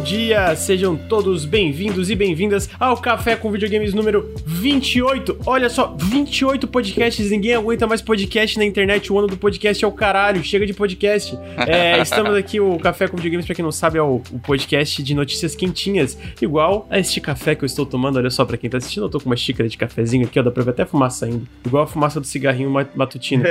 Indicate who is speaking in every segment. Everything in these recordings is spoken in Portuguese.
Speaker 1: dia, sejam todos bem-vindos e bem-vindas ao Café com Videogames número 28. Olha só, 28 podcasts, ninguém aguenta mais podcast na internet, o ano do podcast é o caralho, chega de podcast. É, estamos aqui, o Café com Videogames, pra quem não sabe, é o, o, podcast de notícias quentinhas, igual a este café que eu estou tomando, olha só, pra quem tá assistindo, eu tô com uma xícara de cafezinho aqui, ó, dá pra ver até fumaça ainda, igual a fumaça do cigarrinho matutino.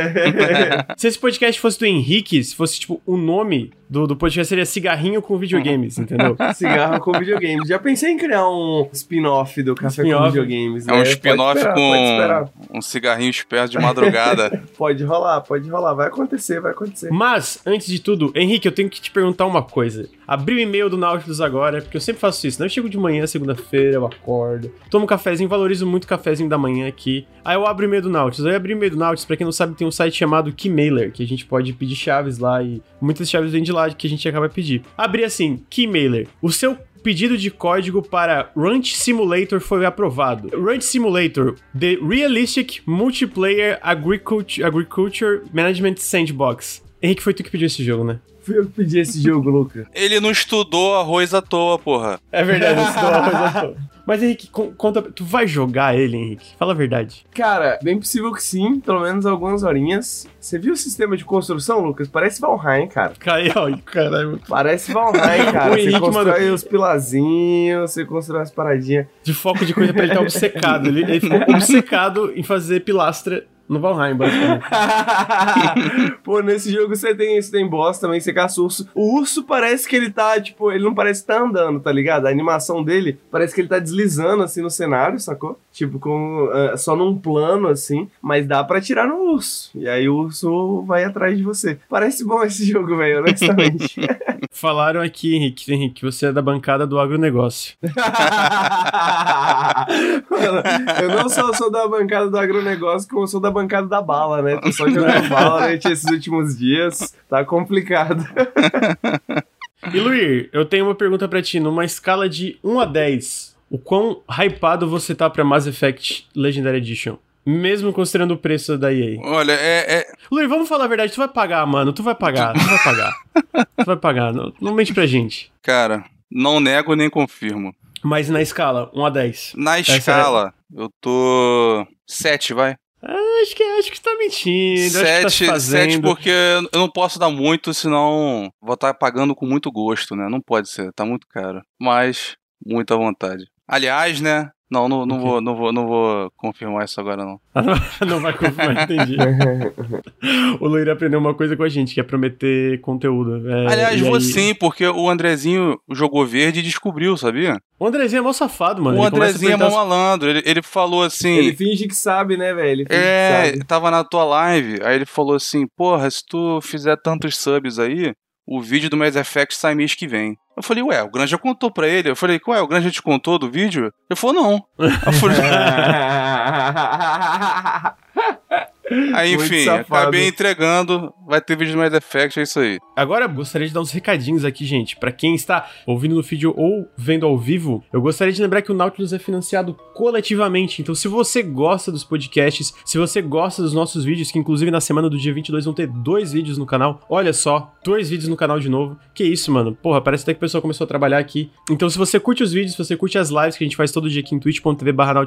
Speaker 1: se esse podcast fosse do Henrique, se fosse, tipo, o nome do, do podcast seria Cigarrinho com Videogames, entendeu?
Speaker 2: Cigarro com Videogames. Já pensei em criar um spin-off do Café spin com Videogames,
Speaker 3: né? É um spin-off com um cigarrinho esperto de madrugada.
Speaker 2: pode rolar, pode rolar. Vai acontecer, vai acontecer.
Speaker 1: Mas, antes de tudo, Henrique, eu tenho que te perguntar uma coisa. Abri o e-mail do Nautilus agora, porque eu sempre faço isso, né? Eu chego de manhã, segunda-feira, eu acordo, tomo um cafezinho, valorizo muito o cafezinho da manhã aqui. Aí eu abro o e-mail do Nautilus. Aí eu abri o e-mail do Nautilus, pra quem não sabe, tem um site chamado Keymailer, que a gente pode pedir chaves lá e muitas chaves vêm de lá que a gente acaba pedir. Abri assim, Keymailer. O seu pedido de código para Ranch Simulator foi aprovado. Ranch Simulator, The Realistic Multiplayer Agriculture, Agriculture Management Sandbox. Henrique, foi tu que pediu esse jogo, né?
Speaker 2: Fui eu que pedi esse jogo, Luca.
Speaker 3: Ele não estudou arroz à toa, porra.
Speaker 1: É verdade, não estudou arroz à toa. Mas, Henrique, conta. Tu vai jogar ele, Henrique? Fala a verdade.
Speaker 2: Cara, bem possível que sim, pelo menos algumas horinhas. Você viu o sistema de construção, Lucas? Parece Valheim, cara.
Speaker 1: Caiu, caralho.
Speaker 2: Parece Valheim, cara. você constrói mandou... os pilazinhos, você constrói as paradinhas.
Speaker 1: De foco de coisa pra ele estar tá obcecado. Ele, ele ficou obcecado em fazer pilastra no Valheim, basicamente.
Speaker 2: Pô, nesse jogo você tem, você tem boss também, você caça urso. O urso parece que ele tá, tipo, ele não parece estar tá andando, tá ligado? A animação dele parece que ele tá deslizando assim no cenário, sacou? Tipo, com, uh, só num plano assim, mas dá para tirar no urso. E aí o urso vai atrás de você. Parece bom esse jogo, velho, honestamente.
Speaker 1: Falaram aqui, Henrique, Henrique, que você é da bancada do agronegócio.
Speaker 2: Mano, eu não só sou da bancada do agronegócio, como eu sou da bancada da bala, né? Tô só jogando bala durante esses últimos dias. Tá complicado.
Speaker 1: E Luir, eu tenho uma pergunta para ti. Numa escala de 1 a 10, o quão hypado você tá pra Mass Effect Legendary Edition? Mesmo considerando o preço da EA.
Speaker 3: Olha, é, é.
Speaker 1: Luir, vamos falar a verdade. Tu vai pagar, mano. Tu vai pagar. Tu vai pagar. tu vai pagar. Não, não mente pra gente.
Speaker 3: Cara, não nego nem confirmo.
Speaker 1: Mas na escala, 1 a 10.
Speaker 3: Na Essa escala, é... eu tô. 7, vai.
Speaker 1: Ah, acho que, acho que tá mentindo.
Speaker 3: Sete, tá sete porque eu não posso dar muito, senão vou estar tá pagando com muito gosto, né? Não pode ser, tá muito caro. Mas, muita vontade. Aliás, né? Não, não, não, vou, não, vou, não vou confirmar isso agora, não.
Speaker 1: não vai confirmar, entendi. o Luir aprendeu uma coisa com a gente, que é prometer conteúdo. É,
Speaker 3: Aliás, vou aí... sim, porque o Andrezinho jogou verde e descobriu, sabia?
Speaker 1: O Andrezinho é mó safado, mano.
Speaker 3: O ele Andrezinho é mó malandro. Ele, ele falou assim.
Speaker 2: Ele finge que sabe, né, velho?
Speaker 3: É, tava na tua live. Aí ele falou assim: Porra, se tu fizer tantos subs aí, o vídeo do Mass Effect sai mês que vem. Eu falei, ué, o Granja contou pra ele. Eu falei, ué, o Granja te contou do vídeo? Ele falou, não. Eu falei... Aí, enfim, acabei entregando. Vai ter vídeo de Mass Effect, é isso aí.
Speaker 1: Agora, gostaria de dar uns recadinhos aqui, gente. Para quem está ouvindo no vídeo ou vendo ao vivo, eu gostaria de lembrar que o Nautilus é financiado coletivamente. Então, se você gosta dos podcasts, se você gosta dos nossos vídeos, que inclusive na semana do dia 22 vão ter dois vídeos no canal. Olha só, dois vídeos no canal de novo. Que isso, mano. Porra, parece até que o pessoal começou a trabalhar aqui. Então, se você curte os vídeos, se você curte as lives que a gente faz todo dia aqui em twitch.tv barra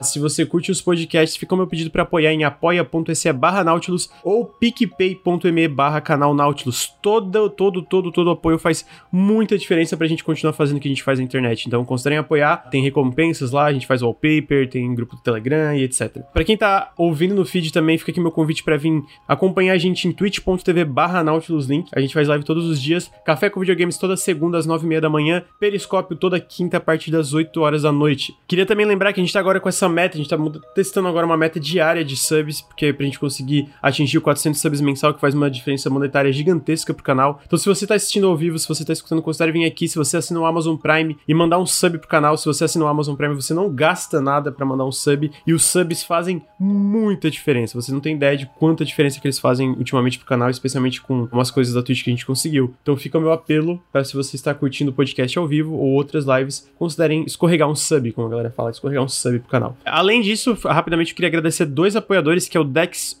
Speaker 1: se você curte os podcasts, fica o meu pedido para apoiar em apoia.com apoia.se barra Nautilus ou picpay.me barra canal Nautilus. Todo, todo, todo, todo apoio faz muita diferença pra gente continuar fazendo o que a gente faz na internet. Então considerem apoiar, tem recompensas lá, a gente faz wallpaper, tem grupo do Telegram e etc. Pra quem tá ouvindo no feed também, fica aqui meu convite para vir acompanhar a gente em twitch.tv barra Nautilus Link. A gente faz live todos os dias, café com videogames toda segunda às nove e meia da manhã, periscópio toda quinta a partir das 8 horas da noite. Queria também lembrar que a gente tá agora com essa meta, a gente tá testando agora uma meta diária de subs, porque pra gente conseguir atingir o 400 subs mensal, que faz uma diferença monetária gigantesca pro canal. Então, se você tá assistindo ao vivo, se você tá escutando, considere vir aqui. Se você assina o Amazon Prime e mandar um sub pro canal, se você assina o Amazon Prime, você não gasta nada para mandar um sub. E os subs fazem muita diferença. Você não tem ideia de quanta diferença que eles fazem ultimamente pro canal, especialmente com umas coisas da Twitch que a gente conseguiu. Então, fica o meu apelo para se você está curtindo o podcast ao vivo ou outras lives, considerem escorregar um sub, como a galera fala, escorregar um sub pro canal. Além disso, rapidamente eu queria agradecer dois apoiadores, que é o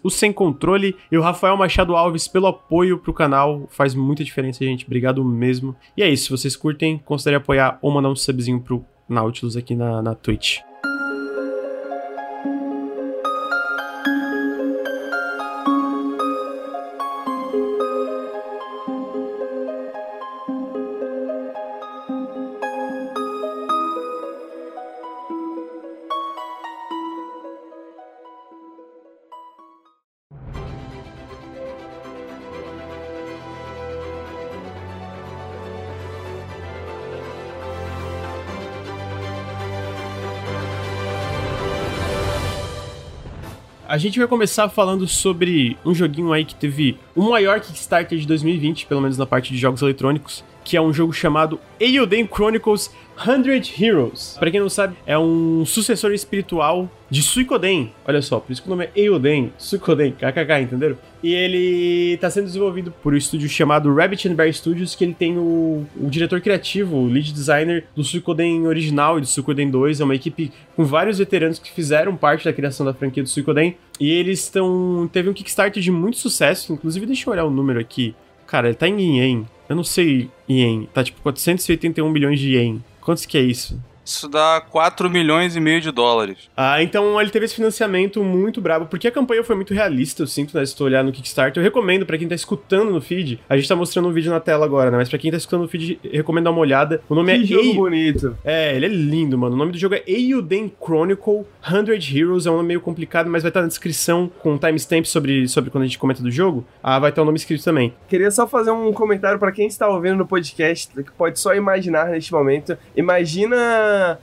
Speaker 1: O Sem Controle e o Rafael Machado Alves pelo apoio pro canal. Faz muita diferença, gente. Obrigado mesmo. E é isso. Se vocês curtem, considere apoiar ou mandar um subzinho pro Nautilus aqui na, na Twitch. A gente vai começar falando sobre um joguinho aí que teve o maior Kickstarter de 2020, pelo menos na parte de jogos eletrônicos, que é um jogo chamado Eiyuden Chronicles 100 Heroes. Pra quem não sabe, é um sucessor espiritual de Suikoden. Olha só, por isso que o nome é Eiyuden, Suikoden, kkk, entenderam? E ele tá sendo desenvolvido por um estúdio chamado Rabbit and Bear Studios, que ele tem o, o diretor criativo, o lead designer do Suikoden original e do Suikoden 2. É uma equipe com vários veteranos que fizeram parte da criação da franquia do Suikoden. E eles estão... teve um Kickstarter de muito sucesso, inclusive deixa eu olhar o número aqui. Cara, ele tá em ien. Eu não sei ien. Tá tipo 481 milhões de ien. Quantos que é isso?
Speaker 3: Isso dá 4 milhões e meio de dólares.
Speaker 1: Ah, então ele teve esse financiamento muito brabo, porque a campanha foi muito realista, eu sinto, né? Se tu olhar no Kickstarter, eu recomendo para quem tá escutando no feed. A gente tá mostrando um vídeo na tela agora, né? Mas pra quem tá escutando no feed, eu recomendo dar uma olhada. O nome
Speaker 2: Que
Speaker 1: é
Speaker 2: jogo
Speaker 1: Ei-
Speaker 2: bonito.
Speaker 1: É, ele é lindo, mano. O nome do jogo é Eiyuden Chronicle 100 Heroes. É um nome meio complicado, mas vai estar na descrição com um timestamp sobre, sobre quando a gente comenta do jogo. Ah, vai estar o nome escrito também.
Speaker 2: Queria só fazer um comentário pra quem está ouvindo no podcast, que pode só imaginar neste momento. Imagina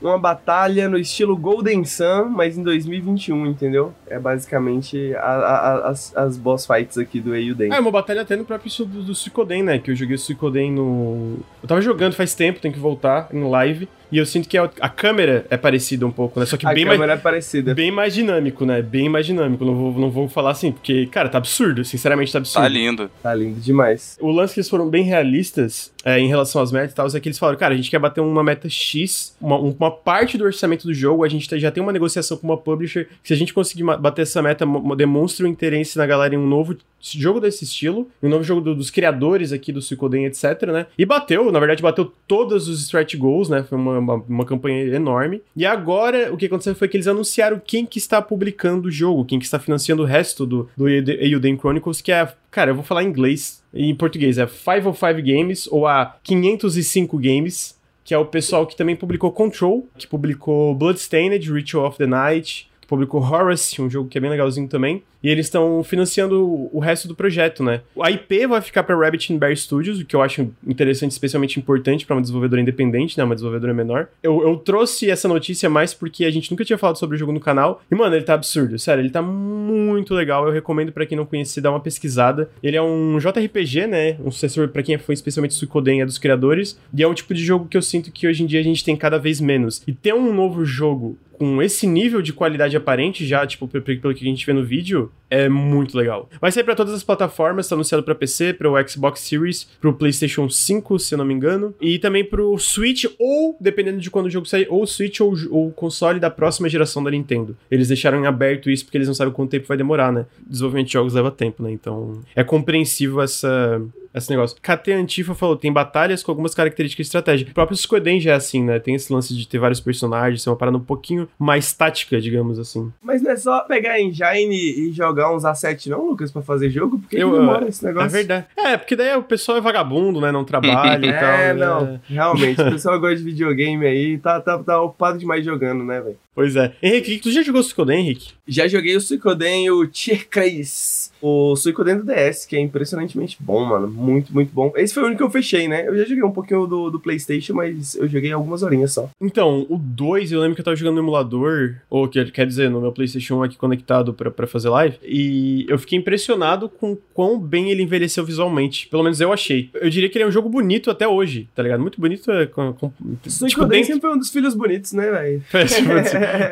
Speaker 2: uma batalha no estilo Golden Sun, mas em 2021, entendeu? É basicamente a- a- as, as boss fights aqui do Eiyuden.
Speaker 1: Ah, é uma batalha até no próprio estilo do, do Suikoden, né? Que eu joguei o Suikoden no. Eu tava jogando faz tempo, tenho que voltar em live. E eu sinto que a, a câmera é parecida um pouco, né? Só que
Speaker 2: a
Speaker 1: bem mais.
Speaker 2: câmera é parecida.
Speaker 1: Bem mais dinâmico, né? Bem mais dinâmico. Não vou, não vou falar assim, porque, cara, tá absurdo. Sinceramente, tá absurdo.
Speaker 3: Tá lindo.
Speaker 2: Tá lindo demais.
Speaker 1: O lance que eles foram bem realistas é, em relação às metas e tal, é que eles falaram, cara, a gente quer bater uma meta X, uma, uma parte do orçamento do jogo, a gente tá- já tem uma negociação com uma publisher, que se a gente conseguir bater essa meta, mo- demonstra o interesse na galera em um novo jogo desse estilo, um novo jogo do- dos criadores aqui do Suikoden, etc, né? E bateu, na verdade, bateu todos os stretch goals, né? Foi uma, uma, uma campanha enorme. E agora, o que aconteceu foi que eles anunciaram quem que está publicando o jogo, quem que está financiando o resto do, do Eiyuden Chronicles, que é, cara, eu vou falar em inglês, e em português, é 505 Games, ou a 505 Games, que é o pessoal que também publicou Control, que publicou Bloodstained, Ritual of the Night, publicou Horace, um jogo que é bem legalzinho também. E eles estão financiando o- resto do projeto, né? A IP vai ficar para Rabbit Bear Studios, o que eu acho interessante, especialmente importante para uma desenvolvedora independente, né? Uma desenvolvedora menor. Eu, eu trouxe essa notícia mais porque a gente nunca tinha falado sobre o jogo no canal. E, mano, ele tá absurdo. Sério, ele tá muito legal. Eu recomendo para quem não conhecer dar uma pesquisada. Ele é um JRPG, né? Um sucessor para quem foi especialmente Suikoden, é dos criadores. E é um tipo de jogo que eu sinto que hoje em dia a gente tem cada vez menos. E ter um novo jogo com esse nível de qualidade aparente já, tipo, pe- pe- pelo que a gente vê no vídeo, é muito legal. Vai sair pra todas as plataformas, tá anunciado pra PC, pro Xbox Series, pro PlayStation 5, se eu não me engano, e também pro Switch ou, dependendo de quando o jogo sair, ou Switch ou o console da próxima geração da Nintendo. Eles deixaram em aberto isso porque eles não sabem quanto tempo vai demorar, né? Desenvolvimento de jogos leva tempo, né? Então, é compreensível essa esse negócio. KT Antifa falou, tem batalhas com algumas características de estratégia. O próprio Suikoden já é assim, né? Tem esse lance de ter vários personagens, ser uma parada um pouquinho mais tática, digamos assim.
Speaker 2: Mas não é só pegar engine e jogar uns assets não, Lucas, pra fazer jogo? Por que, que
Speaker 1: Eu,
Speaker 2: demora
Speaker 1: uh,
Speaker 2: esse negócio?
Speaker 1: É verdade. É, porque daí o pessoal é vagabundo, né? Não trabalha e tal.
Speaker 2: É,
Speaker 1: né?
Speaker 2: não. Realmente, o pessoal gosta de videogame aí, tá, tá, tá ocupado demais jogando, né, velho?
Speaker 1: Pois é. Henrique, tu já jogou Suikoden, Henrique?
Speaker 2: Já joguei o Suicoden e o Tier 3. O Suicoden do DS, que é impressionantemente bom, mano. Muito, muito bom. Esse foi o único que eu fechei, né? Eu já joguei um pouquinho do, do PlayStation, mas eu joguei algumas horinhas só.
Speaker 1: Então, o 2, eu lembro que eu tava jogando no emulador, ou quer, quer dizer, no meu PlayStation 1 aqui conectado pra, pra fazer live, e eu fiquei impressionado com quão bem ele envelheceu visualmente. Pelo menos eu achei. Eu diria que ele é um jogo bonito até hoje, tá ligado? Muito bonito. É, com, com,
Speaker 2: Suicoden
Speaker 1: dentro-
Speaker 2: sempre foi um dos filhos bonitos, né, velho?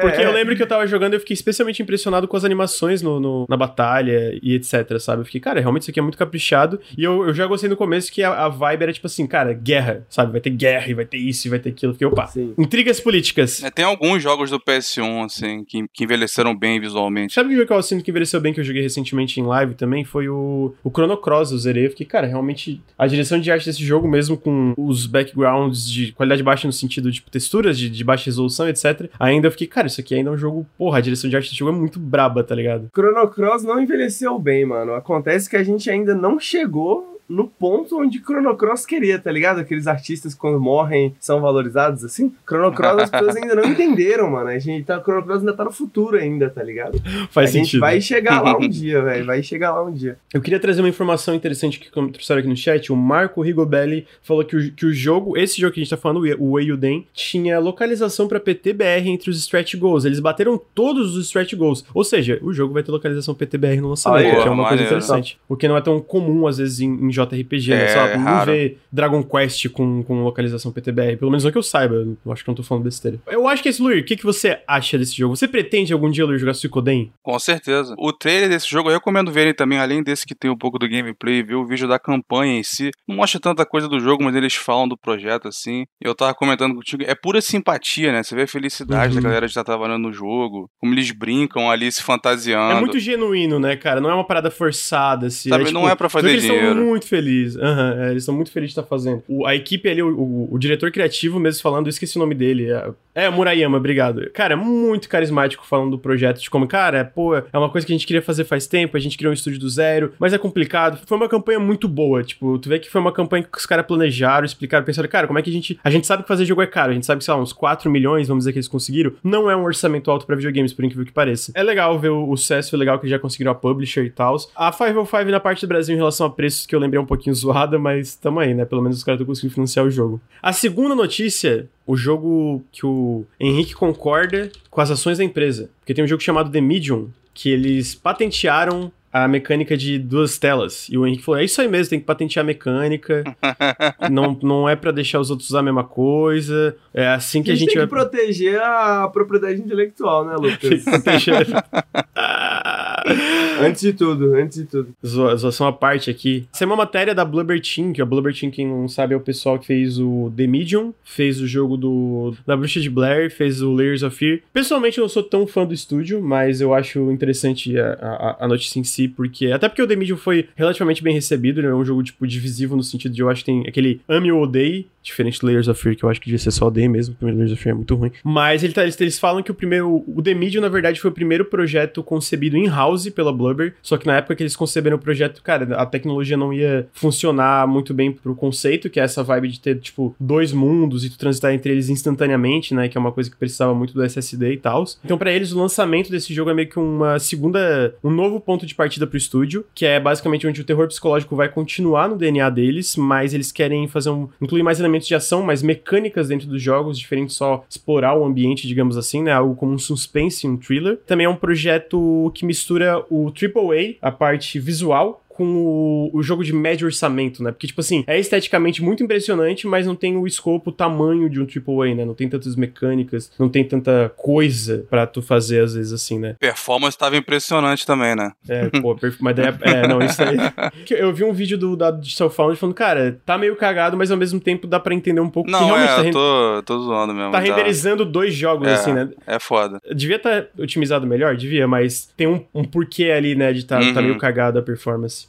Speaker 1: Porque eu lembro que eu tava jogando e eu fiquei especialmente impressionado com as animações no, no- na batalha e etc, sabe? Eu fiquei, cara, realmente isso aqui é muito caprichado. E eu, eu já gostei no começo que a, a vibe era tipo assim, cara, guerra, sabe? Vai ter guerra e vai ter isso e vai ter aquilo. Fiquei, opa.
Speaker 2: Sim.
Speaker 1: Intrigas políticas.
Speaker 3: É, tem alguns jogos do PS1, assim, que, que envelheceram bem visualmente.
Speaker 1: Sabe o jogo que eu sinto que envelheceu bem, que eu joguei recentemente em live também? Foi o, o Chrono Cross, eu zerei. Eu fiquei, cara, realmente, a direção de arte desse jogo, mesmo com os backgrounds de qualidade baixa no sentido, tipo, texturas de, de baixa resolução, etc. Ainda eu fiquei, cara, isso aqui ainda é um jogo, porra, a direção de arte desse jogo é muito braba, tá ligado?
Speaker 2: Chrono Cross não envelheceu bem, mano. Acontece que a gente ainda não chegou no ponto onde Chrono Cross queria, tá ligado? Aqueles artistas quando morrem são valorizados assim. Chrono Cross as pessoas ainda não entenderam, mano. A gente tá, Chrono Cross ainda tá no futuro ainda, tá ligado?
Speaker 1: Faz
Speaker 2: a
Speaker 1: sentido.
Speaker 2: gente vai chegar lá um dia, velho. Vai chegar lá um dia.
Speaker 1: Eu queria trazer uma informação interessante que trouxeram aqui no chat. O Marco Rigobelli falou que o, que o jogo, esse jogo que a gente tá falando, o Eiyuden, tinha localização pra PTBR entre os stretch goals. Eles bateram todos os stretch goals. Ou seja, o jogo vai ter localização PTBR no lançamento, que é uma coisa
Speaker 3: maneiro.
Speaker 1: interessante. O que não é tão comum, às vezes, em, em JRPG, né?
Speaker 3: É,
Speaker 1: Sei lá, não vê Dragon Quest com, com localização PTBR. Pelo menos não que eu saiba. Eu acho que não tô falando besteira. Eu acho que esse, Luir, o que, que você acha desse jogo? Você pretende algum dia, Luir, jogar Suikoden?
Speaker 3: Com certeza. O trailer desse jogo eu recomendo verem também, além desse que tem um pouco do gameplay, ver o vídeo da campanha em si. Não mostra tanta coisa do jogo, mas eles falam do projeto assim. Eu tava comentando contigo, é pura simpatia, né? Você vê a felicidade
Speaker 1: Uhum.
Speaker 3: da galera de estar trabalhando no jogo, como eles brincam ali se fantasiando.
Speaker 1: É muito genuíno, né, cara? Não é uma parada forçada, assim.
Speaker 3: Sabe, não é pra fazer
Speaker 1: eles
Speaker 3: dinheiro.
Speaker 1: estão muito felizes. Aham, é, eles estão muito felizes de estar fazendo. O- a equipe ali, o, o- o diretor criativo mesmo falando, eu esqueci o nome dele. É, é Murayama, obrigado. Cara, é muito carismático falando do projeto, de como, cara, pô, é uma coisa que a gente queria fazer faz tempo, a gente criou um estúdio do zero, mas é complicado. Foi uma campanha muito boa, tipo, tu vê que foi uma campanha que os caras planejaram, explicaram, pensaram, cara, como é que a gente... A gente sabe que fazer jogo é caro, a gente sabe que, sei lá, uns 4 milhões, vamos dizer que eles conseguiram, não é um orçamento alto pra videogames, por incrível que pareça. É legal ver o, o sucesso, é legal que já conseguiram a publisher e tal. A 505 na parte do Brasil em relação a preços que eu lembrei um pouquinho zoada, mas tamo aí, né? Pelo menos os caras estão conseguindo financiar o jogo. A segunda notícia, o jogo que o Henrique concorda com as ações da empresa. Porque tem um jogo chamado The Medium, que eles patentearam a mecânica de duas telas. E o Henrique falou: é isso aí mesmo, tem que patentear a mecânica. não, não é pra deixar os outros usar a mesma coisa. É assim que a gente,
Speaker 2: tem
Speaker 1: vai.
Speaker 2: que proteger a propriedade intelectual, né, Lucas?
Speaker 1: proteger.
Speaker 2: antes de tudo, antes de tudo.
Speaker 1: Zo- Zoação à parte aqui. Essa é uma matéria da Blubber Team, que a Blubber Team, quem não sabe, é o pessoal que fez o The Medium, fez o jogo do da Bruxa de Blair, fez o Layers of Fear. Pessoalmente, eu não sou tão fã do estúdio, mas eu acho interessante a, a, a notícia em si, porque. Até porque o The Medium foi relativamente bem recebido, ele é um jogo, tipo, divisivo no sentido de eu acho que tem aquele ame ou odeie, diferente do Layers of Fear, que eu acho que devia ser só odeie mesmo, o primeiro Layers of Fear é muito ruim. Mas ele tá- eles, eles falam que o primeiro. O The Medium, na verdade, foi o primeiro projeto concebido pela Blubber, só que na época que eles conceberam o projeto, cara, a tecnologia não ia funcionar muito bem pro conceito, que é essa vibe de ter, tipo, dois mundos e tu transitar entre eles instantaneamente, né? Que é uma coisa que precisava muito do SSD e tal. Então, pra eles, o lançamento desse jogo é meio que uma segunda. um novo ponto de partida pro estúdio, que é basicamente onde o terror psicológico vai continuar no DNA deles, mas eles querem fazer um. incluir mais elementos de ação, mais mecânicas dentro dos jogos, diferente só explorar o ambiente, digamos assim, né? Algo como um suspense, um thriller. Também é um projeto que mistura o AAA, a parte visual, com o, o jogo de médio orçamento, né? Porque, tipo assim, é esteticamente muito impressionante, mas não tem o escopo, o tamanho de um AAA, né? Não tem tantas mecânicas, não tem tanta coisa pra tu fazer, às vezes, assim, né?
Speaker 3: Performance tava impressionante também, né?
Speaker 1: É, pô, mas daí, é, é, não, isso aí. Eu vi um vídeo do da Digital Foundry falando, cara, tá meio cagado, mas ao mesmo tempo dá pra entender um pouco que
Speaker 3: Não,
Speaker 1: realmente
Speaker 3: é,
Speaker 1: tá,
Speaker 3: eu
Speaker 1: ren-
Speaker 3: tô, tô zoando mesmo.
Speaker 1: tá renderizando dois jogos,
Speaker 3: É.
Speaker 1: assim, né?
Speaker 3: É foda.
Speaker 1: Devia estar otimizado melhor? Devia, mas tem um, um porquê ali, né, de tá, tá
Speaker 3: Uhum.
Speaker 1: meio cagado a performance.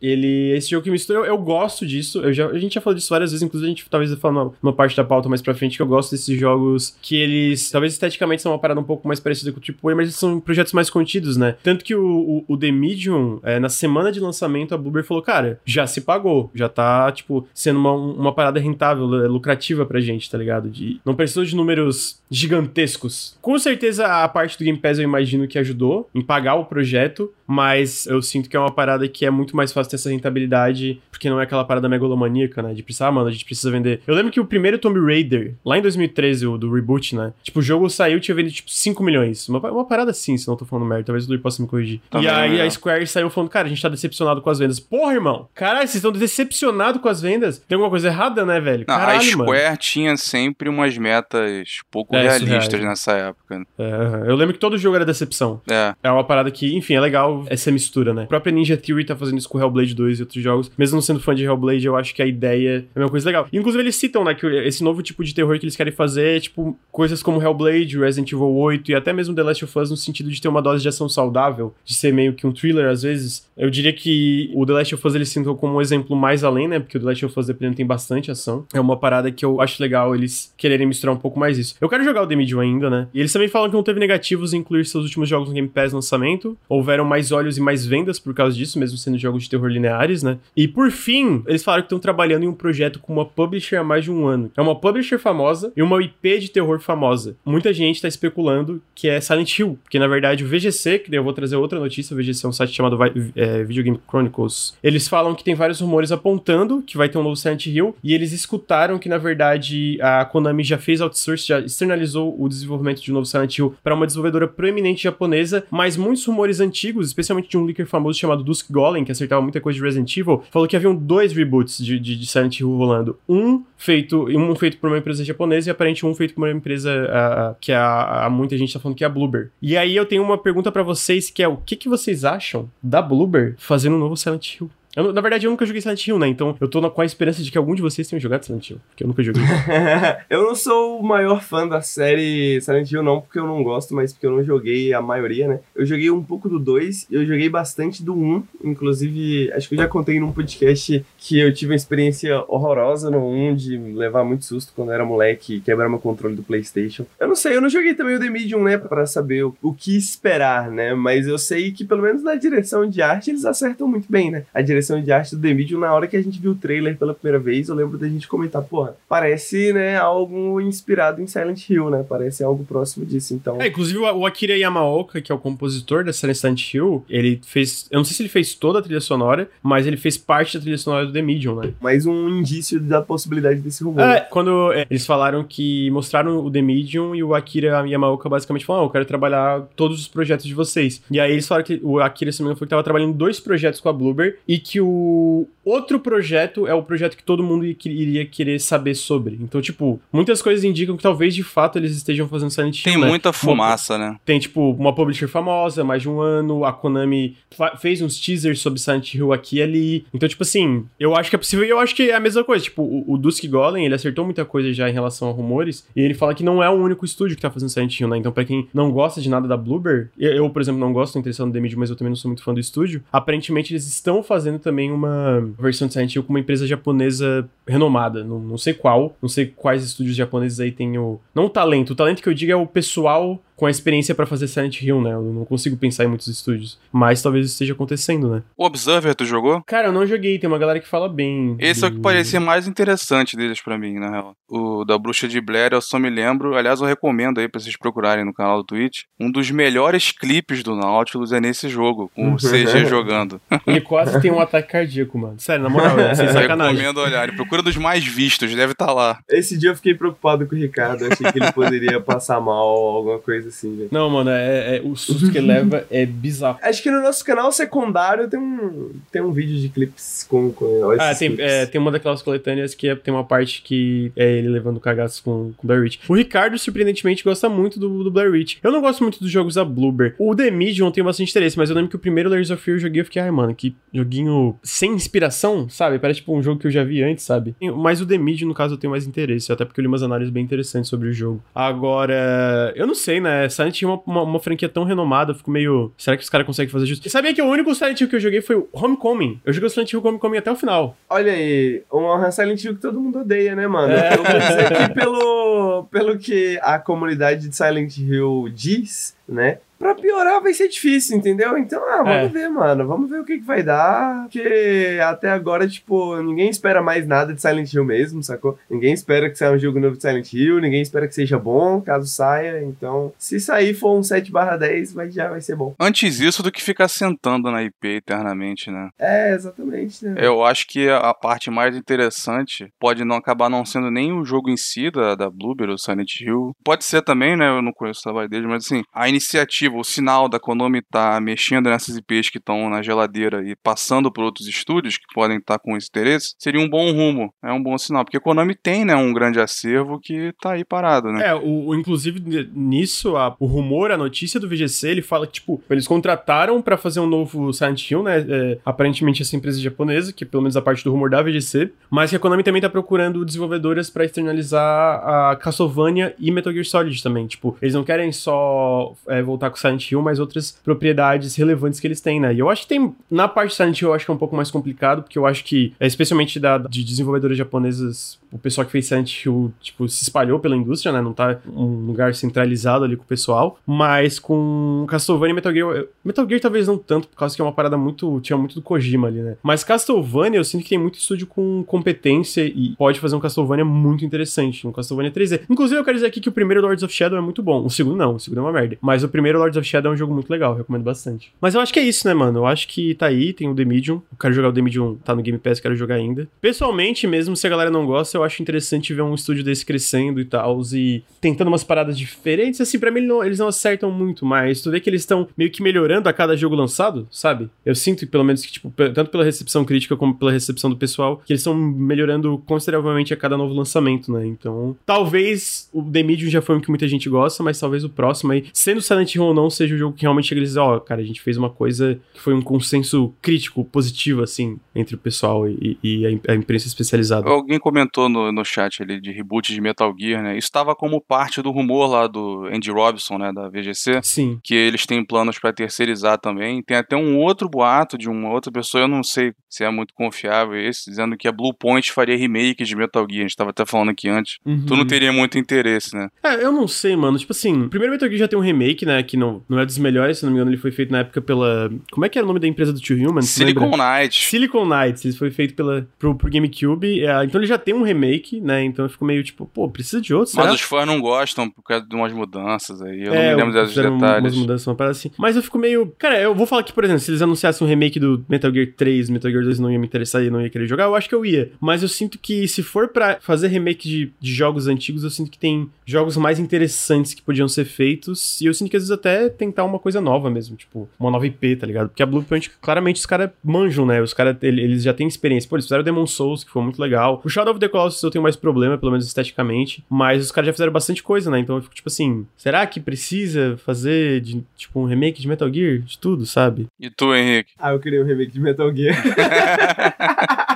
Speaker 1: Ele, esse jogo que mistura, eu, eu gosto disso. Eu já, a gente já falou disso várias vezes, inclusive a gente talvez vai falar numa, parte da pauta mais pra frente, que eu gosto desses jogos que eles, talvez esteticamente são uma parada um pouco mais parecida com o tipo mas eles são projetos mais contidos, né? Tanto que o, o, o The Medium, é, na semana de lançamento, a Bloober falou, cara, já se pagou, já tá, tipo, sendo uma, uma parada rentável, lu- lucrativa pra gente, tá ligado? De, não precisou de números gigantescos. Com certeza a parte do Game Pass eu imagino que ajudou em pagar o projeto, mas eu sinto que é uma parada que é muito mais fácil ter essa rentabilidade, porque não é aquela parada megalomaníaca, né? De precisar, ah, mano, a gente precisa vender. Eu lembro que o primeiro Tomb Raider, lá em 2013, o do reboot, né? Tipo, o jogo saiu tinha vendido tipo 5 milhões. Uma, uma parada assim, se não tô falando merda, talvez o Luiz possa me corrigir.
Speaker 3: Também
Speaker 1: e aí
Speaker 3: não.
Speaker 1: a Square saiu falando, cara, a gente tá decepcionado com as vendas. Porra, irmão! Caralho, vocês estão decepcionados com as vendas? Tem alguma coisa errada, né, velho?
Speaker 3: Não,
Speaker 1: Caralho,
Speaker 3: a Square
Speaker 1: mano.
Speaker 3: tinha sempre umas metas pouco
Speaker 1: É,
Speaker 3: realistas
Speaker 1: surreais.
Speaker 3: nessa época.
Speaker 1: É, eu lembro que todo jogo era decepção.
Speaker 3: É.
Speaker 1: É uma parada que, enfim, é legal essa mistura, né? A própria Ninja Theory tá fazendo isso com o Hellblade 2 e outros jogos. Mesmo não sendo fã de Hellblade, eu acho que a ideia é uma coisa legal. Inclusive, eles citam, né, que esse novo tipo de terror que eles querem fazer é, tipo, coisas como Hellblade, Resident Evil 8 e até mesmo The Last of Us no sentido de ter uma dose de ação saudável, de ser meio que um thriller às vezes. Eu diria que o The Last of Us eles citam como um exemplo mais além, né, porque o The Last of Us, dependendo, tem bastante ação. É uma parada que eu acho legal eles quererem misturar um pouco mais isso. Eu quero jogar o The Medium ainda, né, e eles também falam que não teve negativos em incluir seus últimos jogos no Game Pass lançamento. Houveram mais olhos e mais vendas por causa disso, mesmo sendo jogos de terror lineares, né. E por fim, eles falaram que estão trabalhando em um projeto com uma publisher há mais de um ano. É uma publisher famosa e uma IP de terror famosa. Muita gente tá especulando que é Silent Hill, porque na verdade o VGC, que daí eu vou trazer outra notícia, o VGC é um site chamado é, Video Game Chronicles. Eles falam que tem vários rumores apontando que vai ter um novo Silent Hill e eles escutaram que na verdade a Konami já fez outsource, já externalizou o desenvolvimento de um novo Silent Hill para uma desenvolvedora proeminente japonesa, mas muitos rumores antigos, especialmente de um leaker famoso chamado Dusk Golem, que acertava muita coisa de Resident Evil, falou que haviam dois reboots de, de, de Silent Hill rolando. Um feito, um feito por uma empresa japonesa e aparentemente um feito por uma empresa uh, que a, a, muita gente tá falando que é a Bloober. E aí eu tenho uma pergunta para vocês que é o que, que vocês acham da Bloober fazendo um novo Silent Hill? Eu, na verdade, eu nunca joguei Silent Hill, né? Então eu tô com a esperança de que algum de vocês tenha jogado Silent Hill, porque eu nunca joguei.
Speaker 2: eu não sou o maior fã da série Silent Hill, não porque eu não gosto, mas porque eu não joguei a maioria, né? Eu joguei um pouco do 2, eu joguei bastante do 1, um, inclusive, acho que eu já contei num podcast que eu tive uma experiência horrorosa no 1 um, de levar muito susto quando era moleque e quebrar meu controle do PlayStation. Eu não sei, eu não joguei também o The Medium, né? Pra saber o, o que esperar, né? Mas eu sei que pelo menos na direção de arte eles acertam muito bem, né? A direção direção de arte do The Medium, na hora que a gente viu o trailer pela primeira vez, eu lembro da gente comentar, porra, parece, né, algo inspirado em Silent Hill, né? Parece algo próximo disso, então.
Speaker 1: É, inclusive o Akira Yamaoka, que é o compositor da Silent Hill, ele fez, eu não sei se ele fez toda a trilha sonora, mas ele fez parte da trilha sonora do The Medium, né?
Speaker 2: Mais um indício da possibilidade desse rumor.
Speaker 1: É, quando é, eles falaram que mostraram o The Medium e o Akira Yamaoka basicamente falou, oh, eu quero trabalhar todos os projetos de vocês. E aí eles falaram que o Akira, se não me engano, foi que tava trabalhando dois projetos com a Bloober e que o outro projeto é o projeto que todo mundo iria querer saber sobre. Então, tipo, muitas coisas indicam que talvez de fato eles estejam fazendo Silent Hill.
Speaker 3: Tem
Speaker 1: né?
Speaker 3: muita fumaça, uma, né?
Speaker 1: Tem, tipo, uma publisher famosa, mais de um ano, a Konami fez uns teasers sobre Silent Hill aqui e ali. Então, tipo assim, eu acho que é possível e eu acho que é a mesma coisa. Tipo, o, o Dusk Golem, ele acertou muita coisa já em relação a rumores e ele fala que não é o único estúdio que tá fazendo Silent Hill, né? Então, pra quem não gosta de nada da Bloober, eu, por exemplo, não gosto, tô interessado no The Medium, mas eu também não sou muito fã do estúdio. Aparentemente, eles estão fazendo também uma versão de Silent Hill com uma empresa japonesa renomada. Não, não sei qual, não sei quais estúdios japoneses aí tem o. Não o talento, o talento que eu digo é o pessoal com a experiência para fazer Silent Hill, né? Eu não consigo pensar em muitos estúdios. Mas talvez isso esteja acontecendo, né?
Speaker 3: O Observer, tu jogou?
Speaker 1: Cara, eu não joguei, tem uma galera que fala bem.
Speaker 3: Esse
Speaker 1: do...
Speaker 3: é o que parecia mais interessante deles para mim, na real. O da Bruxa de Blair, eu só me lembro. Aliás, eu recomendo aí pra vocês procurarem no canal do Twitch. Um dos melhores clipes do Nautilus é nesse jogo, com o CG jogando.
Speaker 1: Ele quase tem um ataque cardíaco, mano. Sério, na moral, é sem sacanagem.
Speaker 3: Recomendo olhar. Procura dos mais vistos, deve estar tá lá.
Speaker 2: Esse dia eu fiquei preocupado com o Ricardo. Achei que ele poderia passar mal ou alguma coisa assim, velho.
Speaker 1: Não, mano, é, é, o susto que ele leva é bizarro.
Speaker 2: Acho que no nosso canal secundário tem um, tem um vídeo de clipes com. com
Speaker 1: ah, tem, é, tem uma daquelas coletâneas que é, tem uma parte que é ele levando cagaços com, com Blair Witch. O Ricardo, surpreendentemente, gosta muito do, do Blair Witch. Eu não gosto muito dos jogos da Bloober. O The Medium tem bastante interesse, mas eu lembro que o primeiro Layers of Fear eu joguei e fiquei, ai, mano, que joguinho sem inspiração, sabe? Parece tipo um jogo que eu já vi antes, sabe? Mas o The Medium, no caso, eu tenho mais interesse, até porque eu li umas análises bem interessantes sobre o jogo. Agora, eu não sei, né? Silent Hill é uma, uma, uma franquia tão renomada, eu fico meio. Será que os caras conseguem fazer justo? Sabia que o único Silent Hill que eu joguei foi o Homecoming. Eu joguei o Silent Hill Homecoming até o final.
Speaker 2: Olha aí, um Silent Hill que todo mundo odeia, né, mano? É. Eu vou dizer que pelo, pelo que a comunidade de Silent Hill diz, né? Pra piorar vai ser difícil, entendeu? Então, ah, vamos é. ver, mano. Vamos ver o que, que vai dar. Porque até agora, tipo, ninguém espera mais nada de Silent Hill mesmo, sacou? Ninguém espera que saia um jogo novo de Silent Hill, ninguém espera que seja bom, caso saia. Então, se sair for um 7 10, vai, já vai ser bom.
Speaker 3: Antes isso do que ficar sentando na IP eternamente, né?
Speaker 2: É, exatamente, né?
Speaker 3: Eu acho que a parte mais interessante pode não acabar não sendo nem o jogo em si da, da Blueberry ou Silent Hill. Pode ser também, né? Eu não conheço o trabalho dele, mas assim, a iniciativa o sinal da Konami tá mexendo nessas IPs que estão na geladeira e passando por outros estúdios que podem estar tá com esse interesse, seria um bom rumo, é um bom sinal, porque a Konami tem, né, um grande acervo que tá aí parado, né?
Speaker 1: É, o, o inclusive nisso, a, o rumor, a notícia do VGC, ele fala que, tipo, eles contrataram para fazer um novo Silent Hill, né, é, aparentemente essa empresa japonesa, que pelo menos a parte do rumor da VGC, mas que a Konami também tá procurando desenvolvedoras para externalizar a Castlevania e Metal Gear Solid também, tipo, eles não querem só é, voltar com Silent Hill, mas outras propriedades relevantes que eles têm, né, e eu acho que tem, na parte de Silent Hill eu acho que é um pouco mais complicado, porque eu acho que, é, especialmente da, de desenvolvedoras japonesas, o pessoal que fez Silent Hill, tipo, se espalhou pela indústria, né, não tá um lugar centralizado ali com o pessoal, mas com Castlevania e Metal Gear, Metal Gear talvez não tanto, por causa que é uma parada muito, tinha muito do Kojima ali, né, mas Castlevania eu sinto que tem muito estúdio com competência e pode fazer um Castlevania muito interessante, um Castlevania 3D. Inclusive eu quero dizer aqui que o primeiro Lords of Shadow é muito bom, o segundo não, o segundo é uma merda, mas o primeiro Lords of Shadow é um jogo muito legal, recomendo bastante. Mas eu acho que é isso, né, mano, eu acho que tá aí, tem o The Medium, eu quero jogar o The Medium, tá no Game Pass, quero jogar ainda. Pessoalmente, mesmo se a galera não gosta, eu acho interessante ver um estúdio desse crescendo e tal, e tentando umas paradas diferentes. Assim, pra mim não, eles não acertam muito, mas tu vê que eles estão meio que melhorando a cada jogo lançado, sabe? Eu sinto, pelo menos, que, tipo, tanto pela recepção crítica como pela recepção do pessoal, que eles estão melhorando consideravelmente a cada novo lançamento, né? Então, talvez o The Medium já foi um que muita gente gosta, mas talvez o próximo aí, sendo Silent Hill ou não, seja o jogo que realmente chega e ó, oh, cara, a gente fez uma coisa que foi um consenso crítico, positivo, assim, entre o pessoal e, e a, a, imprensa especializada.
Speaker 3: Alguém comentou no, no chat ali de reboot de Metal Gear, né? Isso estava como parte do rumor lá do Andy Robinson, né, da VGC.
Speaker 1: Sim.
Speaker 3: Que eles têm planos para terceirizar também. Tem até um outro boato de uma outra pessoa, eu não sei se é muito confiável esse, dizendo que a Blue Point faria remake de Metal Gear. A gente tava até falando aqui antes. Uhum. Tu não teria muito interesse, né?
Speaker 1: É, eu não sei, mano. Tipo assim, primeiro Metal Gear já tem um remake, né, que não, não é dos melhores, se não me engano, ele foi feito na época pela... Como é que era o nome da empresa do Two Humans?
Speaker 3: Silicon Knights.
Speaker 1: Silicon Knights. Ele foi feito pela, pro, pro GameCube. É, então ele já tem um remake, né, então eu fico meio tipo, pô, precisa de outro,
Speaker 3: será? Mas os fãs não gostam por causa de umas mudanças aí. Eu é, não me lembro dos detalhes.
Speaker 1: Umas mudanças, uma parada assim. Mas eu fico meio... Cara, eu vou falar que, por exemplo, se eles anunciassem um remake do Metal Gear 3, Metal Gear 2 não ia me interessar e não ia querer jogar, eu acho que eu ia. Mas eu sinto que se for para fazer remake de, de jogos antigos, eu sinto que tem jogos mais interessantes que podiam ser feitos. E eu sinto que às vezes até tentar uma coisa nova mesmo, tipo, uma nova IP, tá ligado? Porque a Blueprint, claramente, os caras manjam, né? Os caras, eles já têm experiência. Pô, eles fizeram Demon Souls, que foi muito legal. O Shadow of the Colossus eu tenho mais problema, pelo menos esteticamente. Mas os caras já fizeram bastante coisa, né? Então eu fico tipo assim, será que precisa fazer, de, tipo, um remake de Metal Gear? De tudo, sabe?
Speaker 3: E tu, Henrique?
Speaker 2: Ah, eu queria um remake de Metal Gear.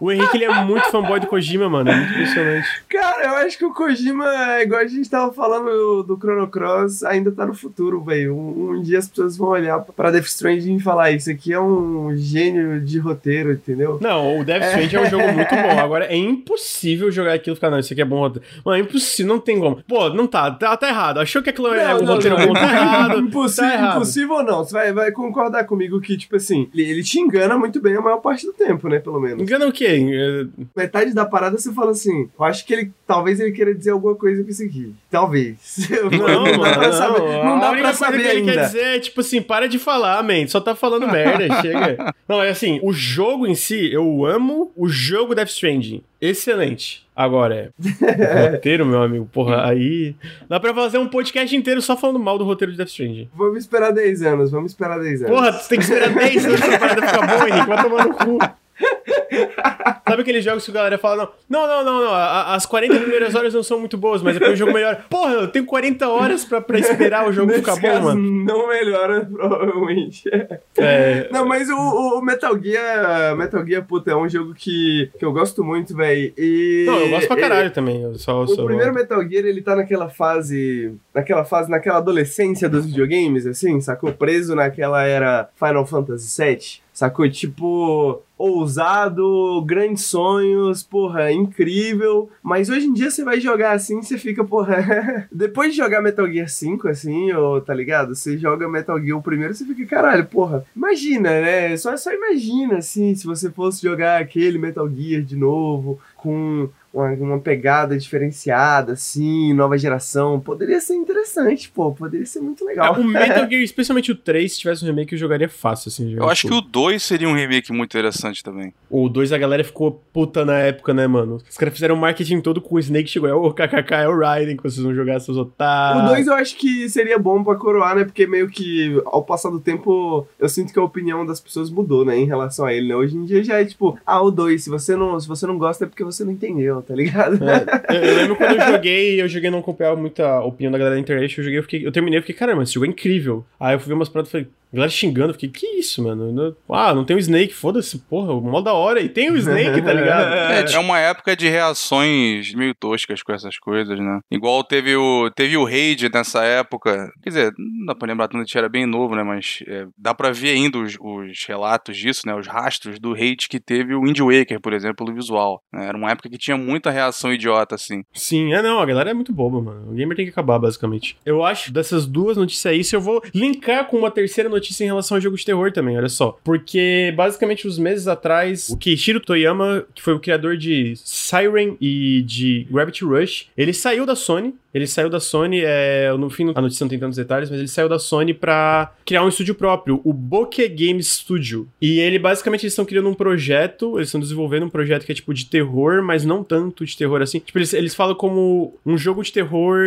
Speaker 1: o Henrique, ele é muito fanboy do Kojima, mano. É muito impressionante.
Speaker 2: Cara, eu acho que o Kojima, igual a gente tava falando do Chrono Cross, ainda tá no futuro, velho. Um, um, dia as pessoas vão olhar pra Death Stranding e falar: Isso aqui é um gênio de roteiro, entendeu?
Speaker 1: Não, o Death Stranding é, é um jogo muito bom. Agora, é impossível jogar aquilo e ficar: Não, isso aqui é bom roteiro. Mano, é impossível, não tem como. Pô, não tá, tá, tá errado. Achou que aquilo não, é um não, roteiro não, bom, tá errado.
Speaker 2: Impossível,
Speaker 1: tá errado.
Speaker 2: impossível não. Você vai, vai concordar comigo que, tipo assim, ele, ele te engana muito bem a maior parte do tempo, né? Pelo menos.
Speaker 1: Engana o quê?
Speaker 2: Metade da parada você fala assim: Eu acho que ele talvez ele queira dizer alguma coisa com isso aqui. Talvez.
Speaker 1: Não, não dá pra não, saber.
Speaker 2: Não dá pra saber
Speaker 1: que
Speaker 2: ainda.
Speaker 1: ele quer dizer é tipo assim: para de falar, man. Só tá falando merda, chega. Não, é assim: o jogo em si, eu amo o jogo Death Stranding. Excelente. Agora, é. roteiro, meu amigo, porra, aí. Dá pra fazer um podcast inteiro só falando mal do roteiro de Death Stranding.
Speaker 2: Vamos esperar 10 anos, vamos esperar 10 anos.
Speaker 1: Porra, tu tem que esperar 10 anos pra parada ficar bom, Henrique. Vai tomar no cu. Sabe aqueles jogos que a galera fala, não, não, não, não, as 40 primeiras horas não são muito boas, mas depois o jogo melhora. Porra, eu tenho 40 horas pra, pra esperar o jogo ficar bom, mano.
Speaker 2: Não melhora, provavelmente. É... Não, mas o, o, Metal Gear, Metal Gear, puta, é um jogo que, que eu gosto muito, velho. E...
Speaker 1: Não, eu gosto pra caralho ele, também. Eu só,
Speaker 2: o só... primeiro Metal Gear, ele tá naquela fase, naquela fase, naquela adolescência dos videogames, assim, sacou? Preso naquela era Final Fantasy VII, sacou? Tipo ousado, grandes sonhos, porra, incrível. Mas hoje em dia você vai jogar assim, você fica, porra. Depois de jogar Metal Gear 5, assim, ou tá ligado? Você joga Metal Gear o primeiro, você fica, caralho, porra. Imagina, né? Só, só imagina, assim, se você fosse jogar aquele Metal Gear de novo, com uma, uma pegada diferenciada, assim, nova geração. Poderia ser interessante, pô. Poderia ser muito legal.
Speaker 1: É, o Metal Gear, especialmente o 3, se tivesse um remake, eu jogaria fácil, assim.
Speaker 3: Eu acho que o 2 seria um remake muito interessante também.
Speaker 1: O 2 a galera ficou puta na época, né, mano? Os caras fizeram o marketing todo com o Snake, chegou, é o KKK, é o Raiden, que vocês vão jogar seus otários.
Speaker 2: O 2 eu acho que seria bom pra coroar, né? Porque meio que, ao passar do tempo, eu sinto que a opinião das pessoas mudou, né? Em relação a ele, né? Hoje em dia já é tipo, ah, o 2, se você não, se você não gosta é porque você não entendeu, tá ligado?
Speaker 1: É, eu, eu, lembro quando eu joguei, eu joguei, não acompanhava muita opinião da galera da internet, eu joguei, eu, fiquei, eu terminei, eu fiquei, caramba, esse jogo é incrível. Aí eu fui ver umas paradas e falei, a galera xingando, eu fiquei, que isso, mano? Ah, não tem o Snake, foda-se, porra, mó da hora. E tem o Snake, tá ligado?
Speaker 3: É, é uma época de reações meio toscas com essas coisas, né? Igual teve o, teve o Raid nessa época. Quer dizer, não dá pra lembrar tanto, a gente era bem novo, né? Mas é, dá pra ver ainda os, os, relatos disso, né? Os rastros do Raid que teve o Wind Waker, por exemplo, no visual. Né? Era uma época que tinha muita reação idiota, assim.
Speaker 1: Sim, é não, a galera é muito boba, mano. O gamer tem que acabar, basicamente. Eu acho, dessas duas notícias aí, se eu vou linkar com uma terceira notícia em relação ao jogo de terror também, olha só. Porque, basicamente, uns meses atrás, o Keishiro Toyama, que foi o criador de Siren e de Gravity Rush, ele saiu da Sony. Ele saiu da Sony, é, no fim a notícia não tem tantos detalhes, mas ele saiu da Sony pra criar um estúdio próprio, o Bokeh Game Studio. E ele, basicamente, eles estão criando um projeto, eles estão desenvolvendo um projeto que é tipo de terror, mas não tanto de terror assim. Tipo, eles, eles falam como um jogo de terror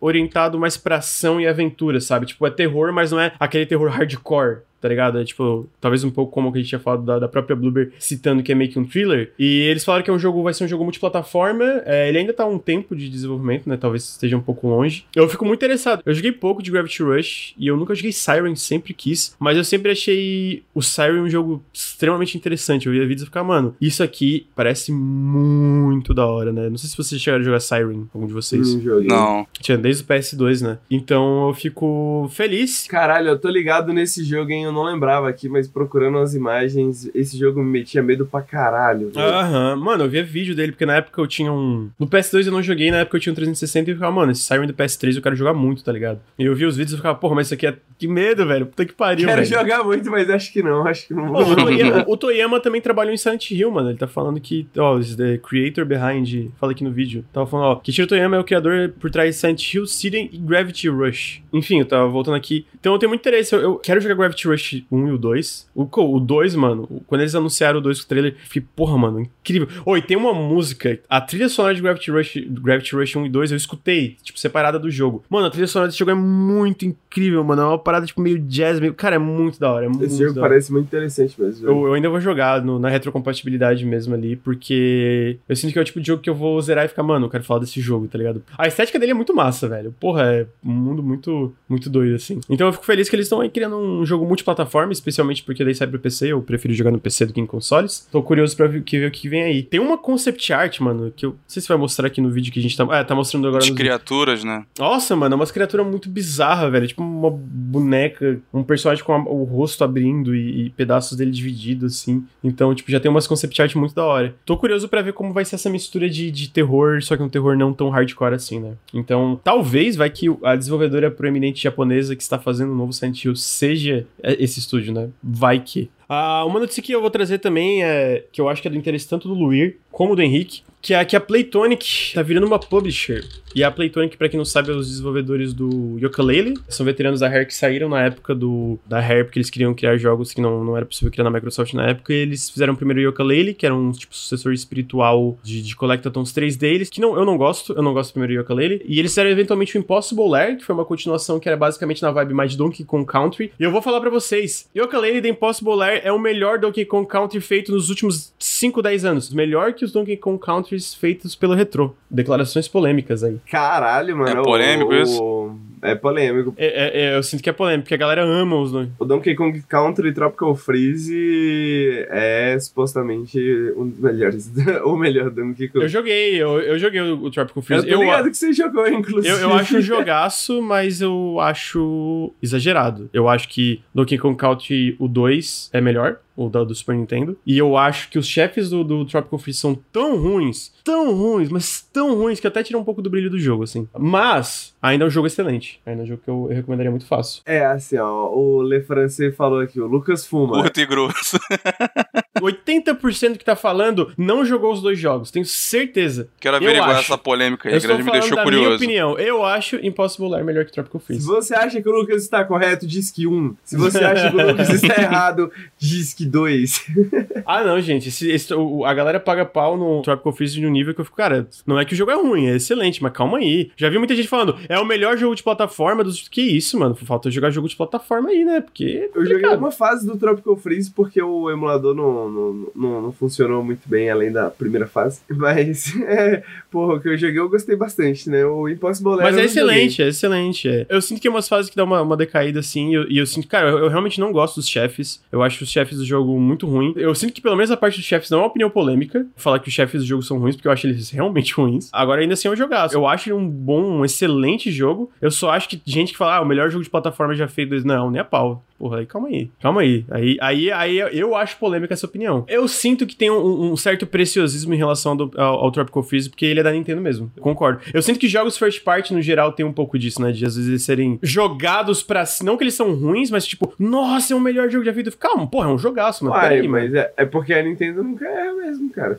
Speaker 1: orientado mais pra ação e aventura, sabe? Tipo, é terror, mas não é aquele terror hardcore tá ligado? É tipo, talvez um pouco como que a gente tinha falado da, da própria Bloober, citando que é meio que um thriller. E eles falaram que é um jogo, vai ser um jogo multiplataforma. É, ele ainda tá um tempo de desenvolvimento, né? Talvez esteja um pouco longe. Eu fico muito interessado. Eu joguei pouco de Gravity Rush e eu nunca joguei Siren, sempre quis. Mas eu sempre achei o Siren um jogo extremamente interessante. Eu via vídeos e ficava, mano, isso aqui parece muito da hora, né? Não sei se vocês chegaram a jogar Siren, algum de vocês.
Speaker 2: Não.
Speaker 3: Não.
Speaker 1: Tinha desde o PS2, né? Então eu fico feliz.
Speaker 2: Caralho, eu tô ligado nesse jogo, hein? Eu não lembrava aqui, mas procurando as imagens, esse jogo me metia medo pra caralho.
Speaker 1: Aham, mano, eu via vídeo dele, porque na época eu tinha um. No PS2 eu não joguei, na época eu tinha um 360 e eu ficava, mano, esse Siren do PS3 eu quero jogar muito, tá ligado? E eu via os vídeos e ficava, porra, mas isso aqui é. Que medo, velho. Puta que pariu,
Speaker 2: Quero
Speaker 1: velho.
Speaker 2: jogar muito, mas acho que não, acho que não vou.
Speaker 1: o, Toyama, o Toyama também trabalhou em Silent Hill, mano. Ele tá falando que, ó, the creator behind. Fala aqui no vídeo. Tava falando, ó, Kichiro Toyama é o criador por trás de Silent Hill, Siren e Gravity Rush. Enfim, eu tava voltando aqui. Então eu tenho muito interesse. Eu, eu quero jogar Gravity Rush 1 e o 2. O, o 2, mano, quando eles anunciaram o 2 com o trailer, eu fiquei, porra, mano, incrível. Oi, tem uma música, a trilha sonora de Gravity Rush, Gravity Rush 1 e 2, eu escutei, tipo, separada do jogo. Mano, a trilha sonora desse jogo é muito incrível, mano. É uma parada, tipo, meio jazz, meio. Cara, é muito da hora. É muito
Speaker 2: Esse jogo parece muito interessante mesmo.
Speaker 1: Eu, eu ainda vou jogar no- na retrocompatibilidade mesmo ali, porque eu sinto que é o tipo de jogo que eu vou zerar e ficar, mano, eu quero falar desse jogo, tá ligado? A estética dele é muito massa, velho. Porra, é um mundo muito, muito doido, assim. Então eu fico feliz que eles estão aí criando um jogo multiplataforma, especialmente porque daí sai pro PC, eu prefiro jogar no PC do que em consoles. Tô curioso pra ver, ver o que vem aí. Tem uma concept art, mano, que eu não sei se vai mostrar aqui no vídeo que a gente tá. Ah, tá mostrando agora no
Speaker 3: criaturas, né?
Speaker 1: nossa, mano, é umas criaturas muito bizarras, velho. Tipo uma boneca, um personagem com a- o rosto abrindo e, e pedaços dele divididos, assim. Então, tipo, já tem umas concept art muito da hora. Tô curioso pra ver como vai ser essa mistura de, de terror, só que um terror não tão hardcore assim, né? Então, talvez vai que a desenvolvedora proeminente japonesa que está fazendo o novo Silent Hill seja é, esse estúdio, né? Vai que. Ah, uma notícia que eu vou trazer também é que eu acho que é do interesse tanto do Luir como do Henrique, que é que a Playtonic tá virando uma publisher. E a Playtonic, pra quem não sabe, é os desenvolvedores do Yooka-Laylee. São veteranos da Rare que saíram na época do da Rare, porque eles queriam criar jogos que não, não era possível criar na Microsoft na época. E eles fizeram primeiro o Yooka-Laylee, que era um tipo sucessor espiritual de, de Collectathons 3 deles, que não, eu não gosto, eu não gosto do primeiro Yooka-Laylee. E eles fizeram eventualmente o Impossible Lair, que foi uma continuação que era basicamente na vibe mais de Donkey Kong Country. E eu vou falar pra vocês, Yooka-Laylee The Impossible Lair é o melhor Donkey Kong Country feito nos últimos 5, 10 anos. Melhor que os Donkey Kong Countries feitos pelo Retro. Declarações polêmicas aí.
Speaker 2: Caralho, mano.
Speaker 3: É polêmico
Speaker 2: o-
Speaker 3: isso?
Speaker 2: É polêmico.
Speaker 1: É, é- é, eu sinto que é polêmico, porque a galera ama os dois.
Speaker 2: O Donkey Kong Country Tropical Freeze é supostamente um dos melhores. o melhor Donkey Kong.
Speaker 1: Eu joguei, eu, eu joguei o, o Tropical
Speaker 2: Eu
Speaker 1: Freeze.
Speaker 2: tô
Speaker 1: Eu,
Speaker 2: ligado que você jogou, inclusive.
Speaker 1: eu, eu acho um jogaço, mas eu acho exagerado. Eu acho que Donkey Kong Country, o 2, é melhor. O da, do Super Nintendo. E eu acho que os chefes do, do Tropical Freeze são tão ruins tão ruins, mas tão ruins que até tira um pouco do brilho do jogo, assim. Mas, ainda é um jogo excelente. Ainda é um jogo que eu, eu recomendaria muito fácil.
Speaker 2: É, assim, ó, o Le Francais falou aqui, o Lucas Fuma.
Speaker 3: Curto e grosso.
Speaker 1: 80% que tá falando não jogou os dois jogos, tenho certeza.
Speaker 3: Quero averiguar
Speaker 1: acho.
Speaker 3: essa polêmica aí, a
Speaker 1: estou
Speaker 3: grande me
Speaker 1: falando
Speaker 3: deixou
Speaker 1: da minha
Speaker 3: curioso.
Speaker 1: opinião. Eu acho Impossible Lair melhor que Tropical
Speaker 2: Se
Speaker 1: Freeze.
Speaker 2: você acha que o Lucas está correto, diz que um. Se você acha que o Lucas está errado, diz que dois.
Speaker 1: Ah, não, gente. Esse, esse- o- a galera paga pau no Tropical Freeze de um nível que eu fico, cara, não é que o jogo é ruim, é excelente, mas calma aí. Já vi muita gente falando, é o melhor jogo de plataforma dos. Que isso, mano? Falta jogar jogo de plataforma aí, né? Porque.
Speaker 2: Eu joguei uma fase do Tropical Freeze porque o emulador não, não, não, não funcionou muito bem, além da primeira fase. Mas, é, porra, o que eu joguei eu gostei bastante, né? O Impossible Lair
Speaker 1: Mas é excelente, é excelente. é. Eu sinto que é umas fases que dá uma, uma decaída assim, e eu, e eu sinto, cara, eu, eu realmente não gosto dos chefes. Eu acho os chefes do jogo muito ruim. Eu sinto que pelo menos a parte dos chefes não é uma opinião polêmica. Falar que os chefes do jogo são ruins, porque eu acho eles realmente ruins. Agora, ainda assim, é um jogaço. Eu acho ele um bom, um excelente jogo. Eu só acho que gente que fala, ah, o melhor jogo de plataforma já feito. Não, nem a pau. Porra, aí calma aí. Calma aí. Aí, aí, aí eu acho polêmica essa opinião. Eu sinto que tem um, um certo preciosismo em relação do- ao, ao Tropical Freeze, porque ele é da Nintendo mesmo. Eu concordo. Eu sinto que jogos first party, no geral, tem um pouco disso, né? De às vezes eles serem jogados pra. Não que eles são ruins, mas tipo, nossa, é o melhor jogo já feito. Calma, porra, é um jogaço, mano.
Speaker 2: Uai,
Speaker 1: Peraí, mano.
Speaker 2: mas é, é porque a Nintendo nunca erra mesmo, cara.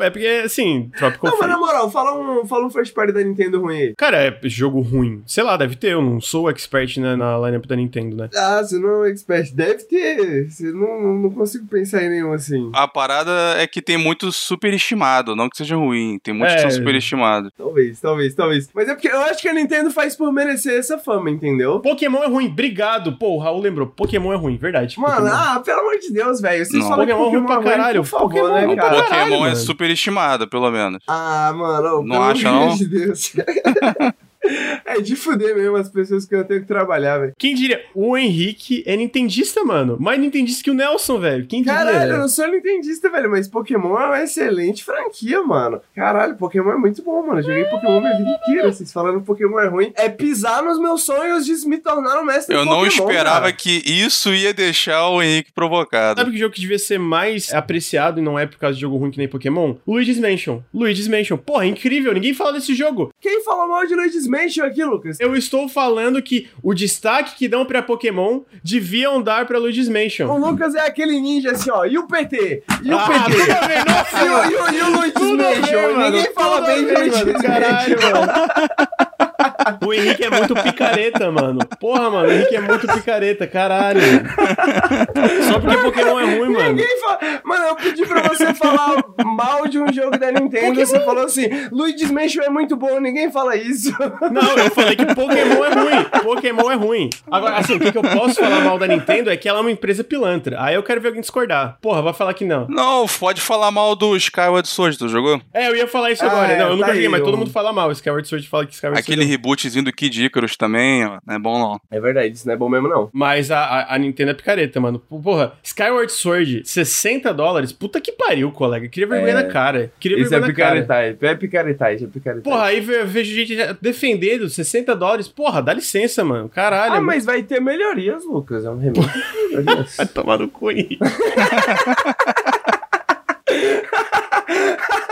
Speaker 1: É porque, assim, Tropical
Speaker 2: Não, mas
Speaker 1: Freeze.
Speaker 2: na moral, fala um, fala um first party da Nintendo ruim aí.
Speaker 1: Cara, é jogo ruim. Sei lá, deve ter. Eu não sou expert na, na lineup da Nintendo, né?
Speaker 2: Ah, você não é expert. Deve ter. Você não, não, consigo pensar em nenhum assim.
Speaker 3: A parada é que tem muito superestimado, não que seja ruim, tem muitos
Speaker 1: É.
Speaker 3: que são superestimados.
Speaker 2: Talvez, talvez, talvez. Mas é porque eu acho que a Nintendo faz por merecer essa fama, entendeu?
Speaker 1: Pokémon é ruim. Obrigado. Pô, o Raul lembrou. Pokémon é ruim, verdade.
Speaker 2: Mano,
Speaker 1: Pokémon.
Speaker 2: ah, pelo amor de Deus, velho. Vocês
Speaker 3: Não.
Speaker 2: falam que
Speaker 1: Pokémon é ruim pra
Speaker 2: ruim,
Speaker 1: caralho.
Speaker 2: Por favor,
Speaker 1: Pokémon é
Speaker 2: né,
Speaker 1: ruim
Speaker 2: cara?
Speaker 1: caralho,
Speaker 3: Pokémon é superestimado, pelo menos.
Speaker 2: Ah, mano,
Speaker 3: Não
Speaker 2: pelo
Speaker 3: acha,
Speaker 2: amor
Speaker 3: não?
Speaker 2: de Deus. é de fuder mesmo as pessoas que eu tenho que trabalhar, velho.
Speaker 1: Quem diria? O Henrique é nintendista, mano. Mais nintendista que o Nelson, velho. Quem diria?
Speaker 2: Caralho, eu
Speaker 1: velho?
Speaker 2: não sou nintendista, velho, mas Pokémon é uma excelente franquia, mano. Caralho, Pokémon é muito bom, mano. Eu joguei Pokémon minha vida inteira. Vocês falando que Pokémon é ruim. É pisar nos meus sonhos de me tornar um mestre
Speaker 3: Eu não
Speaker 2: Pokémon,
Speaker 3: esperava
Speaker 2: cara.
Speaker 3: que isso ia deixar o Henrique provocado.
Speaker 1: Sabe que jogo que devia ser mais apreciado e não é por causa de jogo ruim que nem Pokémon? Luigi's Mansion. Luigi's Mansion. Porra, é incrível. Ninguém fala desse jogo.
Speaker 2: Quem falou mal de Luigi's Mansion aqui, Lucas?
Speaker 1: Eu estou falando que o destaque que dão pra Pokémon deviam dar pra Luigi's
Speaker 2: O
Speaker 1: Mansion.
Speaker 2: Lucas é aquele ninja assim, ó. E o PT? E o
Speaker 1: Ah,
Speaker 2: PT?
Speaker 1: nossa,
Speaker 2: E o, e o, e o Luigi's Mansion?
Speaker 1: mano,
Speaker 2: Ninguém fala bem de Luigi's
Speaker 1: mano, Caralho,
Speaker 2: Mansion.
Speaker 1: mano. O Henrique é muito picareta, mano. Porra, mano, o Henrique é muito picareta, caralho. Só porque Pokémon é ruim, mano.
Speaker 2: Ninguém fala. Mano, eu pedi pra você falar mal de um jogo da Nintendo. Você falou assim: Luigi's Mansion é muito bom. Ninguém fala isso.
Speaker 1: Não, eu falei que Pokémon é ruim. Pokémon é ruim. Agora, assim, o que, que eu posso falar mal da Nintendo é que ela é uma empresa pilantra. Aí eu quero ver alguém discordar. Porra, vai falar que não.
Speaker 3: Não, pode falar mal do Skyward Sword, tu jogou?
Speaker 1: É, eu ia falar isso
Speaker 2: Ah,
Speaker 1: agora.
Speaker 2: é,
Speaker 1: não, eu nunca
Speaker 2: tá
Speaker 1: joguei,
Speaker 2: aí,
Speaker 1: mas todo mundo fala mal. Skyward Sword fala que Skyward
Speaker 3: Aquele
Speaker 1: Sword é
Speaker 3: rebootzinho do Kid Icarus também, ó, não é bom não.
Speaker 2: É verdade, isso não é bom mesmo, não.
Speaker 1: Mas a, a, a Nintendo é picareta, mano. Porra, Skyward Sword, 60 dólares? Puta que pariu, colega. Queria vergonha
Speaker 2: É.
Speaker 1: na cara. Queria
Speaker 2: Isso é
Speaker 1: vergonha na cara.
Speaker 2: picaretagem. É picaretagem, é picaretagem.
Speaker 1: Porra, aí ve- vejo gente defendendo 60 dólares. Porra, dá licença, mano. Caralho.
Speaker 2: Ah,
Speaker 1: é
Speaker 2: mas vai ter melhorias, Lucas. É um remake.
Speaker 1: Vai tomar no cu.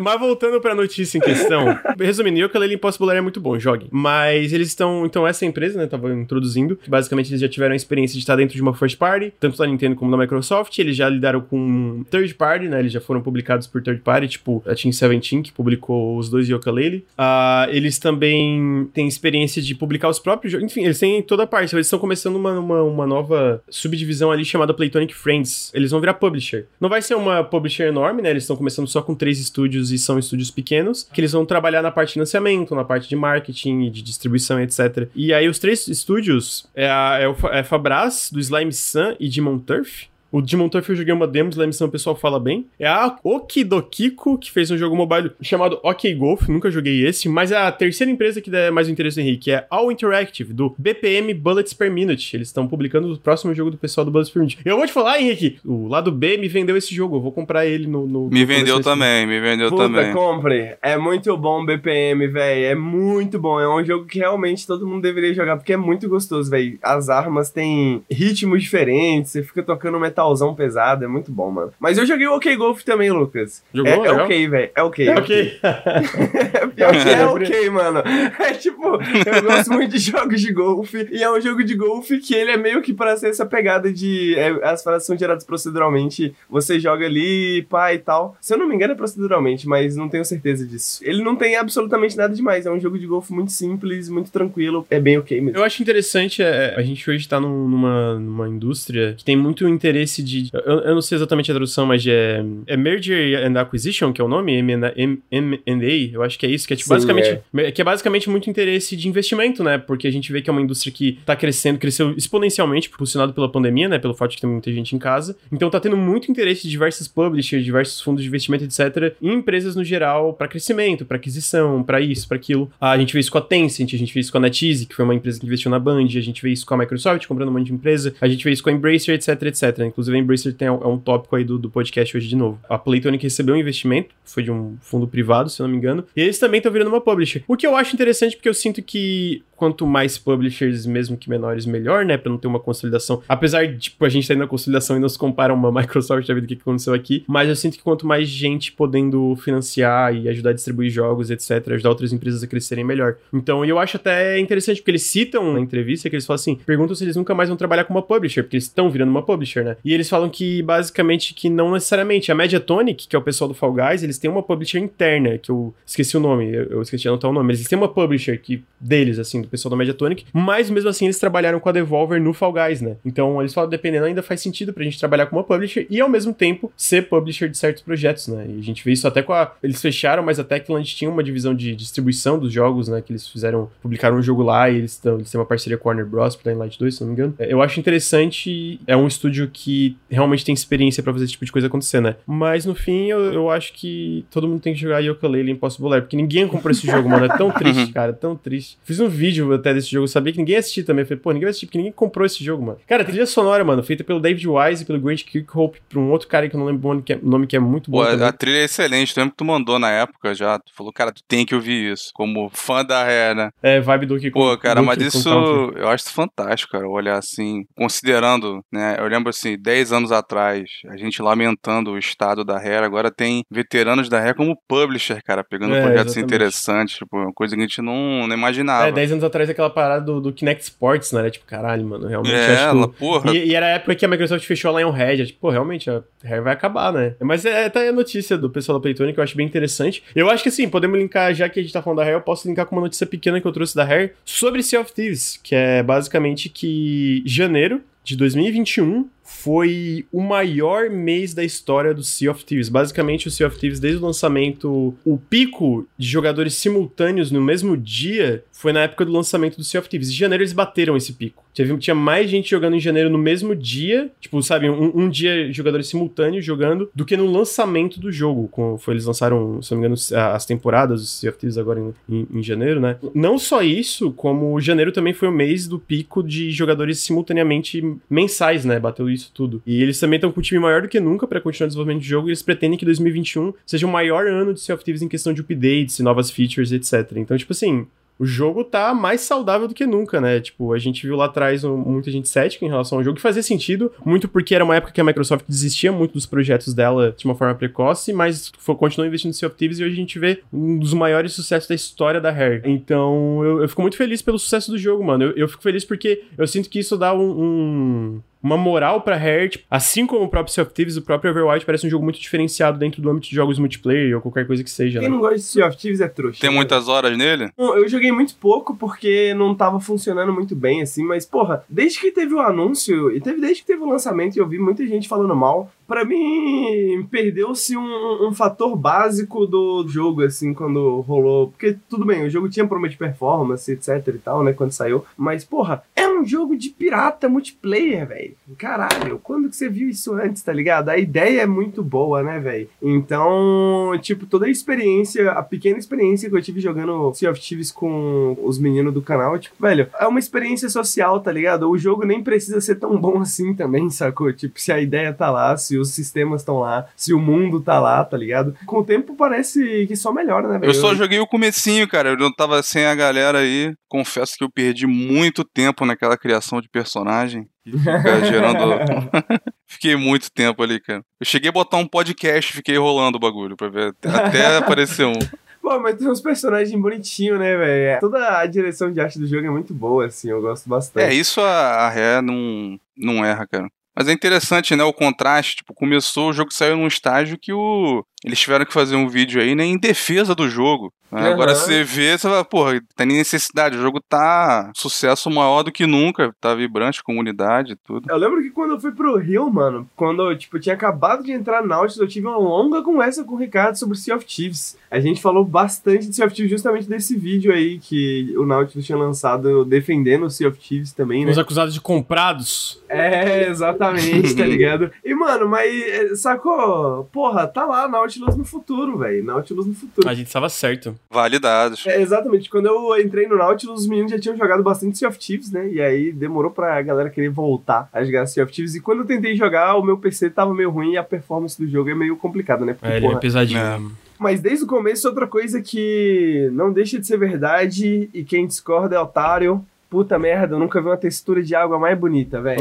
Speaker 1: Mas voltando pra notícia em questão, resumindo, Yooka-Laylee Impossible é muito bom, jogue. Mas eles estão, então essa empresa, né, tava introduzindo, basicamente eles já tiveram a experiência de estar dentro de uma first party, tanto da Nintendo como da Microsoft, eles já lidaram com third party, né, eles já foram publicados por third party, tipo a Team 17, que publicou os dois Yooka-Laylee. Ah, eles também têm experiência de publicar os próprios jogos, enfim, eles têm toda a parte, eles estão começando uma, uma, uma nova subdivisão ali chamada Playtonic Friends. Eles vão virar publisher. Não vai ser uma publisher enorme, né, eles estão começando só com três estúdios e são estúdios pequenos, que eles vão trabalhar na parte de financiamento, na parte de marketing e de distribuição, etc. E aí os três estúdios é a, é o é Fabras, do Slime Sun e Demon Turf. O Demon Turf eu joguei uma demo, Slime Sun o pessoal fala bem. É a Okidokiko, que fez um jogo mobile chamado OK Golf, nunca joguei esse, mas é a terceira empresa que dá mais interesse do Henrique, é All Interactive, do BPM Bullets Per Minute. Eles estão publicando o próximo jogo do pessoal do Bullets Per Minute. Eu vou te falar, Henrique, o lado B me vendeu esse jogo, eu vou comprar ele no... no
Speaker 3: Me vendeu também, me vendeu
Speaker 2: Puta,
Speaker 3: também.
Speaker 2: compre. É muito bom o BPM, velho. É muito bom. É um jogo que realmente todo mundo deveria jogar, porque é muito gostoso, velho. As armas têm ritmos diferentes, você fica tocando metalzão pesado, é muito bom, mano. Mas eu joguei o OK Golf também, Lucas.
Speaker 1: Jogou?
Speaker 2: É, é
Speaker 1: Legal.
Speaker 2: ok, velho. É ok.
Speaker 1: É ok.
Speaker 2: Pior que é ok, mano. É tipo, eu gosto muito de jogos de golfe. E é um jogo de golfe que ele é meio que pra ser essa pegada de. é, as frases são geradas proceduralmente. Você joga ali, pá e tal. Se eu não me engano, é proceduralmente, mas não tenho certeza disso. Ele não tem absolutamente nada demais. É um jogo de golfe muito simples, muito tranquilo. É bem ok mesmo.
Speaker 1: Eu acho interessante, é, a gente hoje tá num- numa, numa indústria que tem muito interesse de. Eu, eu não sei exatamente a tradução, mas é, é Merger and Acquisition, que é o nome? M&A, eu acho que é isso, que é tipo,
Speaker 2: Sim,
Speaker 1: basicamente. Que é basicamente muito interesse de investimento, né? Porque a gente vê que é uma indústria que tá crescendo, cresceu exponencialmente, propulsionado pela pandemia, né? Pelo fato de que tem muita gente em casa. Então tá tendo muito interesse de diversos publishers, diversos fundos de investimento, etc., em empresas no geral, pra crescimento, pra aquisição, pra isso, pra aquilo. Ah, a gente vê isso com a Tencent, a gente vê isso com a NetEase, que foi uma empresa que investiu na Band, a gente vê isso com a Microsoft, comprando um monte de empresa, a gente vê isso com a Embracer, etc, etc. Inclusive a Embracer tem, é um tópico aí do, do podcast hoje de novo. A Playtonic recebeu um investimento, foi de um fundo privado, se eu não me engano, e eles também estão virando uma publisher. O que eu acho interessante, porque eu sinto que quanto mais publishers, mesmo que menores, melhor, né? Pra não ter uma consolidação. Apesar de, tipo, a gente tá indo na consolidação e não se compara uma Microsoft da vida que aconteceu aqui. Mas eu sinto que quanto mais gente podendo financiar e ajudar a distribuir jogos, etc., ajudar outras empresas a crescerem melhor. Então, eu acho até interessante, porque eles citam na entrevista que eles falam assim: perguntam se eles nunca mais vão trabalhar com uma publisher, porque eles estão virando uma publisher, né? E eles falam que, basicamente, que não necessariamente. A Mediatonic, que é o pessoal do Fall Guys, eles têm uma publisher interna, que eu esqueci o nome, eu esqueci de anotar o nome. Eles têm uma publisher que, deles, assim, do pessoal da Mediatonic, mas mesmo assim eles trabalharam com a Devolver no Fall Guys, né? Então eles falam, dependendo, ainda faz sentido pra gente trabalhar com uma publisher e ao mesmo tempo ser publisher de certos projetos, né? E a gente vê isso até com a. Eles fecharam, mas a Techland tinha uma divisão de distribuição dos jogos, né? Que eles fizeram, publicaram um jogo lá e eles, eles têm uma parceria com Warner Bros. pra Light 2, se não me engano. É, Eu acho interessante, é um estúdio que realmente tem experiência pra fazer esse tipo de coisa acontecer, né? Mas no fim, eu, eu acho que todo mundo tem que jogar Yooka-Laylee Impossible Lair, porque ninguém comprou esse jogo, mano. É tão triste, cara, tão triste. Fiz um vídeo até desse jogo, eu sabia que ninguém ia assistir também. Eu falei, pô, ninguém vai assistir, porque ninguém comprou esse jogo, mano. Cara, trilha sonora, mano, feita pelo David Wise e pelo Grant Kirkhope, por um outro cara que eu não lembro o nome que é, nome que é muito bom
Speaker 3: Pô, a, a trilha é excelente, tu lembra que tu mandou na época já. Tu falou, cara, tu tem que ouvir isso. Como fã da Rare, né?
Speaker 1: É, vibe do que
Speaker 3: Pô, cara, mas isso eu acho fantástico, cara. Olhar assim, considerando, né? Eu lembro assim, 10 anos atrás, a gente lamentando o estado da Rare, agora tem veteranos da Rare como publisher, cara, pegando
Speaker 1: É,
Speaker 3: projetos
Speaker 1: exatamente.
Speaker 3: interessantes, tipo, uma coisa que a gente não, não imaginava.
Speaker 1: É, 10 anos atrás aquela parada do, do Kinect Sports, né? Tipo, caralho, mano, realmente
Speaker 3: É,
Speaker 1: acho que
Speaker 3: ela,
Speaker 1: o-
Speaker 3: porra.
Speaker 1: E, e era a época que a Microsoft fechou a Lionhead. Tipo, pô, realmente, a Rare vai acabar, né? Mas é, tá aí a notícia do pessoal da Playtonic que eu acho bem interessante. Eu acho que assim, podemos linkar, já que a gente tá falando da Rare, eu posso linkar com uma notícia pequena que eu trouxe da Rare sobre Sea of Thieves, que é basicamente que janeiro de 2021 foi o maior mês da história do Sea of Thieves. Basicamente, o Sea of Thieves, desde o lançamento, o pico de jogadores simultâneos no mesmo dia foi na época do lançamento do Sea of Thieves. Em janeiro eles bateram esse pico. Tinha mais gente jogando em janeiro no mesmo dia, tipo, sabe, um, um dia jogadores simultâneos jogando, do que no lançamento do jogo. Com, foi, eles lançaram, se não me engano, as temporadas do Sea of Thieves agora em, em, em janeiro, né? Não só isso, como janeiro também foi o mês do pico de jogadores simultaneamente mensais, né? Bateu isso tudo. E eles também estão com um time maior do que nunca para continuar o desenvolvimento de jogo e eles pretendem que 2021 seja o maior ano de Sea of Thieves em questão de updates, novas features, etc. Então, tipo assim, o jogo tá mais saudável do que nunca, né? Tipo, a gente viu lá atrás um- muita gente cética em relação ao jogo, que fazia sentido, muito porque era uma época que a Microsoft desistia muito dos projetos dela de uma forma precoce, mas foi, continuou investindo no Sea of Thieves e hoje a gente vê um dos maiores sucessos da história da Rare. Então, eu, eu fico muito feliz pelo sucesso do jogo, mano. Eu, eu fico feliz porque eu sinto que isso dá um- um uma moral pra Rare, tipo, assim como o próprio Sea of Thieves, o próprio Overwatch parece um jogo muito diferenciado dentro do âmbito de jogos multiplayer ou qualquer coisa que seja,
Speaker 2: Quem
Speaker 1: né?
Speaker 2: não gosta de Sea of Thieves é trouxa.
Speaker 3: Tem
Speaker 2: né?
Speaker 3: muitas horas nele?
Speaker 2: Bom, Eu joguei muito pouco porque não tava funcionando muito bem, assim, mas, porra, desde que teve o anúncio, e teve desde que teve o lançamento e eu vi muita gente falando mal, pra mim perdeu-se um, um fator básico do jogo, assim, quando rolou. Porque, tudo bem, o jogo tinha problema de performance, etc e tal, né, quando saiu, mas, porra, é um jogo de pirata multiplayer, velho. Caralho, quando que você viu isso antes, tá ligado? A ideia é muito boa, né, velho? Então, tipo, toda a experiência, a pequena experiência que eu tive jogando Sea of Thieves com os meninos do canal, tipo, velho, é uma experiência social, tá ligado? O jogo nem precisa ser tão bom assim também, sacou? Tipo, se a ideia tá lá, se se os sistemas estão lá, se o mundo tá lá, tá ligado? Com o tempo parece que só melhora, né, velho?
Speaker 3: Eu só joguei o comecinho, cara. Eu não tava sem a galera aí. Confesso que eu perdi muito tempo naquela criação de personagem. Gerando. fiquei muito tempo ali, cara. Eu cheguei a botar um podcast, fiquei rolando o bagulho pra ver. Até aparecer um.
Speaker 2: Pô, mas tem uns personagens bonitinhos, né, velho? Toda a direção de arte do jogo é muito boa, assim, eu gosto bastante.
Speaker 3: É, isso a, a Ré não, não erra, cara. Mas é interessante, né, o contraste. Tipo, começou, o jogo saiu num estágio que o... eles tiveram que fazer um vídeo aí, né, em defesa do jogo. Né?
Speaker 2: Uhum.
Speaker 3: Agora você vê, você vai, porra, tem necessidade. O jogo tá sucesso maior do que nunca. Tá vibrante, comunidade, tudo.
Speaker 2: Eu lembro que quando eu fui pro Rio, mano, quando eu, tipo, tinha acabado de entrar na Nautilus, eu tive uma longa conversa com o Ricardo sobre Sea of Thieves. A gente falou bastante de Sea of Thieves justamente desse vídeo aí que o Nautilus tinha lançado defendendo o Sea of Thieves também, né?
Speaker 1: Os acusados de comprados.
Speaker 2: É, exatamente, tá ligado? E, mano, mas, é, sacou? Porra, tá lá Nautilus no futuro, velho. Nautilus no futuro.
Speaker 1: A gente estava certo.
Speaker 3: Validados.
Speaker 2: É, exatamente. Quando eu entrei no Nautilus, os meninos já tinham jogado bastante Sea of Thieves, né? E aí demorou pra galera querer voltar a jogar Sea of Thieves. E quando eu tentei jogar, o meu PC tava meio ruim e a performance do jogo é meio complicada, né? Porque,
Speaker 1: É, ele é
Speaker 2: porra,
Speaker 1: pesadinho.
Speaker 3: É.
Speaker 1: mesmo.
Speaker 2: Mas desde o começo, outra coisa que não deixa de ser verdade e quem discorda é otário. Puta merda, eu nunca vi uma textura de água mais bonita, velho.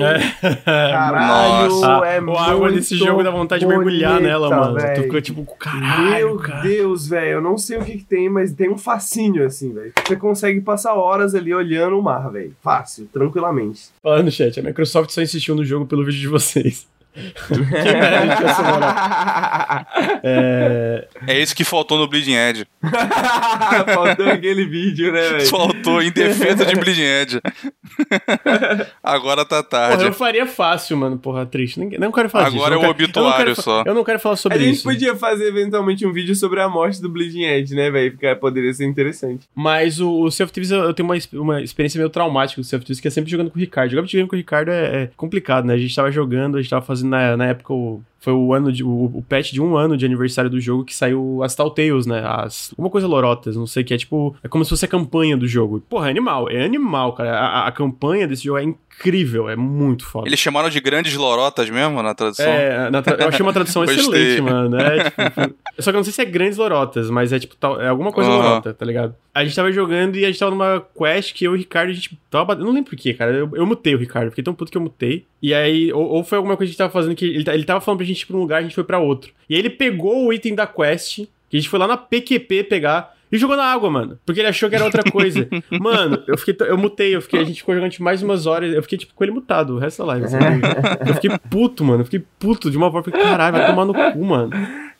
Speaker 2: Caralho,
Speaker 3: Nossa.
Speaker 2: é
Speaker 1: o água desse
Speaker 2: muito
Speaker 1: jogo dá vontade de mergulhar
Speaker 2: bonita,
Speaker 1: nela, mano. Tu
Speaker 2: véi.
Speaker 1: fica tipo, caralho,
Speaker 2: Meu
Speaker 1: cara.
Speaker 2: Deus, velho, eu não sei o que, que tem, mas tem um fascínio assim, velho. Você consegue passar horas ali olhando o mar, velho. Fácil, tranquilamente.
Speaker 1: Falando no chat, a Microsoft só insistiu no jogo pelo vídeo de vocês. Que merda, essa moral. É,
Speaker 3: É isso que faltou no Bleeding Edge.
Speaker 2: Faltou aquele vídeo, né, velho?
Speaker 3: Faltou em defesa de Bleeding Edge. Agora tá
Speaker 1: porra,
Speaker 3: tarde.
Speaker 1: eu faria fácil, mano. Porra, triste. Ninguém- Não quero falar disso.
Speaker 3: Agora
Speaker 1: eu não
Speaker 3: é o
Speaker 1: eu
Speaker 3: obituário
Speaker 1: fa-
Speaker 3: só.
Speaker 1: Eu não quero falar
Speaker 2: A
Speaker 1: sobre
Speaker 2: gente
Speaker 1: isso.
Speaker 2: podia fazer eventualmente um vídeo sobre a morte do Bleeding Edge, né, velho? Porque poderia ser interessante.
Speaker 1: Mas o, o Sea of Thieves, eu, eu tenho uma, uma experiência meio traumática com o Sea of Thieves, que é sempre jogando com o Ricardo. Jogar videogame com o Ricardo é, é complicado, né? A gente tava jogando, a gente tava fazendo na, na época o. Foi o ano de, o, o patch de um ano de aniversário do jogo que saiu as Telltales, né? As, uma coisa lorotas, não sei, que é tipo. É como se fosse a campanha do jogo. Porra, é animal, é animal, cara. A, a- campanha desse jogo é incrível, é muito foda.
Speaker 3: Eles chamaram de grandes lorotas mesmo na tradução?
Speaker 1: É, na tra- eu achei uma tradução excelente, mano. É, tipo, só que eu não sei se é grandes lorotas, mas é tipo, tal- é alguma coisa
Speaker 3: Aham.
Speaker 1: lorota, tá ligado? A gente tava jogando e a gente tava numa quest que eu e o Ricardo, a gente tava batendo. Eu não lembro porquê, cara. Eu, eu mutei o Ricardo, fiquei tão puto que eu mutei. E aí, ou, ou foi alguma coisa que a gente tava fazendo que ele, ele tava falando pra gente ir pra um lugar, a gente foi pra outro. E aí ele pegou o item da quest, que a gente foi lá na PQP pegar. E jogou na água, mano. Porque ele achou que era outra coisa. mano, eu fiquei. Eu mutei, eu fiquei. A gente ficou jogando tipo, mais umas horas. Eu fiquei, tipo, com ele mutado o resto da live. assim. eu fiquei puto, mano. Eu fiquei puto de uma forma. Eu Falei, caralho, vai tomar no cu, mano.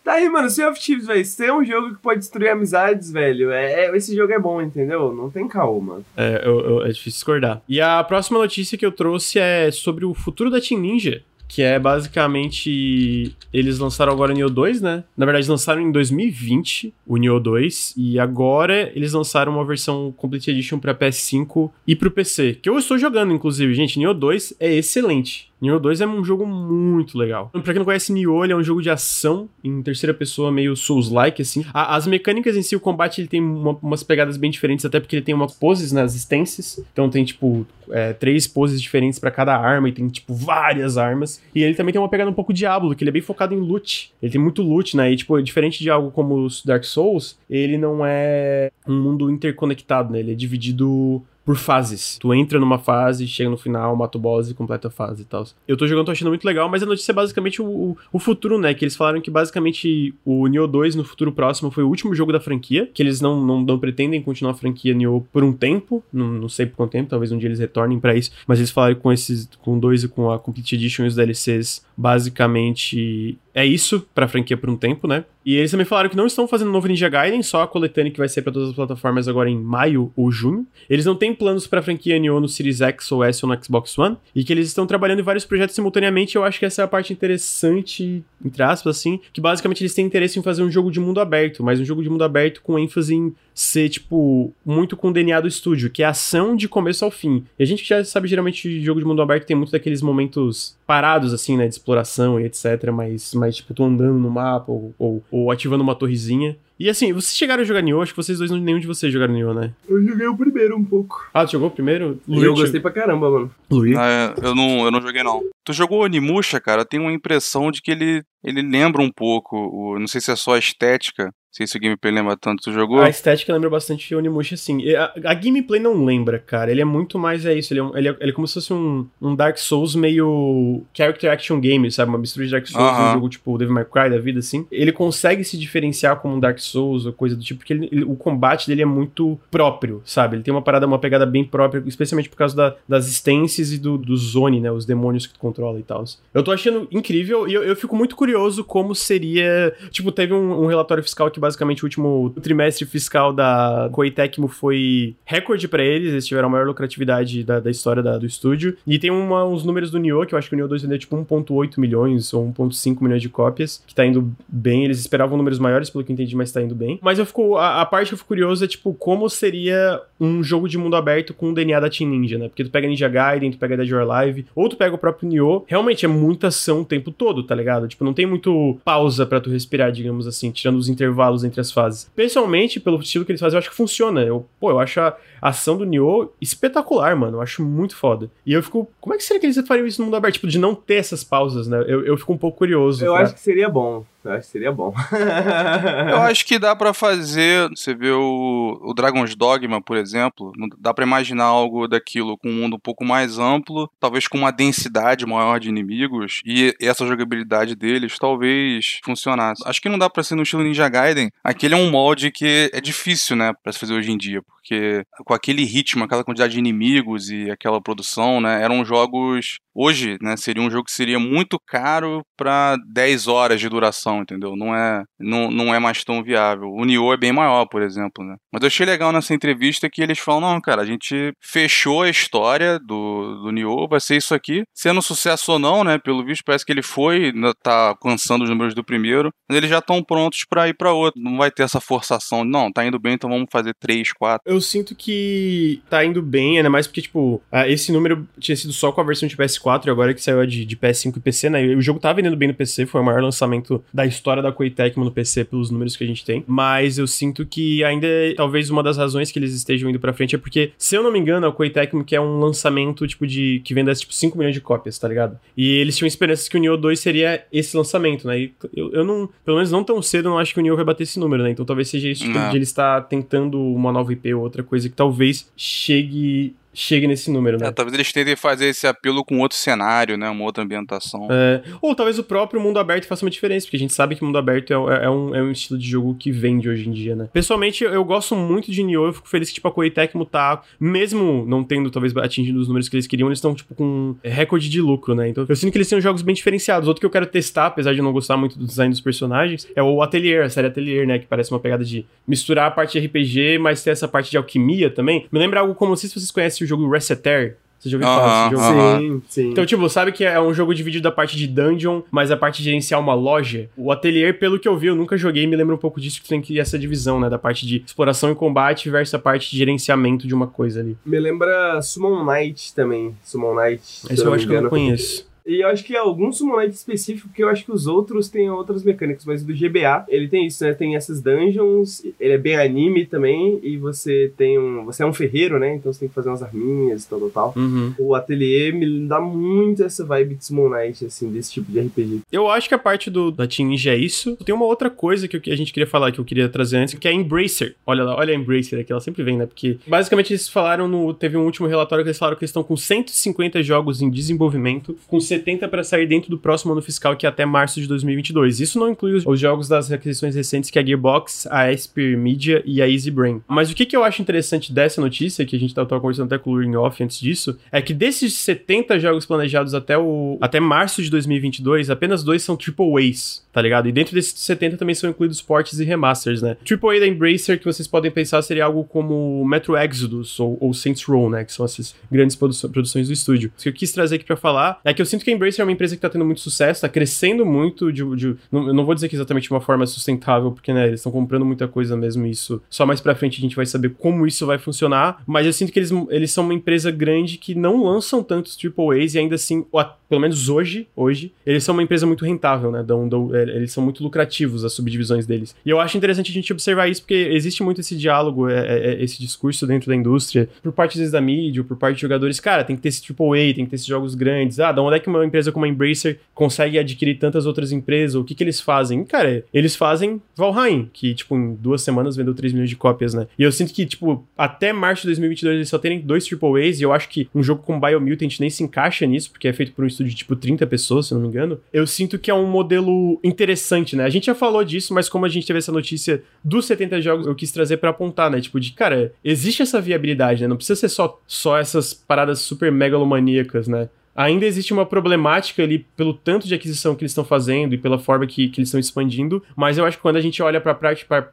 Speaker 2: Tá aí, mano, Sea of Thieves, velho. Se tem um jogo que pode destruir amizades, velho, é, é- esse jogo é bom, entendeu? Não tem caô, mano.
Speaker 1: É, eu- eu- é difícil discordar. E a próxima notícia que eu trouxe é sobre o futuro da Team Ninja. Que é basicamente. Eles lançaram agora o Neo 2, né? Na verdade, lançaram em 2020 o Neo 2. E agora eles lançaram uma versão Complete Edition pra PS5 e pro PC. Que eu estou jogando, inclusive. Gente, Neo 2 é excelente. Nioh 2 é um jogo muito legal. Pra quem não conhece Nioh, ele é um jogo de ação em terceira pessoa, meio Souls-like, assim. A- as mecânicas em si, o combate, ele tem uma- umas pegadas bem diferentes, até porque ele tem umas poses nas instâncias. Então tem, tipo, é, três poses diferentes pra cada arma e tem, tipo, várias armas. E ele também tem uma pegada um pouco Diablo, que ele é bem focado em loot. Ele tem muito loot, né? E, tipo, diferente de algo como os Dark Souls, ele não é um mundo interconectado, né? Ele é dividido por fases. Tu entra numa fase, chega no final, mata o boss e completa a fase e tal. Eu tô jogando, tô achando muito legal, mas a notícia é basicamente o, o, futuro, né? Que eles falaram que basicamente o Nioh 2 no futuro próximo foi o último jogo da franquia, que eles não, não, não pretendem continuar a franquia Nioh por um tempo, não, não sei por quanto tempo, talvez um dia eles retornem pra isso, mas eles falaram com esses, com dois e com a Complete Edition e os DLCs, basicamente é isso pra franquia por um tempo, né? E eles também falaram que não estão fazendo novo Ninja Gaiden, só a coletânea que vai ser pra todas as plataformas agora em maio ou junho. Eles não têm planos pra franquia Nioh no Series X ou S ou no Xbox One, e que eles estão trabalhando em vários projetos simultaneamente. Eu acho que essa é a parte interessante, entre aspas, assim, que basicamente eles têm interesse em fazer um jogo de mundo aberto, mas um jogo de mundo aberto com ênfase em ser, tipo, muito com o DNA do estúdio, que é ação de começo ao fim. E a gente já sabe, geralmente, jogo de mundo aberto tem muito daqueles momentos parados, assim, né, de exploração e etc, mas, mas tipo, tu andando no mapa ou, ou, ou ativando uma torrezinha. E assim, vocês chegaram a jogar Nioh? Acho que vocês dois, nenhum de vocês jogaram Nioh, né?
Speaker 2: Eu joguei o primeiro um pouco.
Speaker 1: Ah, tu jogou o primeiro?
Speaker 2: E eu gostei pra caramba, mano.
Speaker 1: Luiz?
Speaker 3: Ah, é, eu, não, eu não joguei, não. Tu jogou o Onimusha, cara? Eu tenho uma impressão de que ele, ele lembra um pouco. O, não sei se é só a estética. Não sei se o gameplay lembra tanto. Tu jogou?
Speaker 1: A estética lembra bastante Onimusha, sim. A, a gameplay não lembra, cara. Ele é muito mais é isso. Ele é, um- ele é, ele é como se fosse um, um Dark Souls meio character action game, sabe? Uma mistura de Dark Souls e um
Speaker 3: Aham.
Speaker 1: jogo tipo Devil May Cry da vida, assim. Ele consegue se diferenciar como um Dark Souls ou coisa do tipo, porque ele- ele- o combate dele é muito próprio, sabe? Ele tem uma parada, uma pegada bem própria, especialmente por causa da- das stances e do, do Zone, né? Os demônios que tu controla e tal. Eu tô achando incrível e eu, eu fico muito curioso como seria. Tipo, teve um, um relatório fiscal que basicamente o último trimestre fiscal da Koei Tecmo foi recorde pra eles. Eles tiveram a maior lucratividade da, da história da- do estúdio. E tem uma- uns números do Nioh, que eu acho que o Nioh 2 vendeu tipo 1,8 milhões ou 1,5 milhões de cópias, que tá indo bem. Eles esperavam números maiores, pelo que entendi, mas tá indo bem. Mas eu fico. A, a parte que eu fico curioso é, tipo, como seria um jogo de mundo aberto com o DNA da Team Ninja, né? Porque tu pega Ninja Gaiden, tu pega Dead or Alive, ou tu pega o próprio Nioh. Realmente é muita ação o tempo todo, tá ligado? Tipo, não tem muito pausa pra tu respirar, digamos assim, tirando os intervalos entre as fases. Pessoalmente, pelo estilo que eles fazem, eu acho que funciona. Eu, pô, eu acho a ação do Nioh espetacular, mano. Eu acho muito foda. E eu fico, como é que seria que eles fariam isso no mundo aberto? Tipo, de não ter essas pausas, né? Eu, eu fico um pouco curioso.
Speaker 2: Eu
Speaker 1: pra-
Speaker 2: acho que seria bom. Eu acho que seria bom.
Speaker 3: Eu acho que dá pra fazer. Você vê o, o Dragon's Dogma, por exemplo. Dá pra imaginar algo daquilo com um mundo um pouco mais amplo, talvez com uma densidade maior de inimigos e essa jogabilidade deles talvez funcionasse. Acho que não dá pra ser no estilo Ninja Gaiden. Aquele é um molde que é difícil, né, pra se fazer hoje em dia, porque com aquele ritmo, aquela quantidade de inimigos e aquela produção, né, eram jogos hoje, né, seria um jogo que seria muito caro pra 10 horas de duração, entendeu? Não é, não, não é mais tão viável. O Nioh é bem maior, por exemplo, né? Mas eu achei legal nessa entrevista que eles falam, não, cara, a gente fechou a história do, do Nioh, vai ser isso aqui. Sendo sucesso ou não, né, pelo visto parece que ele foi, tá alcançando os números do primeiro, mas eles já estão prontos pra ir pra outro. Não vai ter essa forçação, não, tá indo bem, então vamos fazer 3, 4.
Speaker 1: Eu sinto que tá indo bem, ainda mais porque, tipo, ah, esse número tinha sido só com a versão de PS4 e agora que saiu a de, de PS5 e PC, né? O jogo tá vendendo bem no PC, foi o maior lançamento da história da Koei Tecmo no PC pelos números que a gente tem. Mas eu sinto que ainda, talvez uma das razões que eles estejam indo pra frente é porque, se eu não me engano, a Koei Tecmo que é um lançamento, tipo, de que vendesse, tipo, 5 milhões de cópias, tá ligado? E eles tinham esperanças que o Nioh 2 seria esse lançamento, né? E eu, eu não, pelo menos não tão cedo, eu não acho que o Nioh vai bater esse número, né? Então talvez seja isso, tipo, de ele estar tentando uma nova IP ou outra coisa que talvez chegue chegue nesse número, né?
Speaker 3: É, talvez eles tentem fazer esse apelo com outro cenário, né, uma outra ambientação.
Speaker 1: É, ou talvez o próprio mundo aberto faça uma diferença, porque a gente sabe que mundo aberto é, é um, é um estilo de jogo que vende hoje em dia, né? Pessoalmente, eu gosto muito de Nioh, eu fico feliz que, tipo, a Koei Tecmo tá, mesmo não tendo, talvez, atingido os números que eles queriam, eles estão, tipo, com recorde de lucro, né? Então, eu sinto que eles têm jogos bem diferenciados. Outro que eu quero testar, apesar de eu não gostar muito do design dos personagens, é o Atelier, a série Atelier, né? Que parece uma pegada de misturar a parte de RPG, mas ter essa parte de alquimia também. Me lembra algo como, não sei se vocês conhecem o jogo Reseter. Você já ouviu falar desse jogo?
Speaker 2: Sim, sim.
Speaker 1: Então, tipo, sabe que é um jogo dividido da parte de dungeon, mas a parte de gerenciar uma loja? O Atelier, pelo que eu vi, eu nunca joguei, me lembra um pouco disso, que tem que essa divisão, né? Da parte de exploração e combate versus a parte de gerenciamento de uma coisa ali.
Speaker 2: Me lembra Summon Knight também. Summon Knight. se
Speaker 1: Esse eu
Speaker 2: não
Speaker 1: acho que eu não conheço.
Speaker 2: E eu acho que é algum Summon Knight específico, porque eu acho que os outros têm outras mecânicas, mas o do GBA, ele tem isso, né? Tem essas dungeons, ele é bem anime também, e você tem um. Você é um ferreiro, né? Então você tem que fazer umas arminhas e tal, tal, tal.
Speaker 1: Uhum.
Speaker 2: O ateliê me dá muito essa vibe de Summon Knight, assim, desse tipo de RPG.
Speaker 1: Eu acho que a parte do, da Team Ninja é isso. Tem uma outra coisa que, eu- que a gente queria falar, que eu queria trazer antes, que é a Embracer. Olha lá, olha a Embracer aqui, ela sempre vem, né? Porque basicamente eles falaram no. Teve um último relatório que eles falaram que eles estão com 150 jogos em desenvolvimento, com 70 para sair dentro do próximo ano fiscal, que é até março de 2022. Isso não inclui os, os jogos das aquisições recentes, que é a Gearbox, a Esper Media e a Easy Brain. Mas o que, que eu acho interessante dessa notícia, que a gente tava, tava conversando até com o Luring Off antes disso, é que desses 70 jogos planejados até, o, até março de 2022, apenas dois são Triple A's, tá ligado? E dentro desses 70 também são incluídos ports e remasters, né? Triple A da Embracer, que vocês podem pensar, seria algo como Metro Exodus ou, ou Saints Row, né? Que são essas grandes produ- produções do estúdio. O que eu quis trazer aqui pra falar é que eu sinto que a Embracer é uma empresa que tá tendo muito sucesso, tá crescendo muito de... de não, eu não vou dizer que exatamente de uma forma sustentável, porque, né, eles estão comprando muita coisa mesmo isso. Só mais pra frente a gente vai saber como isso vai funcionar, mas eu sinto que eles, eles são uma empresa grande que não lançam tantos AAAs e ainda assim pelo menos hoje, hoje, eles são uma empresa muito rentável, né? Dão, dão, é, eles são muito lucrativos, as subdivisões deles. E eu acho interessante a gente observar isso, porque existe muito esse diálogo, é, é, é esse discurso dentro da indústria, por parte, da mídia, por parte de jogadores. Cara, tem que ter esse AAA, tem que ter esses jogos grandes. Ah, da onde é que uma empresa como a Embracer consegue adquirir tantas outras empresas? O que que eles fazem? Cara, eles fazem Valheim, que, tipo, em duas semanas vendeu 3 milhões de cópias, né? E eu sinto que, tipo, até março de 2022 eles só terem dois AAAs, e eu acho que um jogo como Biomutant nem se encaixa nisso, porque é feito por um estúdio de, tipo, 30 pessoas, se não me engano. Eu sinto que é um modelo interessante, né? A gente já falou disso, mas como a gente teve essa notícia dos 70 jogos, eu quis trazer para apontar, né? Tipo, de, cara, existe essa viabilidade, né? Não precisa ser só, só essas paradas super megalomaníacas, né? Ainda existe uma problemática ali pelo tanto de aquisição que eles estão fazendo e pela forma que, que eles estão expandindo, mas eu acho que quando a gente olha para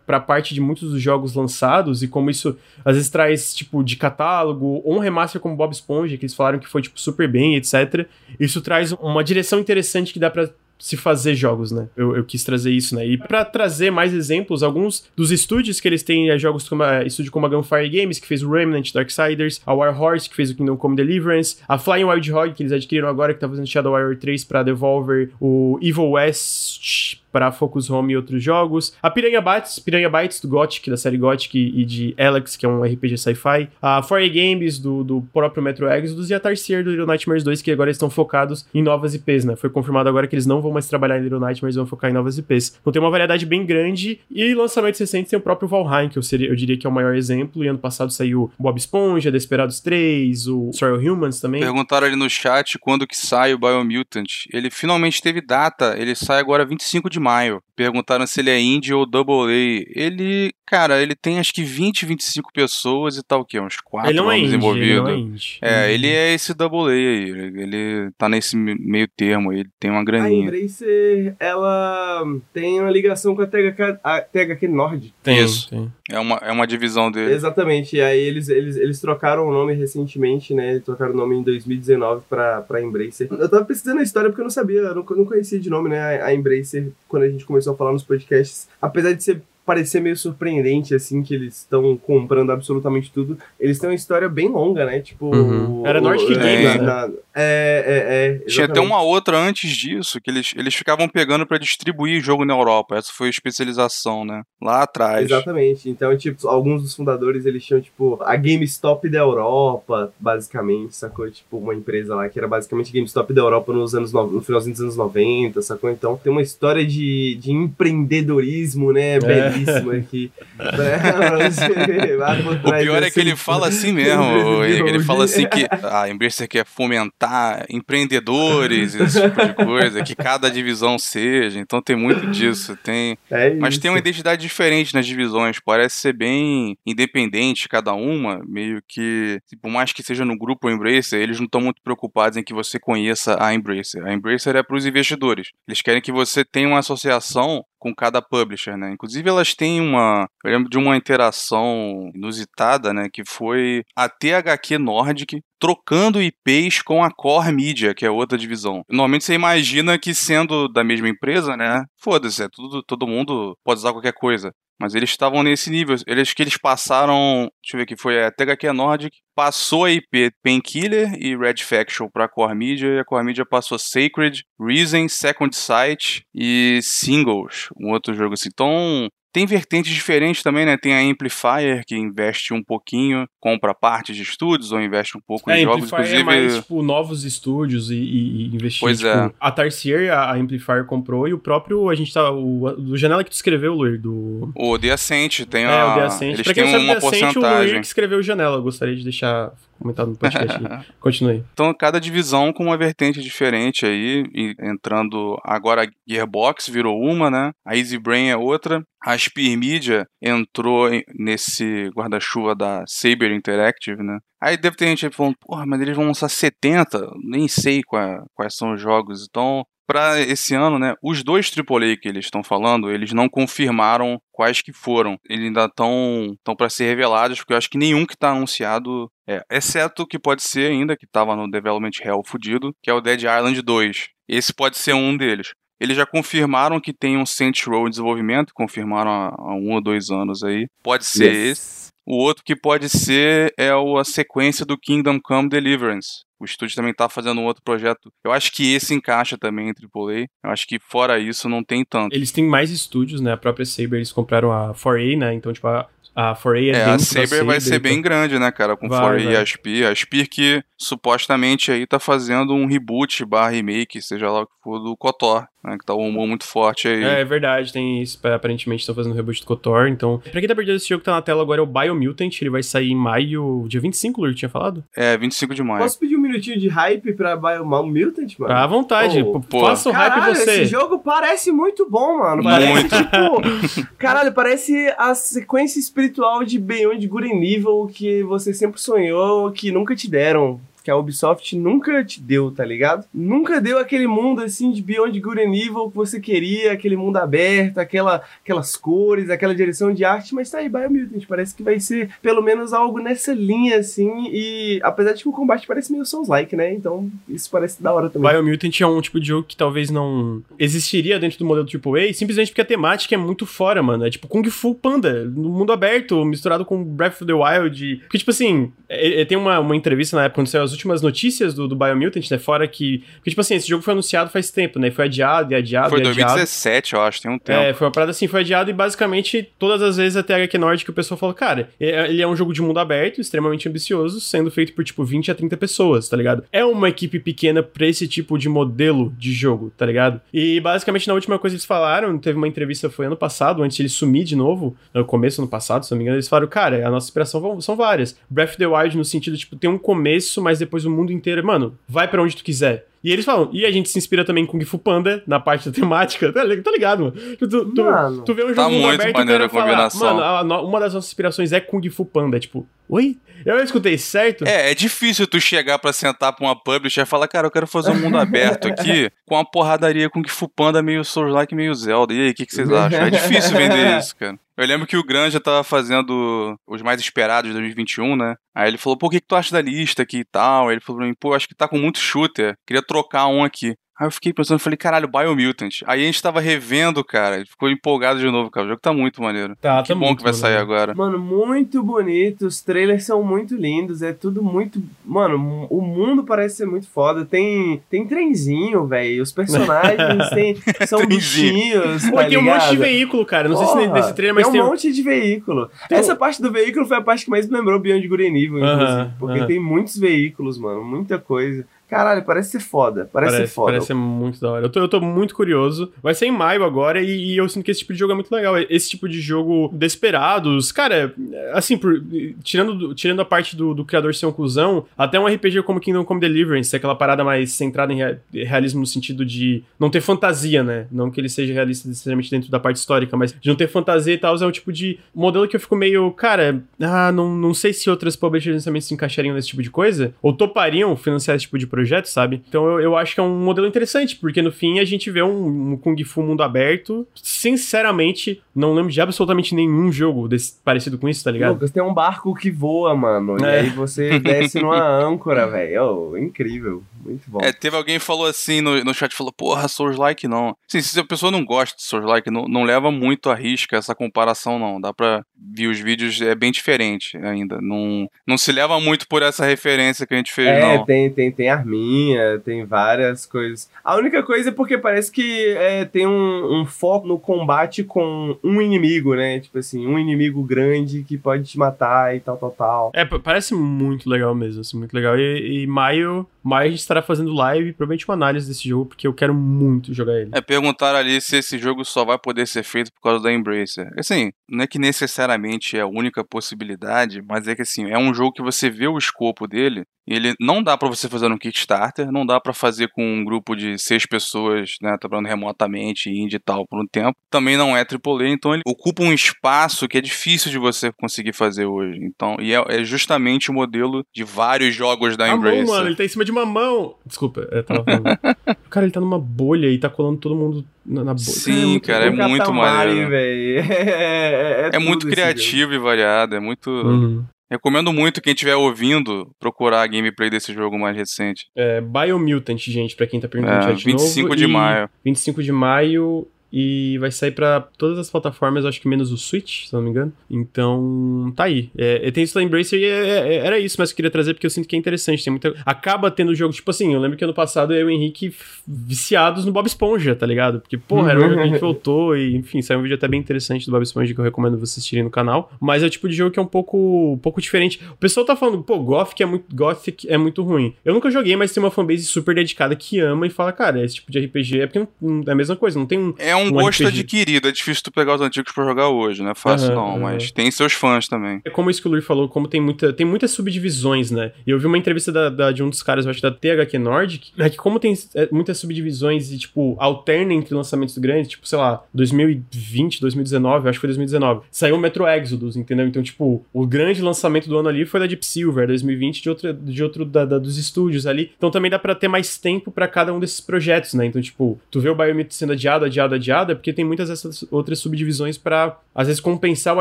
Speaker 1: a parte de muitos dos jogos lançados e como isso às vezes traz tipo de catálogo ou um remaster como Bob Esponja, que eles falaram que foi tipo super bem, etc. Isso traz uma direção interessante que dá para se fazer jogos, né? Eu, eu quis trazer isso, né? E para trazer mais exemplos, alguns dos estúdios que eles têm é jogos como a, estúdio como a Gunfire Games, que fez o Remnant, Darksiders, a War Horse, que fez o Kingdom Come Deliverance, a Flying Wild Hog, que eles adquiriram agora, que tá fazendo Shadow Warrior 3 pra Devolver, o Evil West para Focus Home e outros jogos. A Piranha Bytes, Piranha Bytes do Gothic, da série Gothic e de Alex, que é um RPG sci-fi. A 4A Games do, do próprio Metro Exodus e a Tarsier do Little Nightmares 2, que agora estão focados em novas IPs, né? Foi confirmado agora que eles não vão mais trabalhar em Little Nightmares, vão focar em novas IPs. Então tem uma variedade bem grande e lançamentos recentes tem o próprio Valheim, que eu, seria, eu diria que é o maior exemplo. E ano passado saiu Bob Esponja, Desperados 3, o Soil Humans também.
Speaker 3: Perguntaram ali no chat quando que sai o Biomutant. Ele finalmente teve data, ele sai agora 25 de maio. Perguntaram se ele é indie ou double A. Ele, cara, ele tem acho que 20, 25 pessoas e tal, o quê? Uns 4
Speaker 1: ele não é
Speaker 3: anos
Speaker 1: indie. Ele não é, indie.
Speaker 3: é, ele é esse double A aí. Ele tá nesse meio termo, ele tem uma graninha.
Speaker 2: A Embracer, ela tem uma ligação com a THQ, a THQ Nord.
Speaker 3: Tem, Isso. Tem. É, uma, é uma divisão dele.
Speaker 2: Exatamente. E aí eles, eles, eles trocaram o nome recentemente, né? Trocaram o nome em 2019 pra, pra Embracer. Eu tava pesquisando a história porque eu não sabia, eu não, não conhecia de nome, né? A, a Embracer, quando a gente começou a falar nos podcasts. Apesar de ser parecer meio surpreendente, assim, que eles estão comprando absolutamente tudo. Eles têm uma história bem longa, né? Tipo.
Speaker 1: Uhum. Era Nordic
Speaker 2: é,
Speaker 1: Games,
Speaker 2: né? É, é, é.
Speaker 3: Tinha até uma outra antes disso, que eles, eles ficavam pegando para distribuir jogo na Europa. Essa foi a especialização, né? Lá atrás.
Speaker 2: Exatamente. Então, tipo, alguns dos fundadores, eles tinham, tipo, a GameStop da Europa, basicamente, sacou? Tipo, uma empresa lá que era basicamente GameStop da Europa nos anos no, no finalzinho dos anos 90, sacou? Então, tem uma história de, de empreendedorismo, né? É aqui.
Speaker 3: o pior é que ele fala assim mesmo. ele fala assim que a Embracer quer fomentar empreendedores, esse tipo de coisa, que cada divisão seja. Então tem muito disso. Tem,
Speaker 2: é
Speaker 3: mas tem uma identidade diferente nas divisões. Parece ser bem independente cada uma, meio que, por mais que seja no grupo Embracer, eles não estão muito preocupados em que você conheça a Embracer. A Embracer é para os investidores. Eles querem que você tenha uma associação com cada publisher, né? Inclusive elas têm uma, eu lembro de uma interação inusitada, né, que foi a THQ Nordic trocando IPs com a Core Media, que é outra divisão. Normalmente você imagina que sendo da mesma empresa, né, foda-se, é tudo, todo mundo pode usar qualquer coisa. Mas eles estavam nesse nível. Eles que eles passaram. Deixa eu ver aqui, foi a THQ Nordic. Passou a IP Painkiller e Red Faction pra Core Media. E a Core Media passou Sacred, Reason, Second Sight e Singles. Um outro jogo assim. Então, tem vertentes diferentes também, né? Tem a Amplifier, que investe um pouquinho, compra partes de estúdios ou investe um pouco
Speaker 1: é,
Speaker 3: em jogos.
Speaker 1: Amplifier
Speaker 3: Inclusive...
Speaker 1: é mais, tipo, novos estúdios e, e, e investir.
Speaker 3: Pois
Speaker 1: tipo,
Speaker 3: é.
Speaker 1: A Tarsier, a, Amplifier comprou, e o próprio, a gente tá, o, do Janela que tu escreveu, Luir, do...
Speaker 3: O The Ascent, tem
Speaker 1: é,
Speaker 3: a...
Speaker 1: o The Ascent.
Speaker 3: Eles
Speaker 1: pra quem não sabe,
Speaker 3: uma
Speaker 1: The Ascent,
Speaker 3: porcentagem.
Speaker 1: o Luir que escreveu Janela, eu gostaria de deixar comentado no podcast. Continue.
Speaker 3: Então, cada divisão com uma vertente diferente aí, entrando agora a Gearbox virou uma, né? A Easy Brain é outra. A Spear Media entrou nesse guarda-chuva da Saber Interactive, né? Aí deve ter gente aí falando, porra, mas eles vão lançar 70, nem sei qual, quais são os jogos. Então, para esse ano, né, os dois AAA que eles estão falando, eles não confirmaram quais que foram. Eles ainda estão estão para ser revelados, porque eu acho que nenhum que está anunciado é, exceto que pode ser ainda que estava no Development Hell fudido, que é o Dead Island 2. Esse pode ser um deles. Eles já confirmaram que tem um Saints Row em desenvolvimento, confirmaram há, há um ou dois anos aí. Pode ser yes. esse. O outro que pode ser é a sequência do Kingdom Come Deliverance. O estúdio também tá fazendo um outro projeto. Eu acho que esse encaixa também em AAA. Eu acho que fora isso não tem tanto.
Speaker 1: Eles têm mais estúdios, né? A própria Saber, eles compraram a 4A, né? Então, tipo, a, a 4A é,
Speaker 3: É, a Saber vai ser
Speaker 1: então-
Speaker 3: bem grande, né, cara? Com
Speaker 1: Vai,
Speaker 3: Fora e
Speaker 1: vai.
Speaker 3: a Spear. A Spear que supostamente aí tá fazendo um reboot barra remake, seja lá o que for, do KOTOR, né? Que tá um humor muito forte aí.
Speaker 1: É, é verdade, tem isso. Aparentemente estão fazendo o reboot do KOTOR. Então, pra quem tá perdendo esse jogo que tá na tela agora é o Biomutant. Ele vai sair em maio, dia 25, Lur, tinha falado?
Speaker 3: É, 25 de maio.
Speaker 2: Posso pedir um minutinho de hype pra Biomal Mutant, mano?
Speaker 1: À vontade.
Speaker 2: Oh,
Speaker 3: pô.
Speaker 1: Faça o hype
Speaker 2: Caralho,
Speaker 1: você.
Speaker 2: esse jogo parece muito bom, mano.
Speaker 3: Muito.
Speaker 2: Parece, tipo... caralho, parece a sequência espiritual de Beyond Good Evil que você sempre sonhou, que nunca te deram. Que a Ubisoft nunca te deu, tá ligado? Nunca deu aquele mundo, assim, de Beyond Good and Evil que você queria, aquele mundo aberto, aquela, aquelas cores, aquela direção de arte, mas tá aí, Biomutant. Parece que vai ser, pelo menos, algo nessa linha, assim, e apesar de que o combate parece meio Souls-like, né? Então, isso parece da hora também.
Speaker 1: Biomutant é um tipo de jogo que talvez não existiria dentro do modelo AAA, simplesmente porque a temática é muito fora, mano. É tipo Kung Fu Panda, no mundo aberto, misturado com Breath of the Wild. Porque, tipo assim, é- é- tem uma, uma entrevista na época quando saiu as últimas notícias do, do Biomutant, né? Fora que. Porque, tipo assim, esse jogo foi anunciado faz tempo, né? Foi adiado e adiado
Speaker 3: Foi
Speaker 1: e adiado.
Speaker 3: 2017, eu acho, tem um tempo.
Speaker 1: É, foi uma parada assim, foi adiado e basicamente todas as vezes até a HQ Nordic o pessoal falou, cara, é- ele é um jogo de mundo aberto, extremamente ambicioso, sendo feito por tipo 20 a 30 pessoas, tá ligado? É uma equipe pequena pra esse tipo de modelo de jogo, tá ligado? E basicamente na última coisa que eles falaram, teve uma entrevista, foi ano passado, antes de ele sumir de novo, no começo ano passado, se não me engano, eles falaram, cara, a nossa inspiração são várias. Breath of the Wild no sentido, tipo, tem um começo, mas depois o mundo inteiro, mano, vai pra onde tu quiser. E eles falam, e a gente se inspira também em Kung Fu Panda, na parte da temática. Tá tá ligado, mano? Tu, tu,
Speaker 2: Mano.
Speaker 1: tu vê um jogo
Speaker 3: Tá muito
Speaker 1: aberto cara
Speaker 3: a combinação.
Speaker 1: mano, a no- uma das nossas inspirações é Kung Fu Panda. Tipo, oi? Eu escutei certo?
Speaker 3: É, é difícil tu chegar pra sentar pra uma publisher e falar, cara, eu quero fazer um mundo aberto aqui com uma porradaria com que Fupanda meio Souls-like, meio Zelda. E aí, o que, que vocês acham? É difícil vender isso, cara. Eu lembro que o Granja tava fazendo os mais esperados de 2021, né? Aí ele falou, pô, o que, que tu acha da lista aqui e tal? Aí ele falou pra mim, pô, acho que tá com muito shooter. Queria trocar um aqui. Aí eu fiquei pensando, falei, caralho, Biomutant. Aí a gente tava revendo, cara, ficou empolgado de novo, cara. O jogo tá muito maneiro.
Speaker 1: Tá,
Speaker 3: que
Speaker 1: tá
Speaker 3: bom
Speaker 1: muito
Speaker 3: que vai sair
Speaker 1: maneiro.
Speaker 3: agora.
Speaker 2: Mano, muito bonito. Os trailers são muito lindos. É tudo muito. Mano, o mundo parece ser muito foda. Tem, tem trenzinho, velho. Os personagens tem, são bichinhos.
Speaker 1: Pô,
Speaker 2: tá
Speaker 1: tem um monte de veículo, cara. Não sei se
Speaker 2: Porra,
Speaker 1: nesse trailer, mas
Speaker 2: tem
Speaker 1: tem.
Speaker 2: um monte de veículo.
Speaker 1: Tem
Speaker 2: Essa parte do veículo foi a parte que mais me lembrou Beyond and Evil,
Speaker 1: Aham,
Speaker 2: inclusive. porque
Speaker 1: aham.
Speaker 2: tem muitos veículos, mano. Muita coisa. Caralho, parece ser foda. Parece,
Speaker 1: Parece,
Speaker 2: ser foda.
Speaker 1: parece ser muito da hora. Eu tô, eu tô muito curioso. Vai ser em maio agora e, e eu sinto que esse tipo de jogo é muito legal. Esse tipo de jogo Desperados, cara, assim, por, tirando, do- tirando a parte do, do criador ser um cuzão, até um RPG como Kingdom Come Deliverance, aquela parada mais centrada em rea- realismo no sentido de não ter fantasia, né? Não que ele seja realista necessariamente dentro da parte histórica, mas de não ter fantasia e tal, é um tipo de modelo que eu fico meio, cara, ah, não, não sei se outras publishers necessariamente se encaixariam nesse tipo de coisa, ou topariam financiar esse tipo de projeto, sabe? Então eu, eu acho que é um modelo interessante, porque no fim a gente vê um, um Kung Fu mundo aberto. Sinceramente, não lembro de absolutamente nenhum jogo desse- parecido com isso, tá ligado?
Speaker 2: Lucas, tem um barco que voa, mano. E
Speaker 1: É.
Speaker 2: aí você desce numa âncora, velho. Oh, incrível. Muito bom.
Speaker 3: É, teve alguém que falou assim no, no chat, falou, porra, Souls-like não. Sim, se a pessoa não gosta de Souls-like, não, não leva muito a risca essa comparação, não. Dá pra ver os vídeos, é bem diferente ainda. Não, não se leva muito por essa referência que a gente fez,
Speaker 2: É,
Speaker 3: não.
Speaker 2: tem, tem, tem arminha, tem várias coisas. A única coisa é porque parece que é, tem um, um foco no combate com um inimigo, né? Tipo assim, um inimigo grande que pode te matar e tal, tal, tal.
Speaker 1: É, pa- parece muito legal mesmo, assim, muito legal. E, e maio, maio a gente estará fazendo live, provavelmente uma análise desse jogo, porque eu quero muito jogar ele.
Speaker 3: É, perguntaram ali se esse jogo só vai poder ser feito por causa da Embracer. Assim, não é que necessariamente é a única possibilidade, mas é que assim, é um jogo que você vê o escopo dele, ele não dá pra você fazer no Kickstarter, não dá pra fazer com um grupo de seis pessoas, né, trabalhando remotamente, indie e tal, por um tempo. Também não é AAA, então ele ocupa um espaço que é difícil de você conseguir fazer hoje. Então, e é, é justamente o modelo de vários jogos da
Speaker 1: a
Speaker 3: Embracer.
Speaker 1: mão, mano, ele tá em cima de uma mão. Desculpa, eu tava falando. cara, ele tá numa bolha e tá colando todo mundo na, na bolha.
Speaker 3: Sim, cara, é
Speaker 2: Um
Speaker 3: muito
Speaker 2: Katamari,
Speaker 3: maneiro.
Speaker 2: velho. É,
Speaker 3: É muito
Speaker 2: tudo esse
Speaker 3: criativo e variado, é muito.
Speaker 1: Uhum.
Speaker 3: Recomendo muito quem estiver ouvindo procurar a gameplay desse jogo mais recente.
Speaker 1: É, Biomutant, gente, pra quem tá perguntando
Speaker 3: É,
Speaker 1: chat
Speaker 3: 25
Speaker 1: novo.
Speaker 3: de
Speaker 1: e
Speaker 3: maio.
Speaker 1: 25 de maio. E vai sair pra todas as plataformas, acho que menos o Switch, se não me engano. Então, tá aí. É, tem isso da Embracer e é, é, era isso, mas eu queria trazer porque eu sinto que é interessante. Tem muita... Acaba tendo jogo, tipo assim, eu lembro que ano passado eu e o Henrique viciados no Bob Esponja, tá ligado? Porque, porra, era um jogo que a gente voltou e, enfim, saiu um vídeo até bem interessante do Bob Esponja que eu recomendo vocês assistirem no canal. Mas é o tipo de jogo que é um pouco, um pouco diferente. O pessoal tá falando, pô, Gothic é muito, Gothic é muito ruim. Eu nunca joguei, mas tem uma fanbase super dedicada que ama e fala, cara, esse tipo de RPG é porque não, não é a mesma coisa, não tem um.
Speaker 3: É um, um gosto RPG. adquirido, é difícil tu pegar os antigos pra jogar hoje, não é fácil uhum, não, uhum. mas tem seus fãs também.
Speaker 1: É como o Skulur falou, como tem, muita, tem muitas subdivisões, né? E eu vi uma entrevista da, da, de um dos caras, eu acho, da THQ Nordic, é que como tem é, muitas subdivisões e, tipo, alterna entre lançamentos grandes, tipo, sei lá, 2020, 2019, eu acho que foi 2019, saiu o Metro Exodus, entendeu? Então, tipo, o grande lançamento do ano ali foi da Deep Silver, 2020, de outro, de outro da, da, dos estúdios ali. Então também dá para ter mais tempo para cada um desses projetos, né? Então, tipo, tu vê o Biomutant sendo adiado, adiado, adiado, é porque tem muitas essas outras subdivisões para às vezes compensar o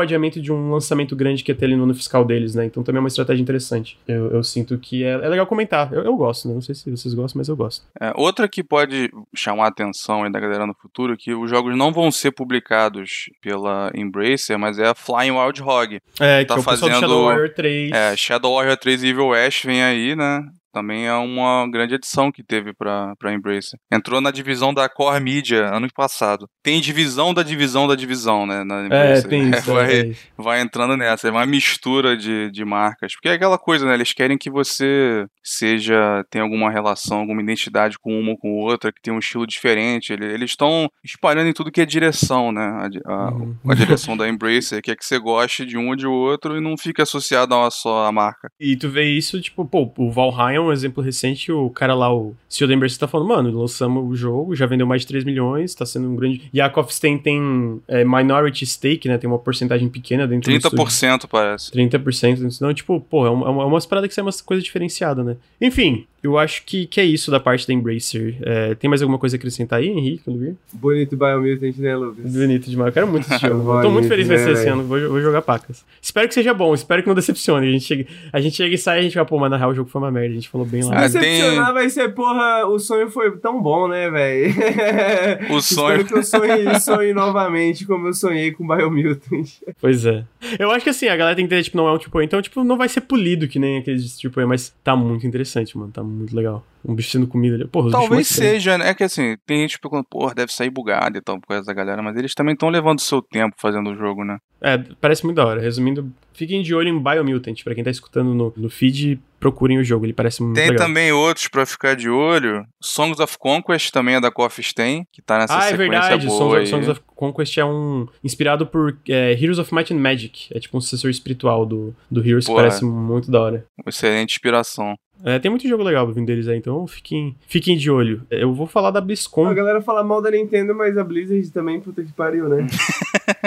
Speaker 1: adiamento de um lançamento grande que ia ter ali no ano fiscal deles, né? Então também é uma estratégia interessante. Eu, eu sinto que é, é legal comentar. Eu, eu, gosto, né? Não sei se vocês gostam, mas eu gosto.
Speaker 3: É, outra que pode chamar a atenção aí da galera no futuro, é que os jogos não vão ser publicados pela Embracer, mas é a Flying Wild Hog.
Speaker 1: É, tá que é o fazendo, Shadow Warrior 3.
Speaker 3: É, Shadow Warrior 3 Evil West vem aí, né? Também é uma grande edição que teve para Embracer. Entrou na divisão da Core Media ano passado. Tem divisão da divisão da divisão, né? Na
Speaker 1: Embracer. É, tem isso.
Speaker 3: vai,
Speaker 1: é.
Speaker 3: vai entrando nessa. É uma mistura de, de marcas. Porque é aquela coisa, né? Eles querem que você seja, tenha alguma relação, alguma identidade com uma ou com outra, que tenha um estilo diferente. Eles estão espalhando em tudo que é direção, né? A, a, uhum. a direção da Embracer, que é que você goste de um ou de outro e não fique associado a uma só marca.
Speaker 1: E tu vê isso, tipo, pô, o Valheim um exemplo recente, o cara lá, o CEO da Embracer tá falando, mano, lançamos o jogo, já vendeu mais de 3 milhões, tá sendo um grande... E a Coffee Stain tem é, minority stake, né, tem uma porcentagem pequena dentro 30%
Speaker 3: do 30% parece.
Speaker 1: 30%, então, tipo, pô, é uma, é uma parada que é uma coisa diferenciada, né? Enfim, eu acho que, que é isso da parte da Embracer. É, tem mais alguma coisa a acrescentar aí, Henrique, Luir?
Speaker 2: Bonito Biomutant, né, Lucas?
Speaker 1: Bonito demais. Eu quero muito esse jogo. Tô muito feliz vai ser esse ano. Vou, vou, jogar pacas. Espero que seja bom. Espero que não decepcione. A gente chega, a gente chega e sai e a gente vai, pô, mas na real o jogo foi uma merda. A gente falou bem lá.
Speaker 2: Se decepcionar tem... vai ser, porra, o sonho foi tão bom, né, velho?
Speaker 3: O sonho...
Speaker 2: Espero que eu sonhe, sonhe novamente como eu sonhei com Biomutant.
Speaker 1: Pois é. Eu acho que assim, a galera tem que entender, tipo, não é um tipo, então, tipo, não vai ser polido que nem aqueles tipo, mas tá muito interessante, mano. Tá muito legal. Um bicho sendo comida ali. Porra,
Speaker 3: Talvez seja, né? É que assim, tem gente pensando, porra, deve sair bugado e tal, por causa da galera, mas eles também estão levando o seu tempo fazendo o jogo, né?
Speaker 1: É, parece muito da hora. Resumindo, fiquem de olho em Biomutant. Pra quem tá escutando no, no feed, procurem o jogo, ele parece muito
Speaker 3: Tem
Speaker 1: legal.
Speaker 3: também outros pra ficar de olho. Songs of Conquest também é da Coffee Stain, que tá nessa
Speaker 1: ah,
Speaker 3: sequência
Speaker 1: é verdade. Songs,
Speaker 3: aí.
Speaker 1: Songs of Conquest é um... inspirado por é, Heroes of Might and Magic. É tipo um sucessor espiritual do, do Heroes, Porra, que parece muito da hora.
Speaker 3: Excelente inspiração.
Speaker 1: É, tem muito jogo legal vindo deles aí, então fiquem, fiquem de olho. Eu vou falar da BlizzCon.
Speaker 2: A galera fala mal da Nintendo, mas a Blizzard também, puta que pariu, né?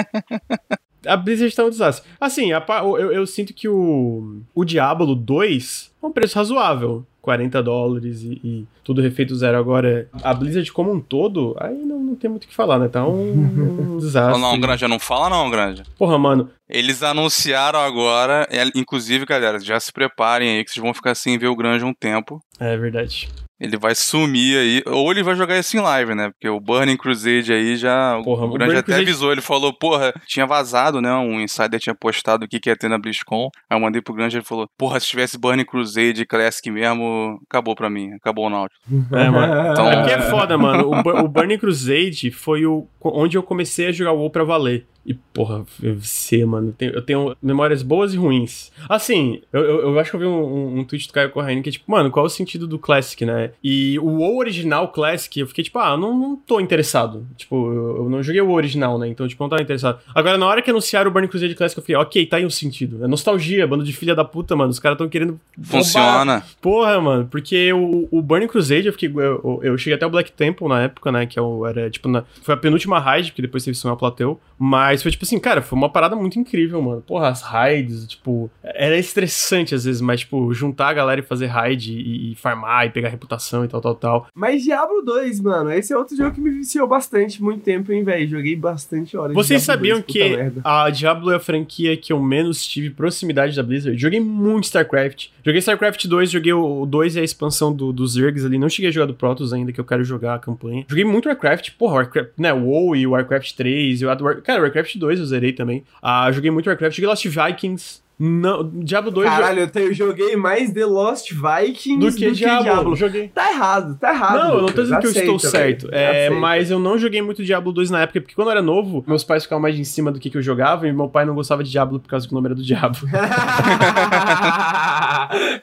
Speaker 1: a Blizzard tá um desastre. Assim, a, eu, eu, sinto que o, o Diablo 2 é um preço razoável. 40 dólares e, e, tudo refeito zero. Agora, a Blizzard como um todo, aí não, não tem muito o que falar, né? Tá um, um desastre.
Speaker 3: Não, não, Granja, não fala não, Granja.
Speaker 1: Porra, mano.
Speaker 3: Eles anunciaram agora, inclusive, galera, já se preparem aí que vocês vão ficar sem ver o Granja um tempo.
Speaker 1: É verdade.
Speaker 3: Ele vai sumir aí, ou ele vai jogar isso em live, né? Porque o Burning Crusade aí já. Porra, o Grande até Crusade... avisou, ele falou, porra, tinha vazado, né? Um insider tinha postado o que, que ia ter na BlizzCon. Aí eu mandei pro Grande e ele falou, porra, se tivesse Burning Crusade Classic mesmo, acabou pra mim, acabou o Nautilus.
Speaker 1: É, mano. Então... É porque é foda, mano. O, o Burning Crusade foi o, onde eu comecei a jogar o WoW pra valer. E, porra, eu mano. Eu tenho, eu tenho, memórias boas e ruins. Assim, eu, eu, eu acho que eu vi um, um, um, tweet do Caio Corraine que é tipo, mano, qual é o sentido do Classic, né? E o original Classic, eu fiquei tipo, ah, eu não, não tô interessado. Tipo, eu, eu não joguei o original, né? Então, tipo, não tava interessado. Agora, na hora que anunciaram o Burning Crusade Classic, eu falei, ok, tá aí um sentido. É nostalgia, bando de filha da puta, mano. Os caras tão querendo.
Speaker 3: Funciona.
Speaker 1: Roubar. Porra, mano. Porque o, o Burning Crusade, eu fiquei. Eu, eu, cheguei até o Black Temple na época, né? Que eu, era, tipo, na, foi a penúltima raid, porque depois teve Sunel Plateau. Mas Mas foi tipo assim, cara, foi uma parada muito incrível, mano. Porra, as raids, tipo, era estressante às vezes, mas, tipo, juntar a galera e fazer raid e, e farmar e pegar reputação e tal, tal, tal.
Speaker 2: Mas Diablo 2, mano, esse é outro jogo que me viciou bastante, muito tempo, hein, velho. Joguei bastante horas.
Speaker 1: Vocês sabiam
Speaker 2: 2, puta
Speaker 1: que a Diablo é a franquia que eu menos tive proximidade da Blizzard? Joguei muito StarCraft. Joguei StarCraft 2, joguei o 2 e a expansão do, dos Zergs ali. Não cheguei a jogar do Protoss ainda, que eu quero jogar a campanha. Joguei muito Warcraft. Porra, Warcraft, né? WoW e Warcraft 3. E o War... Cara, Warcraft 2 eu zerei também. Ah, joguei muito Warcraft. Joguei Lost Vikings. Não, Diablo 2
Speaker 2: Caralho, eu, te- eu joguei mais The Lost Vikings
Speaker 1: do que, Diablo. Joguei.
Speaker 2: Tá errado, tá errado.
Speaker 1: Não, eu não tô dizendo que eu estou certo. É, mas eu não joguei muito Diablo 2 na época, porque quando eu era novo, meus pais ficavam mais em cima do que, que eu jogava, e meu pai não gostava de Diablo por causa que o nome era do Diabo.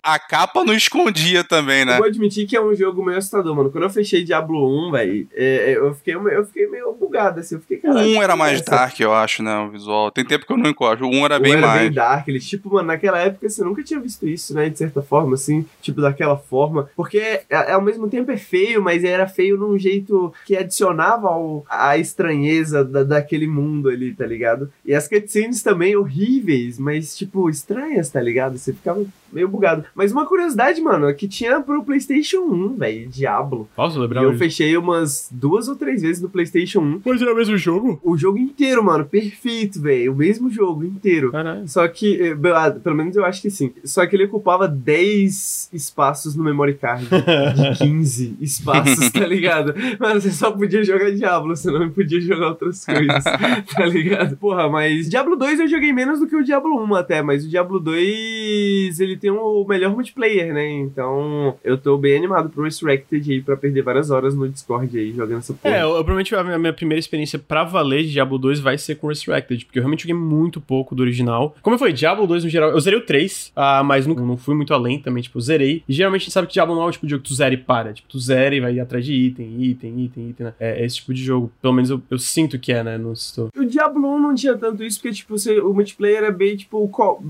Speaker 3: A capa não escondia também,
Speaker 2: Eu
Speaker 3: né?
Speaker 2: vou admitir que é um jogo meio assustador, mano. Quando eu fechei Diablo 1, velho, eu, fiquei, eu fiquei meio bugado, assim. Eu fiquei,
Speaker 3: O
Speaker 2: caralho.
Speaker 3: 1 era mais
Speaker 2: é essa?
Speaker 3: dark, eu acho, né? O visual. Tem tempo que eu não encosto. O 1 era
Speaker 2: Ou
Speaker 3: bem
Speaker 2: era
Speaker 3: mais.
Speaker 2: bem dark, eles, tipo, mano, naquela época você nunca tinha visto isso, né? De certa forma, assim, tipo, daquela forma. Porque é, é, ao mesmo tempo é feio, mas era feio num jeito que adicionava ao, a estranheza da, daquele mundo ali, tá ligado? E as cutscenes também horríveis, mas, tipo, estranhas, tá ligado? Você ficava meio bugado. Mas uma curiosidade, mano, é que tinha pro PlayStation 1, velho, Diablo.
Speaker 1: Nossa, eu
Speaker 2: E
Speaker 1: lembrava.
Speaker 2: eu fechei umas duas ou três vezes no PlayStation 1.
Speaker 1: Mas era o mesmo jogo?
Speaker 2: O jogo inteiro, mano, perfeito, velho. O mesmo jogo inteiro.
Speaker 1: Caralho.
Speaker 2: Só que, eh, ah, pelo menos eu acho que sim. Só que ele ocupava 10 espaços no memory card. De 15 espaços, tá ligado? Mano, você só podia jogar Diablo, você não podia jogar outras coisas, tá ligado? Porra, mas Diablo 2 eu joguei menos do que o Diablo 1 até, mas o Diablo 2 ele tem o melhor multiplayer, né? Então eu tô bem animado pro Resurrected aí pra perder várias horas no Discord aí jogando essa porra.
Speaker 1: É, eu, eu provavelmente a minha, primeira experiência pra valer de Diablo 2 vai ser com Resurrected, porque eu realmente joguei muito pouco do original. Como eu falei, Diablo 2 no geral, eu zerei o 3, ah, mas não, não fui muito além também, tipo, zerei. E geralmente a gente sabe que Diablo não é o tipo de jogo que tu zera e para. Tipo, tu zera e vai atrás de item, item, item, item, né? É, é esse tipo de jogo. Pelo menos eu, eu sinto que é, né? Não estou.
Speaker 2: O Diablo 1 não tinha tanto isso, porque, tipo, você, o multiplayer era bem, tipo, co-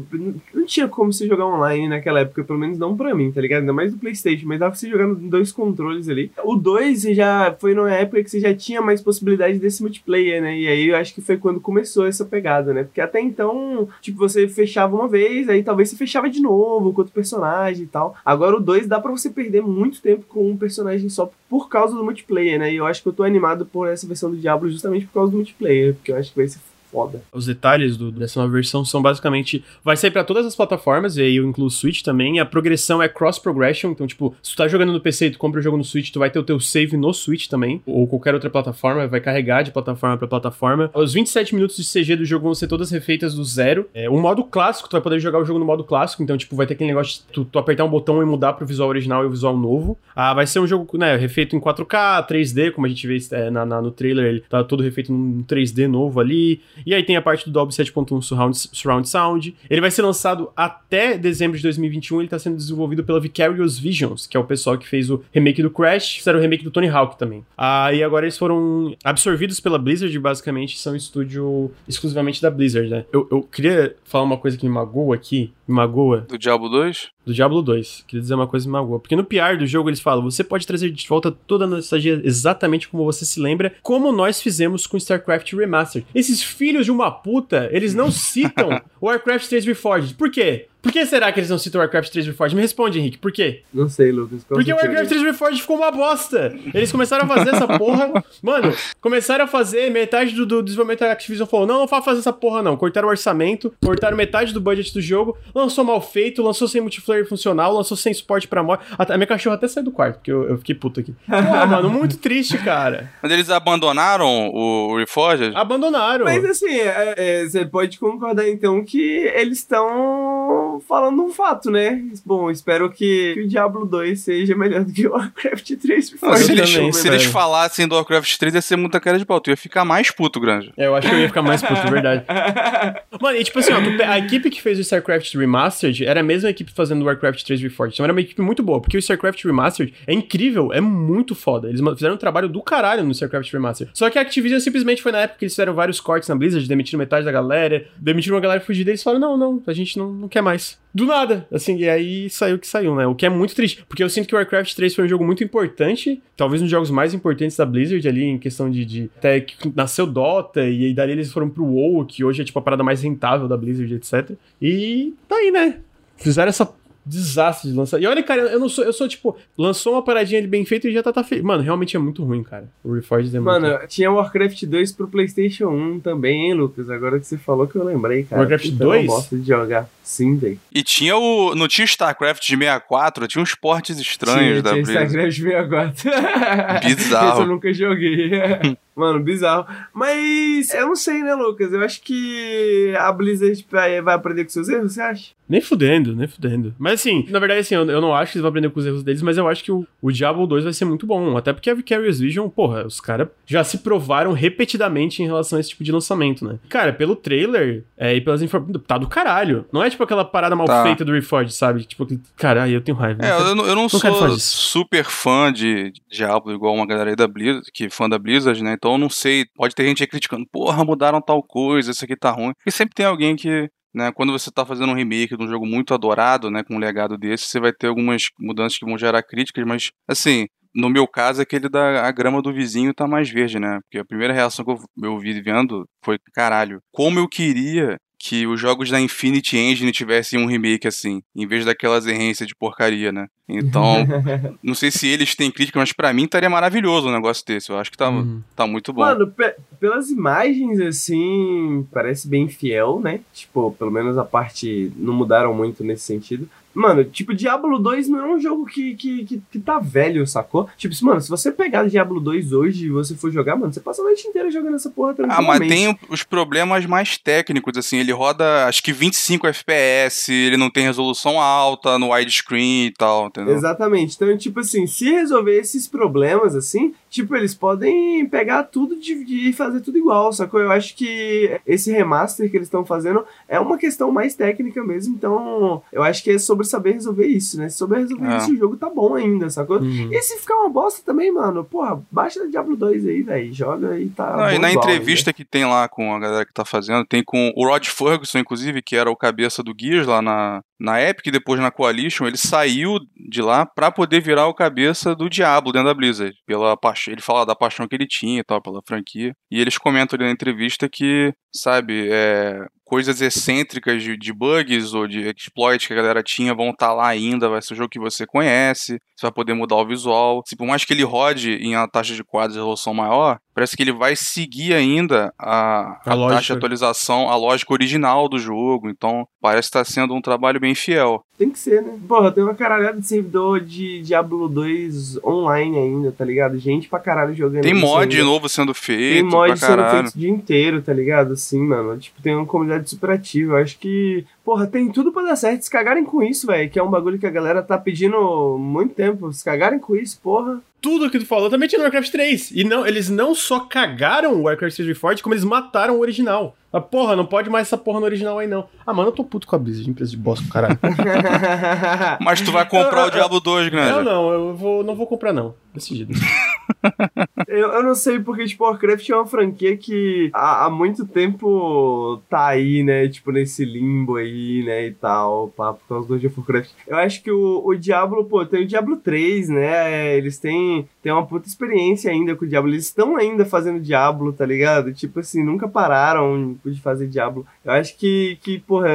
Speaker 2: não tinha como você jogar online naquela época, pelo menos não pra mim, tá ligado? Ainda mais do Playstation, mas dava pra você jogar dois controles ali. O 2 você já foi numa época que você já tinha mais possibilidade desse multiplayer, né? E aí eu acho que foi quando começou essa pegada, né? Porque até então, tipo, você fechava uma vez, aí talvez você fechava de novo com outro personagem e tal. Agora o 2 dá pra você perder muito tempo com um personagem só por causa do multiplayer, né? E eu acho que eu tô animado por essa versão do Diablo justamente por causa do multiplayer, porque eu acho que vai ser foda.
Speaker 1: Os detalhes do- dessa nova versão são basicamente. Vai sair pra todas as plataformas, e aí eu incluo o Switch também. A progressão é cross progression, então, tipo, se tu tá jogando no PC e tu compra o jogo no Switch, tu vai ter o teu save no Switch também, ou qualquer outra plataforma, vai carregar de plataforma pra plataforma. Os 27 minutos de CG do jogo vão ser todas refeitas do zero. É, o modo clássico, tu vai poder jogar o jogo no modo clássico, então, tipo, vai ter aquele negócio de tu, tu apertar um botão e mudar pro visual original e o visual novo. Ah, vai ser um jogo, né, refeito em 4K, 3D, como a gente vê é, na, na- no trailer, ele tá todo refeito num 3D novo ali. E aí tem a parte do Dolby 7.1 Surround, Surround Sound. Ele vai ser lançado até dezembro de 2021. Ele tá sendo desenvolvido pela Vicarious Visions, que é o pessoal que fez o remake do Crash, fizeram o remake do Tony Hawk também. Ah, agora eles foram absorvidos pela Blizzard, basicamente, são estúdio exclusivamente da Blizzard, né? Eu, eu queria falar uma coisa que me magoa aqui, me magoa,
Speaker 3: Do Diablo 2?
Speaker 1: do Diablo 2. Queria dizer uma coisa que me magoa. Porque no PR do jogo eles falam: você pode trazer de volta toda a nostalgia exatamente como você se lembra, como nós fizemos com StarCraft Remastered. Esses filhos de uma puta, eles não citam Warcraft 3 Reforged. Por quê? Por que será que eles não citam o Warcraft 3 Reforged? Me responde, Henrique. Por quê?
Speaker 2: Não sei, Lucas.
Speaker 1: Porque o Warcraft 3 Reforged ficou uma bosta. Eles começaram a fazer essa porra. Mano, começaram a fazer. Metade do, do desenvolvimento da Activision falou: não, não vai fazer essa porra, não. Cortaram o orçamento, cortaram metade do budget do jogo, lançou mal feito, lançou sem multiplayer funcional, lançou sem suporte pra. A, a minha cachorra até saiu do quarto, porque eu, eu fiquei puto aqui. Porra, mano, muito triste, cara.
Speaker 3: Mas eles abandonaram o Reforged?
Speaker 1: Abandonaram.
Speaker 2: Mas assim, é- é, você pode concordar então que eles estão falando um fato, né? Bom, espero que, que o Diablo 2 seja melhor do que o Warcraft 3
Speaker 3: Não, se eles,
Speaker 1: também,
Speaker 3: se eles falassem do Warcraft 3, ia ser muita cara de pau. Tu ia ficar mais puto, Grande.
Speaker 1: É, eu acho que eu ia ficar mais puto, de verdade. Mano, e tipo assim, ó, a equipe que fez o StarCraft Remastered era a mesma equipe fazendo o Warcraft 3 Reforged. Então era uma equipe muito boa, porque o StarCraft Remastered é incrível, é muito foda. Eles fizeram um trabalho do caralho no StarCraft Remastered. Só que a Activision simplesmente foi na época que eles fizeram vários cortes na Blizzard, demitiram metade da galera, demitiram uma galera fugida, e eles falaram, não, não, a gente não, não quer mais. Do nada, assim, e aí saiu o que saiu, né? O que é muito triste, porque eu sinto que Warcraft 3 foi um jogo muito importante, talvez um dos jogos mais importantes da Blizzard ali, em questão de, de até que nasceu Dota, e aí dali eles foram pro WoW, que hoje é tipo a parada mais rentável da Blizzard, etc. E tá aí, né? Fizeram essa desastre de lançar. E olha, cara, eu não sou, eu sou tipo, lançou uma paradinha ali bem feita e já tá, tá feio. Mano, realmente é muito ruim, cara. O Reforged é
Speaker 2: Mano,
Speaker 1: muito
Speaker 2: tinha Warcraft 2 pro PlayStation 1 também, hein, Lucas? Agora que você falou que eu lembrei, cara.
Speaker 1: Warcraft
Speaker 2: Puta, eu
Speaker 1: 2?
Speaker 2: gosto de jogar. Sim, velho.
Speaker 3: E tinha o. Não tinha o StarCraft de 64, tinha uns portes estranhos da
Speaker 2: tinha
Speaker 3: Blizzard.
Speaker 2: Starcraft 64.
Speaker 3: Bizarro.
Speaker 2: Esse eu nunca joguei. Mano, bizarro. Mas eu não sei, né, Lucas? Eu acho que a Blizzard vai vai aprender com seus erros, você acha?
Speaker 1: Nem fudendo, nem fudendo. Mas assim, na verdade, assim, eu, eu não acho que eles vão aprender com os erros deles, mas eu acho que o, o Diablo 2 vai ser muito bom. Até porque a Vicarious Vision, porra, os caras já se provaram repetidamente em relação a esse tipo de lançamento, né? Cara, pelo trailer é, e pelas informações. Tá do caralho. Não é tipo aquela parada mal
Speaker 3: Tá.
Speaker 1: feita do Reforged, sabe? Tipo, caralho, eu tenho raiva.
Speaker 3: É, eu, não- eu não,
Speaker 1: Não
Speaker 3: sou super fã de Diablo, igual uma galera aí da Blizzard, que é fã da Blizzard, né? Então não sei. Pode ter gente aí criticando, porra, mudaram tal coisa, isso aqui tá ruim. E sempre tem alguém que. Né, quando você tá fazendo um remake de um jogo muito adorado, né, com um legado desse, você vai ter algumas mudanças que vão gerar críticas, mas, assim, no meu caso, aquele da a grama do vizinho tá mais verde, né? Porque a primeira reação que eu, eu vi vendo foi, caralho, como eu queria que os jogos da Infinity Engine tivessem um remake assim, em vez daquelas errências de porcaria, né? Então, não sei se eles têm crítica, mas pra mim estaria maravilhoso um negócio desse. Eu acho que tá,
Speaker 1: Uhum.
Speaker 3: tá muito bom.
Speaker 2: Mano, pe- pelas imagens, assim, parece bem fiel, né? Tipo, pelo menos a parte. Não mudaram muito nesse sentido. Mano, tipo, Diablo 2 não é um jogo que, que, que, que tá velho, sacou? Tipo, mano, se você pegar Diablo 2 hoje e você for jogar, mano, você passa a noite inteira jogando essa porra
Speaker 3: Ah,
Speaker 2: tranquilamente.
Speaker 3: mas tem os problemas mais técnicos, assim, ele roda acho que 25 FPS, ele não tem resolução alta no widescreen e tal, entendeu?
Speaker 2: Exatamente. Então, tipo assim, se resolver esses problemas, assim, tipo, eles podem pegar tudo e fazer tudo igual, sacou? Eu acho que esse remaster que eles estão fazendo é uma questão mais técnica mesmo, então eu acho que é sobre saber resolver isso, né? Se souber resolver
Speaker 3: É.
Speaker 2: isso, o jogo tá bom ainda, sacou?
Speaker 1: Uhum.
Speaker 2: E se ficar uma bosta também, mano, porra, baixa Diablo 2 aí, velho, joga e tá.
Speaker 3: Não, e na entrevista que tem lá com a galera que tá fazendo, tem com o Rod Ferguson, inclusive, que era o cabeça do Gears lá na, na Epic e depois na Coalition, ele saiu de lá pra poder virar o cabeça do Diablo dentro da Blizzard. Pela paixão, ele fala da paixão que ele tinha e tal, pela franquia. E eles comentam ali na entrevista que, sabe, é, coisas excêntricas de, de bugs ou de exploits que a galera tinha vão estar lá ainda, vai ser um jogo que você conhece, você vai poder mudar o visual. Se por mais que ele rode em uma taxa de quadros de resolução maior, parece que ele vai seguir ainda a,
Speaker 1: A
Speaker 3: a,
Speaker 1: lógica.
Speaker 3: taxa de atualização, a lógica original do jogo. Então, parece estar sendo um trabalho bem fiel.
Speaker 2: Tem que ser, né? Porra, tem uma caralhada de servidor de Diablo 2 online ainda, tá ligado? Gente pra caralho jogando
Speaker 3: Tem mod
Speaker 2: ainda.
Speaker 3: novo sendo feito,
Speaker 2: Tem mod
Speaker 3: pra
Speaker 2: sendo
Speaker 3: caralho.
Speaker 2: feito o dia inteiro, tá ligado? Assim, mano. Tipo, tem uma comunidade super ativa. Eu acho que, porra, tem tudo pra dar certo. Se cagarem com isso, velho, que é um bagulho que a galera tá pedindo muito tempo. Se cagarem com isso, porra.
Speaker 1: Tudo que tu falou também tinha no Warcraft 3. E não, eles não só cagaram o Warcraft 3 Reforged, como eles mataram o original. Ah, porra, não pode mais essa porra no original aí, não. Ah, mano, eu tô puto com a Blizzard, empresa de bosta, caralho.
Speaker 3: Mas tu vai comprar o Diablo 2,
Speaker 1: Eu
Speaker 3: grande.
Speaker 1: não, eu vou, não vou comprar, não. Decidido.
Speaker 2: eu, eu não sei porque, tipo, Warcraft é uma franquia que há, há muito tempo tá aí, né? Tipo, nesse limbo aí, né? E tal, pá, por causa do World of Warcraft. Eu acho que o, o Diablo, pô, tem o Diablo 3, né? Eles têm, têm uma puta experiência ainda com o Diablo. Eles estão ainda fazendo Diablo, tá ligado? Tipo assim, nunca pararam de fazer Diablo. Eu acho que, que porra,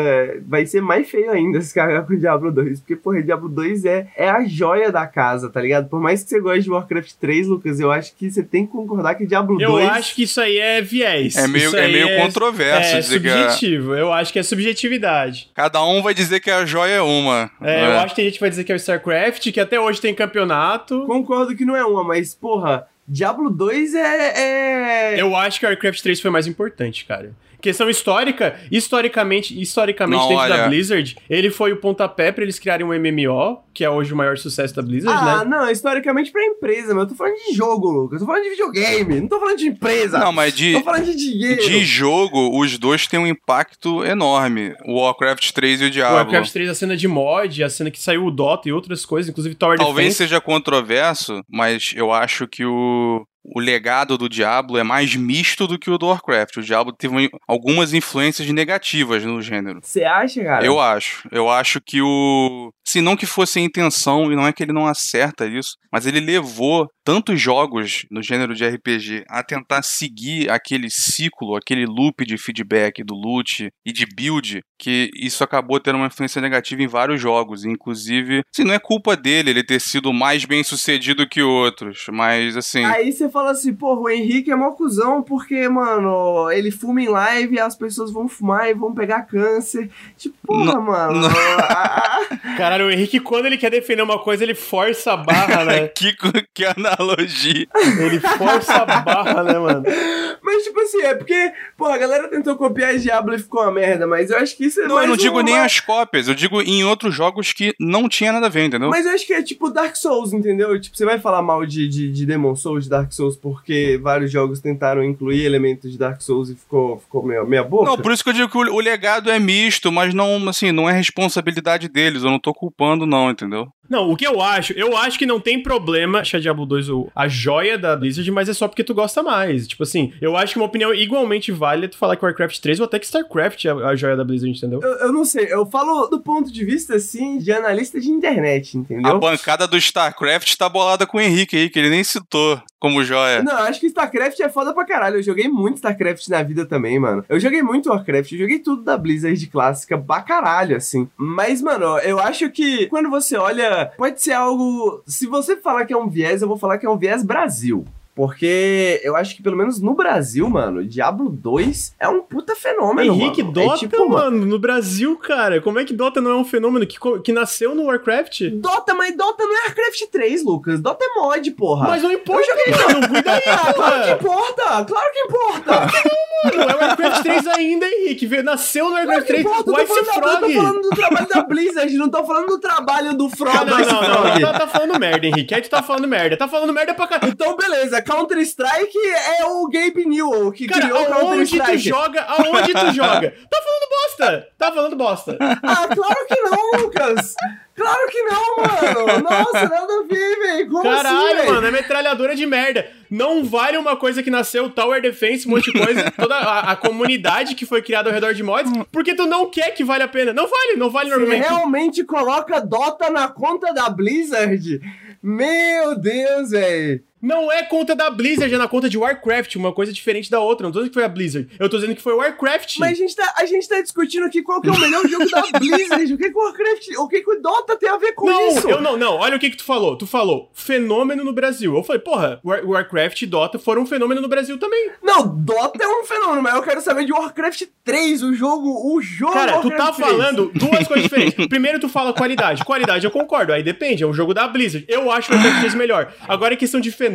Speaker 2: vai ser mais feio ainda se cagar com o Diablo 2. Porque, porra, Diablo 2 é, é a joia da casa, tá ligado? Por mais que você goste de Warcraft 3, Lucas, eu acho que você tem que concordar que Diablo
Speaker 1: Eu
Speaker 2: 2.
Speaker 1: acho que isso aí é viés.
Speaker 3: É meio, é meio controverso
Speaker 1: É
Speaker 3: dizer que a-
Speaker 1: subjetivo. Eu acho que é subjetividade.
Speaker 3: cada um vai dizer que a joia é uma.
Speaker 1: É,
Speaker 3: né?
Speaker 1: Eu acho que tem gente que vai dizer que é o StarCraft, que até hoje tem campeonato.
Speaker 2: Concordo que não é uma, mas, porra, Diablo 2 é. é...
Speaker 1: Eu acho que o Warcraft 3 foi mais importante, cara. Questão histórica, historicamente, historicamente
Speaker 3: Não,
Speaker 1: dentro
Speaker 3: olha-
Speaker 1: da Blizzard, ele foi o pontapé pra eles criarem um MMO, que é hoje o maior sucesso da Blizzard,
Speaker 2: Ah,
Speaker 1: né?
Speaker 2: não, historicamente pra empresa, mas eu tô falando de jogo, Lucas. Eu tô falando de videogame, não tô falando de empresa.
Speaker 3: Não, mas de,
Speaker 2: Tô falando de dinheiro.
Speaker 3: de jogo, os dois têm um impacto enorme. O Warcraft 3 e o
Speaker 1: O
Speaker 3: Diablo.
Speaker 1: Warcraft 3, a cena de mod, a cena que saiu o Dota e outras coisas, inclusive Tower
Speaker 3: Talvez
Speaker 1: Defense.
Speaker 3: seja controverso, mas eu acho que o, o legado do Diablo é mais misto do que o do Warcraft. O Diablo teve algumas influências negativas no gênero.
Speaker 2: Você acha, cara?
Speaker 3: Eu acho. Eu acho que o. Se não que fosse a intenção, e não é que ele não acerta isso, mas ele levou tantos jogos no gênero de RPG a tentar seguir aquele ciclo, aquele loop de feedback do loot e de build, que isso acabou tendo uma influência negativa em vários jogos. Inclusive, assim, não é culpa dele ele ter sido mais bem sucedido que outros, mas assim.
Speaker 2: Aí você fala assim, porra, o Henrique é mó cuzão porque, mano, ele fuma em live e as pessoas vão fumar e vão pegar câncer. Tipo, porra, não, mano. Não.
Speaker 1: Caralho, o Henrique, quando ele quer defender uma coisa, ele força a barra, né?
Speaker 3: que, que analogia.
Speaker 1: Ele força a barra, né, mano?
Speaker 2: Mas, tipo assim, é porque, pô, a galera tentou copiar Diablo e ficou uma merda, mas eu acho que isso é
Speaker 3: Não, eu não digo
Speaker 2: uma...
Speaker 3: nem as cópias, eu digo em outros jogos que não tinha nada a ver, entendeu?
Speaker 2: Mas eu acho que é tipo Dark Souls, entendeu? Tipo, você vai falar mal de, de, de Demon Souls, de Dark Souls, porque vários jogos tentaram incluir elementos de Dark Souls e ficou, ficou meio, meia boca?
Speaker 3: Não, por isso que eu digo que o, o legado é misto, mas não, assim, não é responsabilidade deles, eu não tô culpando não, entendeu?
Speaker 1: Não, o que eu acho, eu acho que não tem problema achar Diablo 2 a joia da Blizzard, mas é só porque tu gosta mais. Tipo assim, eu acho que uma opinião igualmente válida tu falar que Warcraft 3 ou até que StarCraft é a joia da Blizzard, entendeu?
Speaker 2: Eu, eu, não sei, eu falo do ponto de vista, assim, de analista de internet, entendeu?
Speaker 3: A bancada do StarCraft tá bolada com o Henrique aí, que ele nem citou como joia.
Speaker 2: Não, acho que StarCraft é foda pra caralho. Eu joguei muito StarCraft na vida também, mano. Eu joguei muito Warcraft, eu joguei tudo da Blizzard clássica pra caralho, assim. Mas, mano, eu acho que quando você olha pode ser algo. Se você falar que é um viés, eu vou falar que é um viés Brasil. Porque eu acho que, pelo menos no Brasil, mano, Diablo 2 é um puta fenômeno,
Speaker 1: Henrique,
Speaker 2: mano.
Speaker 1: Dota,
Speaker 2: é tipo,
Speaker 1: mano, no Brasil, cara. Como é que Dota não é um fenômeno que, que nasceu no Warcraft?
Speaker 2: Dota, mas Dota não é Warcraft 3, Lucas. Dota é mod, porra.
Speaker 1: Mas não importa, eu joguei, mano. Cuida aí,
Speaker 2: Claro que importa, claro que importa.
Speaker 1: Mano, é Warcraft 3 ainda, Henrique. Nasceu no Warcraft 3.
Speaker 2: Importa,
Speaker 1: White
Speaker 2: tô
Speaker 1: Frog.
Speaker 2: Eu tô falando do trabalho da Blizzard, não tô falando do trabalho do Frog.
Speaker 1: Não, não, não, não, tá, tá falando merda, Henrique. Aí tu tá falando merda. Tá falando merda pra caralho.
Speaker 2: Então, beleza. Counter-Strike é o Gabe Newell que
Speaker 1: Cara,
Speaker 2: criou
Speaker 1: aonde tu joga? Aonde tu joga? Tá falando bosta. Tá falando bosta.
Speaker 2: Ah, claro que não, Lucas. Claro que não, mano! Nossa, nada a ver, velho! Como
Speaker 1: Caralho,
Speaker 2: assim,
Speaker 1: mano, é metralhadora de merda. Não vale uma coisa que nasceu, Tower Defense, um monte de coisa, toda a, a, comunidade que foi criada ao redor de mods, porque tu não quer que vale a pena. Não vale, não vale
Speaker 2: Você
Speaker 1: normalmente.
Speaker 2: realmente coloca Dota na conta da Blizzard? Meu Deus, velho!
Speaker 1: Não é conta da Blizzard, é na conta de Warcraft, uma coisa diferente da outra. Não tô dizendo que foi a Blizzard, eu tô dizendo que foi Warcraft.
Speaker 2: Mas a gente tá, a gente tá discutindo aqui qual que é o melhor jogo da Blizzard. O que, que o Warcraft, o que, que o Dota tem a ver com
Speaker 1: não,
Speaker 2: isso?
Speaker 1: Eu não, não, olha o que que tu falou. Tu falou fenômeno no Brasil. Eu falei, porra, War, Warcraft e Dota foram um fenômeno no Brasil também.
Speaker 2: Não, Dota é um fenômeno, mas eu quero saber de Warcraft 3, o jogo, o jogo
Speaker 1: Cara,
Speaker 2: Warcraft
Speaker 1: tu tá
Speaker 2: 3.
Speaker 1: falando duas coisas diferentes. Primeiro tu fala qualidade. Qualidade eu concordo, aí depende, é um jogo da Blizzard. Eu acho o Warcraft 3 melhor. Agora, em questão de fenômeno,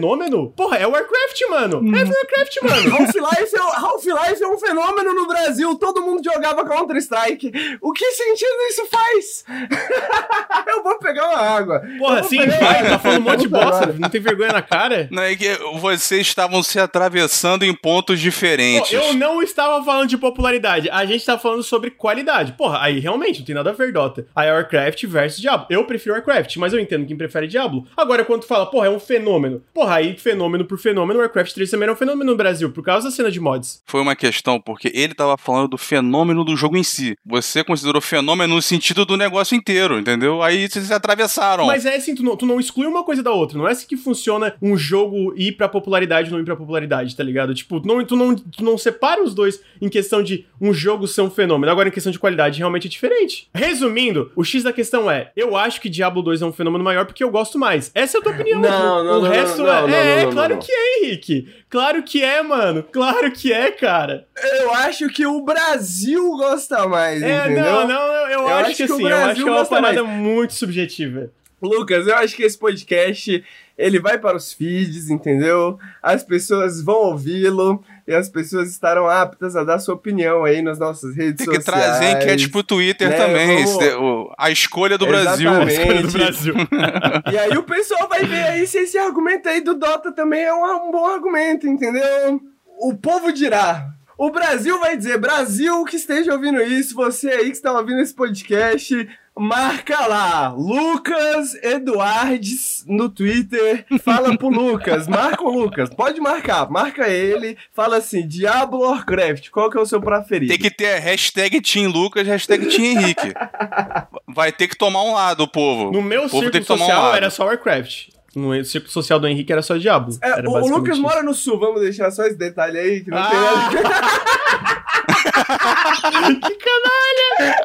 Speaker 1: porra, é Warcraft, mano. É Warcraft, mano.
Speaker 2: Half-Life é, Half é um fenômeno no Brasil. Todo mundo jogava Counter-Strike. O que sentido isso faz? eu vou pegar uma água.
Speaker 1: Porra, sim, vai,
Speaker 2: água.
Speaker 1: tá falando um monte de bosta. Não tem vergonha na cara?
Speaker 3: Não é que vocês estavam se atravessando em pontos
Speaker 1: Pô,
Speaker 3: diferentes.
Speaker 1: eu não estava falando de popularidade, a gente tá falando sobre qualidade. Porra, aí realmente não tem nada a ver, Dota. Aí é Warcraft versus Diablo. Eu prefiro Warcraft, mas eu entendo quem prefere Diablo. Agora, quando tu fala, porra, é um fenômeno. Porra, aí fenômeno por fenômeno, Warcraft 3 também é um fenômeno no Brasil, por causa da cena de mods.
Speaker 3: Foi uma questão, porque ele tava falando do fenômeno do jogo em si. Você considerou fenômeno no sentido do negócio inteiro, entendeu? Aí vocês se atravessaram.
Speaker 1: Mas é assim, tu não, tu não exclui uma coisa da outra. Não é assim que funciona um jogo ir pra popularidade ou não ir pra popularidade, tá ligado? Tipo, tu não, tu, não, tu não separa os dois em questão de um jogo ser um fenômeno. Agora, em questão de qualidade, realmente é diferente. Resumindo, o X da questão é: eu acho que Diablo 2 é um fenômeno maior porque eu gosto mais. Essa é a tua opinião.
Speaker 2: Não,
Speaker 1: o
Speaker 2: não,
Speaker 1: o
Speaker 2: não,
Speaker 1: resto
Speaker 2: não,
Speaker 1: é.
Speaker 2: Não,
Speaker 1: é,
Speaker 2: não, não,
Speaker 1: claro
Speaker 2: não.
Speaker 1: que é, Henrique. Claro que é, mano. Claro que é, cara.
Speaker 2: Eu acho que o Brasil gosta mais,
Speaker 1: É,
Speaker 2: entendeu?
Speaker 1: não, não, eu,
Speaker 2: Eu
Speaker 1: acho,
Speaker 2: acho
Speaker 1: que assim, eu acho que é uma parada muito subjetiva.
Speaker 2: Lucas, eu acho que esse podcast ele vai para os feeds, entendeu? As pessoas vão ouvi-lo e as pessoas estarão aptas a dar sua opinião aí nas nossas redes
Speaker 3: Tem que
Speaker 2: sociais.
Speaker 3: trazer enquete pro Twitter
Speaker 2: né,
Speaker 3: também.
Speaker 2: vamos-
Speaker 3: a escolha do Brasil.
Speaker 2: Exatamente.
Speaker 1: Escolha do Brasil.
Speaker 2: E aí o pessoal vai ver aí se esse argumento aí do Dota também é um, um bom argumento, entendeu? O povo dirá. O Brasil vai dizer, Brasil que esteja ouvindo isso, você aí que está ouvindo esse podcast, marca lá, Lucas Eduardes no Twitter, fala pro Lucas, marca o Lucas, pode marcar, marca ele, fala assim, Diablo Warcraft, qual que é o seu preferido?
Speaker 3: Tem que ter hashtag Team Lucas, hashtag Team Henrique. Vai ter que tomar um lado, o povo.
Speaker 1: No meu
Speaker 3: povo tem
Speaker 1: círculo
Speaker 3: um
Speaker 1: social
Speaker 3: lado.
Speaker 1: era só Warcraft. No círculo social do Henrique era só Diablo.
Speaker 2: É,
Speaker 1: era
Speaker 2: o, Lucas
Speaker 1: isso.
Speaker 2: mora no sul, vamos deixar só esse detalhe aí, que não tem
Speaker 1: Ah!
Speaker 2: nada...
Speaker 1: que canalha!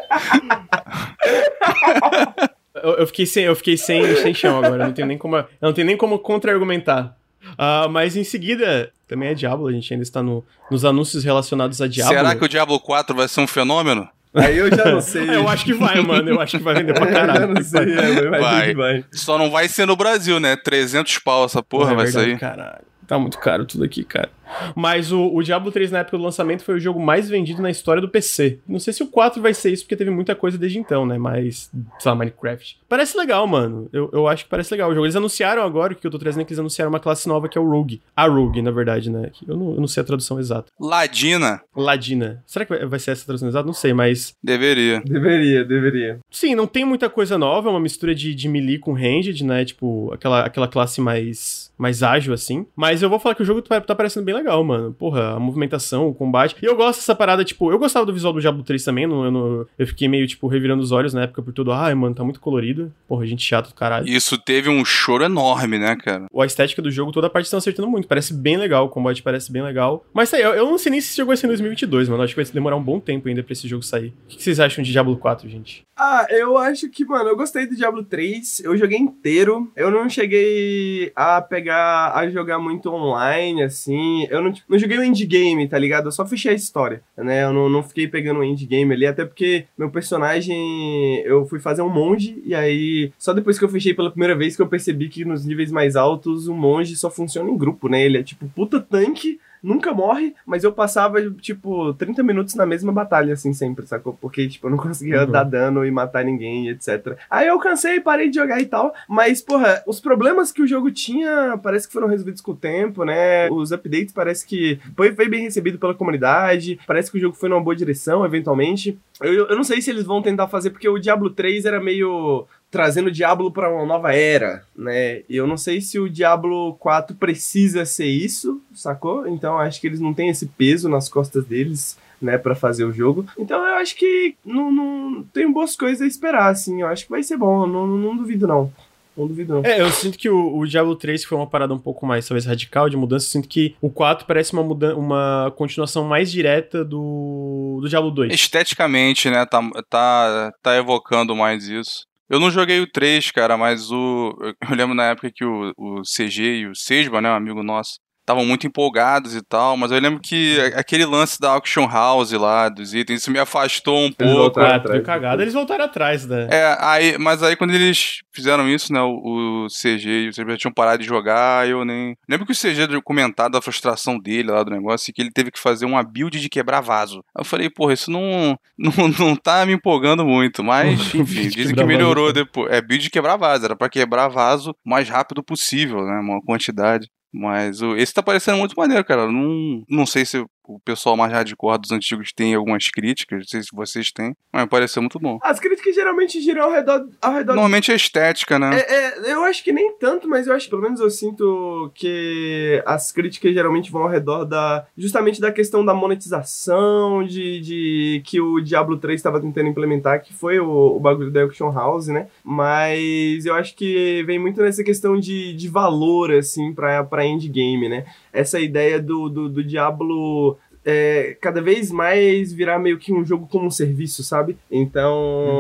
Speaker 1: eu, eu fiquei sem, eu fiquei sem, sem chão agora. eu Não tenho nem como, não tenho nem como contra-argumentar. Ah, mas em seguida, também é Diablo, a gente ainda está no, nos anúncios relacionados a Diablo.
Speaker 3: Será que o Diablo 4 vai ser um fenômeno?
Speaker 2: Aí eu já não sei.
Speaker 1: Eu acho que vai, mano. Eu acho que vai vender pra
Speaker 2: Eu já
Speaker 1: caralho.
Speaker 2: não sei, é, vai,
Speaker 3: Vai.
Speaker 2: vai.
Speaker 3: Só não vai ser no Brasil, né? 300 pau essa porra
Speaker 1: é
Speaker 3: vai
Speaker 1: verdade,
Speaker 3: sair.
Speaker 1: Caralho. Tá muito caro tudo aqui, cara. Mas o, o Diablo 3 na época do lançamento foi o jogo mais vendido na história do PC. Não sei se o 4 vai ser isso, porque teve muita coisa desde então, né? Mas, sei lá, Minecraft. Parece legal, mano. Eu, eu acho que parece legal o jogo. Eles anunciaram agora, o que eu tô trazendo é que eles anunciaram uma classe nova que é o Rogue. A Rogue, na verdade, né? Eu não, eu não sei a tradução exata.
Speaker 3: Ladina,
Speaker 1: Ladina. Será que vai- vai ser essa a tradução exata? Não sei, mas
Speaker 3: deveria.
Speaker 2: Deveria, deveria.
Speaker 1: Sim, não tem muita coisa nova, é uma mistura de, de melee com ranged, né? Tipo, aquela, aquela classe mais, mais ágil, assim. Mas eu vou falar que o jogo tá, tá parecendo bem legal, mano. Porra, a movimentação, o combate. E eu gosto dessa parada, tipo, eu gostava do visual do Diablo 3 também, não, eu, não- eu fiquei meio, tipo, revirando os olhos na época por tudo. Ai, mano, tá muito colorido. Porra, gente chata do caralho.
Speaker 3: Isso teve um choro enorme, né, cara?
Speaker 1: A estética do jogo, toda a parte estão acertando muito. Parece bem legal, o combate parece bem legal. Mas sei, eu, eu não sei nem se esse jogo vai ser em 2022, mano. Acho que vai demorar um bom tempo ainda pra esse jogo sair. O que que vocês acham de Diablo 4, gente?
Speaker 2: Ah, eu acho que, mano, eu gostei do Diablo 3, eu joguei inteiro. Eu não cheguei a pegar, a jogar muito online, assim. Eu não, não joguei o endgame, tá ligado? Eu só fechei a história, né? Eu não, não fiquei pegando o endgame ali, até porque meu personagem, eu fui fazer um monge, e aí, só depois que eu fechei pela primeira vez que eu percebi que nos níveis mais altos, o monge só funciona em grupo, né? Ele é tipo puta tanque, nunca morre, mas eu passava, tipo, 30 minutos na mesma batalha, assim, sempre, sacou? Porque, tipo, eu não conseguia
Speaker 1: Uhum.
Speaker 2: dar dano e matar ninguém, etc. Aí eu cansei, parei de jogar e tal, mas, porra, os problemas que o jogo tinha parece que foram resolvidos com o tempo, né? Os updates parece que foi, foi bem recebido pela comunidade, parece que o jogo foi numa boa direção, eventualmente. Eu, eu não sei se eles vão tentar fazer, porque o Diablo 3 era meio trazendo o Diablo para uma nova era, né? E eu não sei se o Diablo 4 precisa ser isso, sacou? Então acho que eles não têm esse peso nas costas deles, né, para fazer o jogo. Então eu acho que não, não tem boas coisas a esperar, assim. Eu acho que vai ser bom, não, não, não duvido não. Não duvido não.
Speaker 1: É, eu sinto que o, o Diablo 3 foi uma parada um pouco mais, talvez, radical de mudança. Eu sinto que o 4 parece uma, muda uma continuação mais direta do, do Diablo 2.
Speaker 3: Esteticamente, né, tá, tá, tá evocando mais isso. Eu não joguei o 3, cara, mas o. Eu lembro na época que o, o CG e o Sesba, né, um amigo nosso, estavam muito empolgados e tal, mas eu lembro que a- aquele lance da auction house lá, dos itens, isso me afastou um
Speaker 2: Eles
Speaker 3: pouco.
Speaker 2: voltaram
Speaker 1: Ah,
Speaker 2: atrás.
Speaker 1: cagada. Eles voltaram atrás, né?
Speaker 3: É, aí, mas aí quando eles fizeram isso, né, o, o CG e o CG já tinham parado de jogar, eu nem... Lembro que o CG deu comentado da frustração dele lá do negócio, e que ele teve que fazer uma build de quebrar vaso. Eu falei, porra, isso não, não, não tá me empolgando muito, mas, enfim, dizem que melhorou
Speaker 1: vaso.
Speaker 3: depois. É, build de quebrar vaso, era pra quebrar vaso o mais rápido possível, né, uma quantidade. Mas o, esse tá parecendo muito maneiro, cara. Não, não sei se o pessoal mais hardcore dos antigos tem algumas críticas, não sei se vocês têm, mas pareceu muito bom.
Speaker 2: As críticas geralmente giram ao redor, ao redor
Speaker 3: Normalmente é estética, né?
Speaker 2: É, é, eu acho que nem tanto, mas eu acho que pelo menos eu sinto que as críticas geralmente vão ao redor da. justamente da questão da monetização, de, de que o Diablo 3 estava tentando implementar, que foi o, o bagulho da Auction House, né? Mas eu acho que vem muito nessa questão de, de valor, assim, pra, pra endgame, né? Essa ideia do, do, do Diablo é, cada vez mais virar meio que um jogo como um serviço, sabe? Então,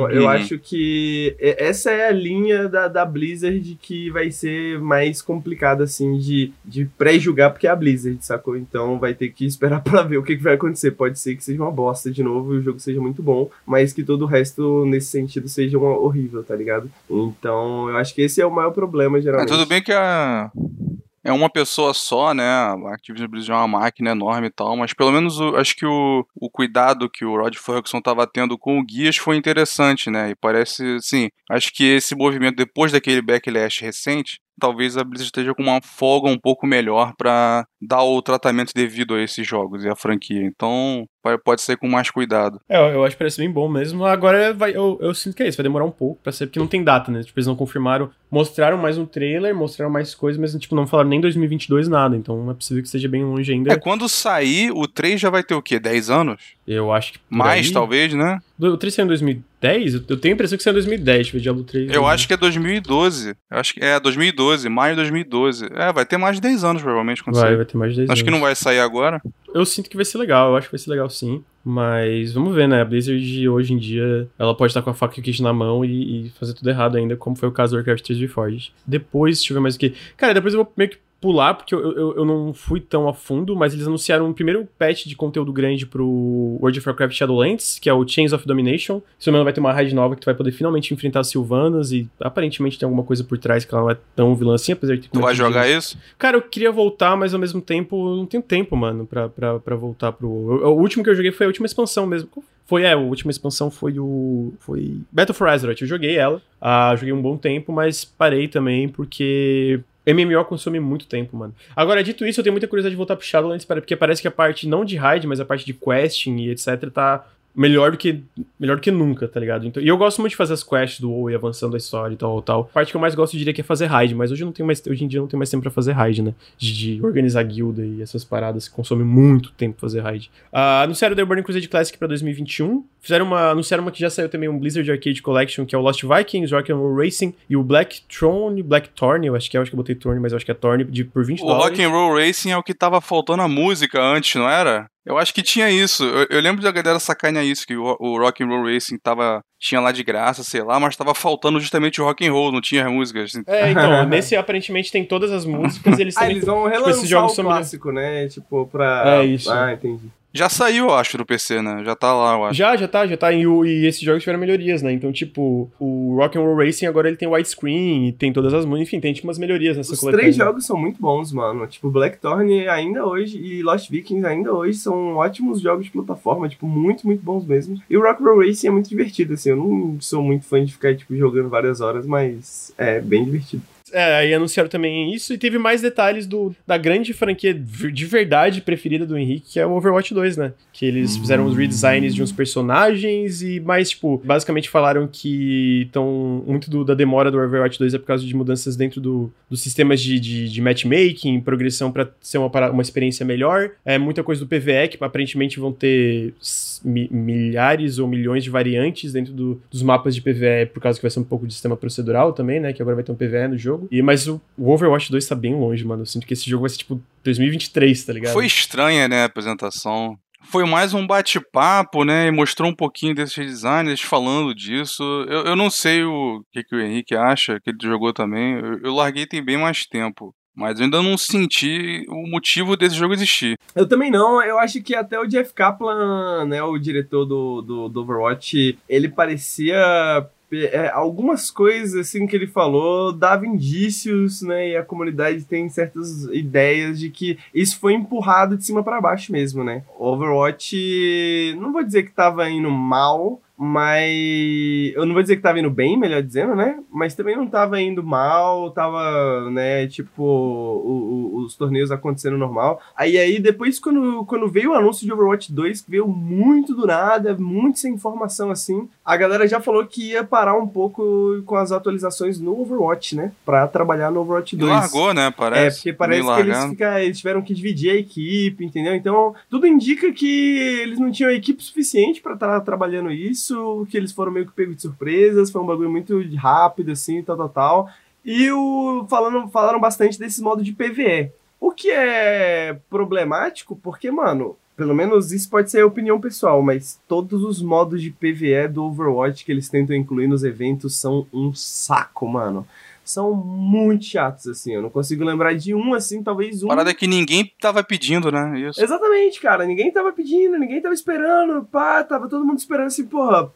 Speaker 3: Uhum.
Speaker 2: eu acho que é- essa é a linha da, da Blizzard que vai ser mais complicada, assim, de, de pré-julgar, porque é a Blizzard, sacou? Então, vai ter que esperar pra ver o que, que vai acontecer. Pode ser que seja uma bosta de novo e o jogo seja muito bom, mas que todo o resto, nesse sentido, seja uma- horrível, tá ligado? Então, eu acho que esse é o maior problema,
Speaker 3: É,
Speaker 2: geralmente.
Speaker 3: tudo bem que a... é uma pessoa só, né? A Activision Blizzard é uma máquina enorme e tal, mas pelo menos o- acho que o, o cuidado que o Rod Ferguson estava tendo com o Guias foi interessante, né? E parece, assim, acho que esse movimento, depois daquele backlash recente, talvez a Blizzard esteja com uma folga um pouco melhor para dar o tratamento devido a esses jogos e a franquia. Então, pode ser com mais cuidado.
Speaker 1: É, eu acho que parece bem bom mesmo. Agora vai, eu, eu sinto que é isso, vai demorar um pouco pra ser, porque não tem data, né? Tipo, eles não confirmaram, mostraram mais um trailer, mostraram mais coisas, mas tipo, não falaram nem 2022 nada, então é possível que esteja bem longe ainda.
Speaker 3: É, quando sair, o 3 já vai ter o quê? 10 anos?
Speaker 1: Eu acho que.
Speaker 3: Mais, aí... talvez, né?
Speaker 1: O 3 saiu em 2010? Eu tenho a impressão que saiu em 2010, o Diablo 3.
Speaker 3: Eu né? acho que é 2012. Eu acho que é 2012, maio de 2012. É, vai ter mais de 10 anos, provavelmente, quando
Speaker 1: vai,
Speaker 3: sair.
Speaker 1: Vai ter mais de 10
Speaker 3: acho
Speaker 1: anos.
Speaker 3: Acho que não vai sair agora.
Speaker 1: Eu sinto que vai ser legal, eu acho que vai ser legal sim. Mas vamos ver, né? A Blizzard hoje em dia, ela pode estar com a faca e o queijo na mão e, e, fazer tudo errado ainda, como foi o caso do Warcraft 3 Reforged. Depois, deixa eu ver mais o que. Cara, depois eu vou meio que pular, porque eu, eu, eu, não fui tão a fundo, mas eles anunciaram um primeiro patch de conteúdo grande pro World of Warcraft Shadowlands, que é o Chains of Domination. Se não vai ter uma raid nova que tu vai poder finalmente enfrentar as Sylvanas e aparentemente tem alguma coisa por trás que ela não é tão vilã assim, apesar de ter...
Speaker 3: Tu vai jogar isso?
Speaker 1: Cara, eu queria voltar, mas ao mesmo tempo não tenho tempo, mano, pra, pra, pra voltar pro... O, o último que eu joguei foi a última expansão mesmo. Foi, é, a última expansão foi o... foi Battle for Azeroth. Eu joguei ela, uh, joguei um bom tempo, mas parei também porque MMO consome muito tempo, mano. Agora, dito isso, eu tenho muita curiosidade de voltar pro Shadowlands, porque parece que a parte não de raid, mas a parte de questing e etc tá melhor do que melhor do que nunca, tá ligado? Então, e eu gosto muito de fazer as quests do WoW e avançando a história e tal, tal. A parte que eu mais gosto, eu diria que é fazer raid, mas hoje não tenho mais hoje em dia não tenho mais tempo para fazer raid, né? De, de, organizar guilda e essas paradas que consomem muito tempo fazer raid. Uh, anunciaram o The Burning Crusade Classic para 2021. Fizeram uma, anunciaram uma que já saiu também um Blizzard Arcade Collection, que é o Lost Vikings, Rock'n'Roll Racing e o Black Throne, Black Thorn, eu acho que é, eu acho que eu botei Thorn, mas eu acho que é Thorn, de, por 20
Speaker 3: o
Speaker 1: dólares.
Speaker 3: O Rock'n'Roll Racing é o que tava faltando a música antes, não era? Eu acho que tinha isso. Eu, eu lembro da galera sacanear isso, que o, o Rock and Roll Racing tava, tinha lá de graça, sei lá, mas tava faltando justamente o rock and roll, não tinha músicas.
Speaker 1: É, então, nesse aparentemente tem todas as músicas, eles
Speaker 2: ah, eles vão relançar tipo, jogos o clássico, né? Tipo, pra...
Speaker 1: É isso.
Speaker 2: Ah, entendi.
Speaker 3: Já saiu, eu acho, do PC, né? Já tá lá, eu acho.
Speaker 1: Já, já tá, já tá. E, e esses jogos tiveram melhorias, né? Então, tipo, o Rock'n'Roll Racing agora ele tem widescreen e tem todas as... Enfim, tem tipo umas melhorias nessa
Speaker 2: Os três jogos são muito bons, mano. Tipo, Blackthorn ainda hoje e Lost Vikings ainda hoje são ótimos jogos de plataforma, tipo, muito, muito bons mesmo. E o Rock'n'Roll Racing é muito divertido, assim. Eu não sou muito fã de ficar, tipo, jogando várias horas, mas é bem divertido.
Speaker 1: É, aí anunciaram também isso e teve mais detalhes do, da grande franquia de verdade preferida do Henrique, que é o Overwatch 2, né? Que eles fizeram os redesigns de uns personagens e mais, tipo, basicamente falaram que estão muito do, da demora do Overwatch 2 é por causa de mudanças dentro do, dos sistemas de, de, de matchmaking, progressão para ser uma, uma experiência melhor. É muita coisa do PVE, que aparentemente vão ter mi, milhares ou milhões de variantes dentro do, dos mapas de PVE, por causa que vai ser um pouco de sistema procedural também, né? Que agora vai ter um PVE no jogo jogo. E, mas o, o Overwatch 2 tá bem longe, mano. Eu sinto que esse jogo vai ser tipo 2023, tá ligado?
Speaker 3: Foi estranha, né, a apresentação. Foi mais um bate-papo, né? E mostrou um pouquinho desses designers falando disso. Eu, eu não sei o que, que o Henrique acha, que ele jogou também. Eu, eu larguei tem bem mais tempo. Mas eu ainda não senti o motivo desse jogo existir.
Speaker 2: Eu também não. Eu acho que até o Jeff Kaplan, né, o diretor do, do, do Overwatch, ele parecia é, algumas coisas assim que ele falou dava indícios, né? E a comunidade tem certas ideias de que isso foi empurrado de cima para baixo mesmo, né? Overwatch, não vou dizer que tava indo mal, mas eu não vou dizer que tava indo bem, melhor dizendo, né? Mas também não tava indo mal, tava, né, tipo, o, o, os torneios acontecendo normal. Aí aí depois quando, quando veio o anúncio de Overwatch 2, que veio muito do nada, muito sem informação assim, a galera já falou que ia parar um pouco com as atualizações no Overwatch, né? Pra trabalhar no Overwatch 2.
Speaker 3: E largou, né? Parece.
Speaker 2: É, porque parece que eles, fica, eles tiveram que dividir a equipe, entendeu? Então, tudo indica que eles não tinham equipe suficiente para estar tá trabalhando isso isso, que eles foram meio que pegos de surpresas, foi um bagulho muito rápido, assim, tal, tal, tal. E o, falando, falaram bastante desse modo de PVE. O que é problemático, porque, mano, pelo menos isso pode ser opinião pessoal, mas todos os modos de PVE do Overwatch que eles tentam incluir nos eventos são um saco, mano são muito chatos, assim. Eu não consigo lembrar de um, assim, talvez um.
Speaker 3: Parada que ninguém tava pedindo, né?
Speaker 2: Isso. Exatamente, cara. Ninguém tava pedindo, ninguém tava esperando. Pá, tava todo mundo esperando assim, porra.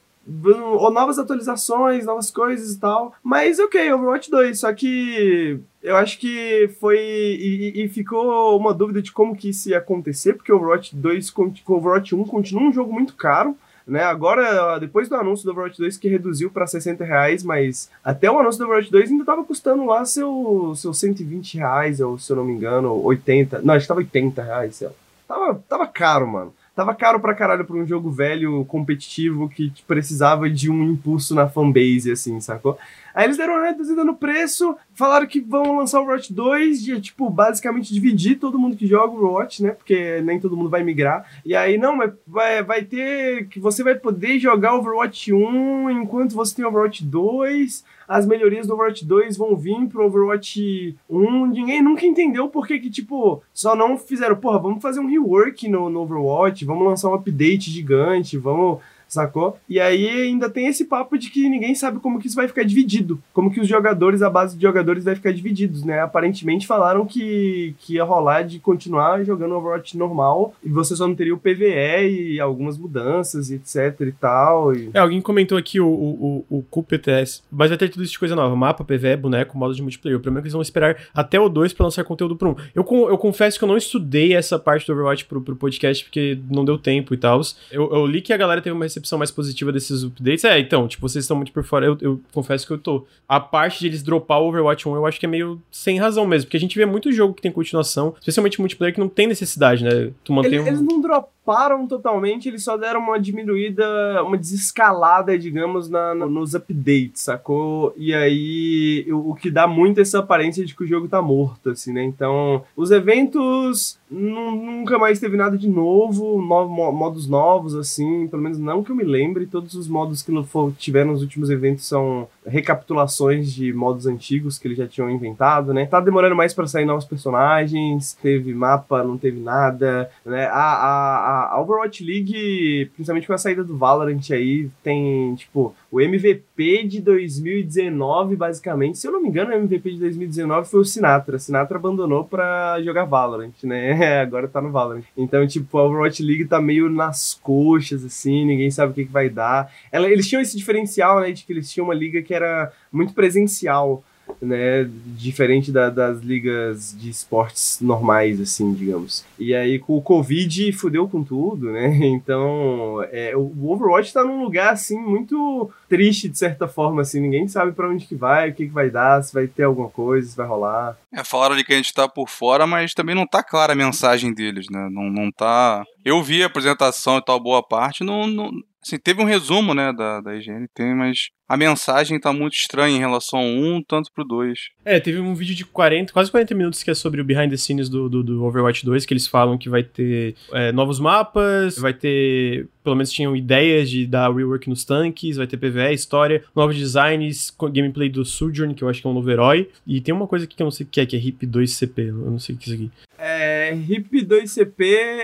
Speaker 2: Ou novas atualizações, novas coisas e tal. Mas ok, Overwatch 2, só que eu acho que foi. E, e, ficou uma dúvida de como que isso ia acontecer, porque Overwatch 2, o Overwatch 1 continua um jogo muito caro né? Agora, depois do anúncio do Overwatch 2, que reduziu para 60 reais, mas até o anúncio do Overwatch 2 ainda tava custando lá seu, seu 120 reais, ou se eu não me engano, 80. Não, acho que tava 80 reais, sei lá. Tava, tava caro, mano. Tava caro pra caralho pra um jogo velho, competitivo, que precisava de um impulso na fanbase, assim, sacou? Aí eles deram uma reduzida no preço, falaram que vão lançar o Overwatch 2, de, tipo, basicamente dividir todo mundo que joga o Overwatch, né? Porque nem todo mundo vai migrar. E aí, não, mas vai, vai ter. que Você vai poder jogar Overwatch 1 enquanto você tem Overwatch 2 as melhorias do Overwatch 2 vão vir pro Overwatch 1. Ninguém nunca entendeu por que, tipo, só não fizeram, porra, vamos fazer um rework no, no Overwatch, vamos lançar um update gigante, vamos sacou? E aí ainda tem esse papo de que ninguém sabe como que isso vai ficar dividido, como que os jogadores, a base de jogadores vai ficar divididos, né? Aparentemente falaram que, que ia rolar de continuar jogando Overwatch normal e você só não teria o PVE e algumas mudanças e etc e tal. E...
Speaker 1: É, alguém comentou aqui o, o, o, o QPTS, mas vai ter tudo isso de coisa nova, mapa, PVE, boneco, modo de multiplayer. O problema é que eles vão esperar até o 2 para lançar conteúdo pro 1. Eu, eu confesso que eu não estudei essa parte do Overwatch pro, pro podcast porque não deu tempo e tal. Eu, eu li que a galera teve uma recepção recepção mais positiva desses updates. É, então, tipo, vocês estão muito por fora, eu, eu, confesso que eu tô. A parte de eles dropar o Overwatch 1, eu acho que é meio sem razão mesmo, porque a gente vê muito jogo que tem continuação, especialmente multiplayer, que não tem necessidade, né?
Speaker 2: Tu mantém eles, um... eles não dropam param totalmente, eles só deram uma diminuída, uma desescalada, digamos, na, na, nos updates, sacou? E aí, o, que dá muito essa aparência de que o jogo tá morto, assim, né? Então, os eventos nunca mais teve nada de novo, no, modos novos, assim, pelo menos não que eu me lembre, todos os modos que tiveram nos últimos eventos são recapitulações de modos antigos que eles já tinham inventado, né? Tá demorando mais para sair novos personagens, teve mapa, não teve nada, né? A, a, a Overwatch League, principalmente com a saída do Valorant aí, tem, tipo, o MVP de 2019, basicamente, se eu não me engano, o MVP de 2019 foi o Sinatra. Sinatra abandonou pra jogar Valorant, né? Agora tá no Valorant. Então, tipo, a Overwatch League tá meio nas coxas, assim, ninguém sabe o que, que vai dar. Ela, eles tinham esse diferencial, né, de que eles tinham uma liga que era muito presencial né, diferente da, das ligas de esportes normais, assim, digamos. E aí com o Covid fudeu com tudo, né? Então, é, o Overwatch tá num lugar assim muito triste de certa forma, assim, ninguém sabe para onde que vai, o que que vai dar, se vai ter alguma coisa, se vai rolar.
Speaker 3: É, falaram ali que a gente tá por fora, mas também não tá clara a mensagem deles, né? Não, não tá. Eu vi a apresentação e tal, boa parte, não, não Assim, teve um resumo, né, da, da IGN, mas a mensagem tá muito estranha em relação ao 1, tanto pro 2.
Speaker 1: É, teve um vídeo de 40, quase 40 minutos que é sobre o behind the scenes do, do, do Overwatch 2, que eles falam que vai ter é, novos mapas, vai ter, pelo menos tinham ideias de dar rework nos tanques, vai ter PvE, história, novos designs, gameplay do Sojourn, que eu acho que é um novo herói, e tem uma coisa aqui que eu não sei o que é, que é Hip 2CP, eu não sei o que é isso aqui.
Speaker 2: É, Hip 2CP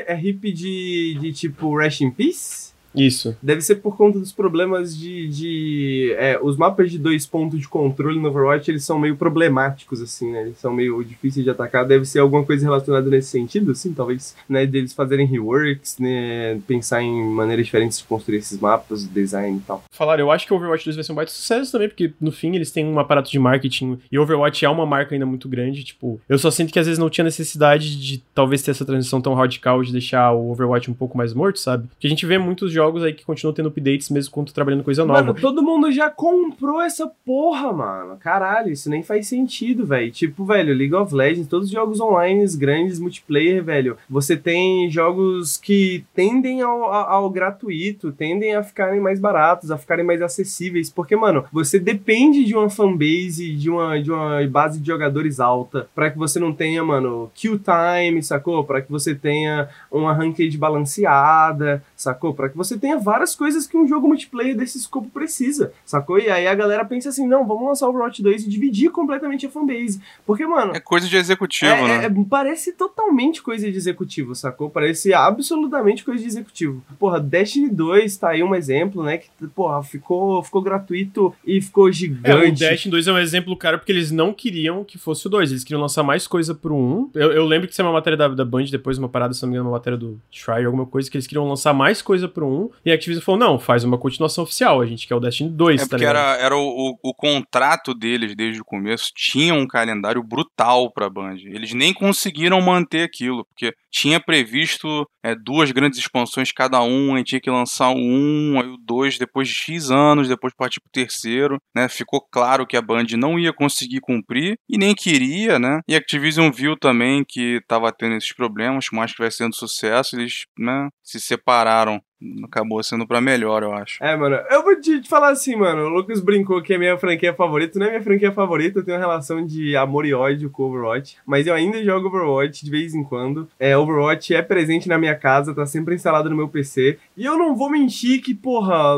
Speaker 2: é hip de, de tipo Rest in Peace?
Speaker 1: Isso.
Speaker 2: Deve ser por conta dos problemas de. de é, os mapas de dois pontos de controle no Overwatch eles são meio problemáticos, assim, né? Eles são meio difíceis de atacar. Deve ser alguma coisa relacionada nesse sentido, assim, talvez, né? Deles fazerem reworks, né? Pensar em maneiras diferentes de construir esses mapas, design e tal.
Speaker 1: Falaram, eu acho que o Overwatch 2 vai ser um baita sucesso também, porque no fim eles têm um aparato de marketing e Overwatch é uma marca ainda muito grande. Tipo, eu só sinto que às vezes não tinha necessidade de talvez ter essa transição tão radical de deixar o Overwatch um pouco mais morto, sabe? Porque a gente vê muitos jogos aí que continuam tendo updates mesmo quando trabalhando coisa nova.
Speaker 2: Mano, todo mundo já comprou essa porra, mano. Caralho, isso nem faz sentido, velho. Tipo, velho, League of Legends, todos os jogos online grandes, multiplayer, velho. Você tem jogos que tendem ao, ao, ao gratuito, tendem a ficarem mais baratos, a ficarem mais acessíveis. Porque, mano, você depende de uma fanbase, de uma, de uma base de jogadores alta, para que você não tenha, mano, kill time, sacou? Para que você tenha uma ranked balanceada, sacou? Para que você tenha várias coisas que um jogo multiplayer desse escopo precisa, sacou? E aí a galera pensa assim, não, vamos lançar o Overwatch 2 e dividir completamente a fanbase. Porque, mano...
Speaker 3: É coisa de executivo,
Speaker 2: é,
Speaker 3: né?
Speaker 2: É, parece totalmente coisa de executivo, sacou? Parece absolutamente coisa de executivo. Porra, Destiny 2 tá aí um exemplo, né? Que, porra, ficou, ficou gratuito e ficou gigante. É,
Speaker 1: o Destiny 2 é um exemplo, cara, porque eles não queriam que fosse o 2. Eles queriam lançar mais coisa pro 1. Eu, eu lembro que isso é uma matéria da, da Band, depois uma parada, se não me engano, uma matéria do Try, alguma coisa, que eles queriam lançar mais coisa pro 1 1, e a Activision falou, não, faz uma continuação oficial, a gente quer o Destiny 2,
Speaker 3: É
Speaker 1: tá
Speaker 3: porque
Speaker 1: ligado?
Speaker 3: era, era o, o, o contrato deles desde o começo, tinha um calendário brutal pra Band. Eles nem conseguiram manter aquilo, porque tinha previsto é, duas grandes expansões cada um, aí tinha que lançar o um, aí o dois depois de X anos, depois partir pro terceiro, né? Ficou claro que a Band não ia conseguir cumprir e nem queria, né? E a Activision viu também que tava tendo esses problemas, mais que vai sendo sucesso, eles, né, se separaram. passaram Acabou sendo pra melhor, eu acho.
Speaker 2: É, mano, eu vou te, te falar assim, mano. O Lucas brincou que é minha franquia favorita. Não é minha franquia favorita, eu tenho uma relação de amor e ódio com Overwatch. Mas eu ainda jogo Overwatch de vez em quando. É, Overwatch é presente na minha casa, tá sempre instalado no meu PC. E eu não vou mentir que, porra,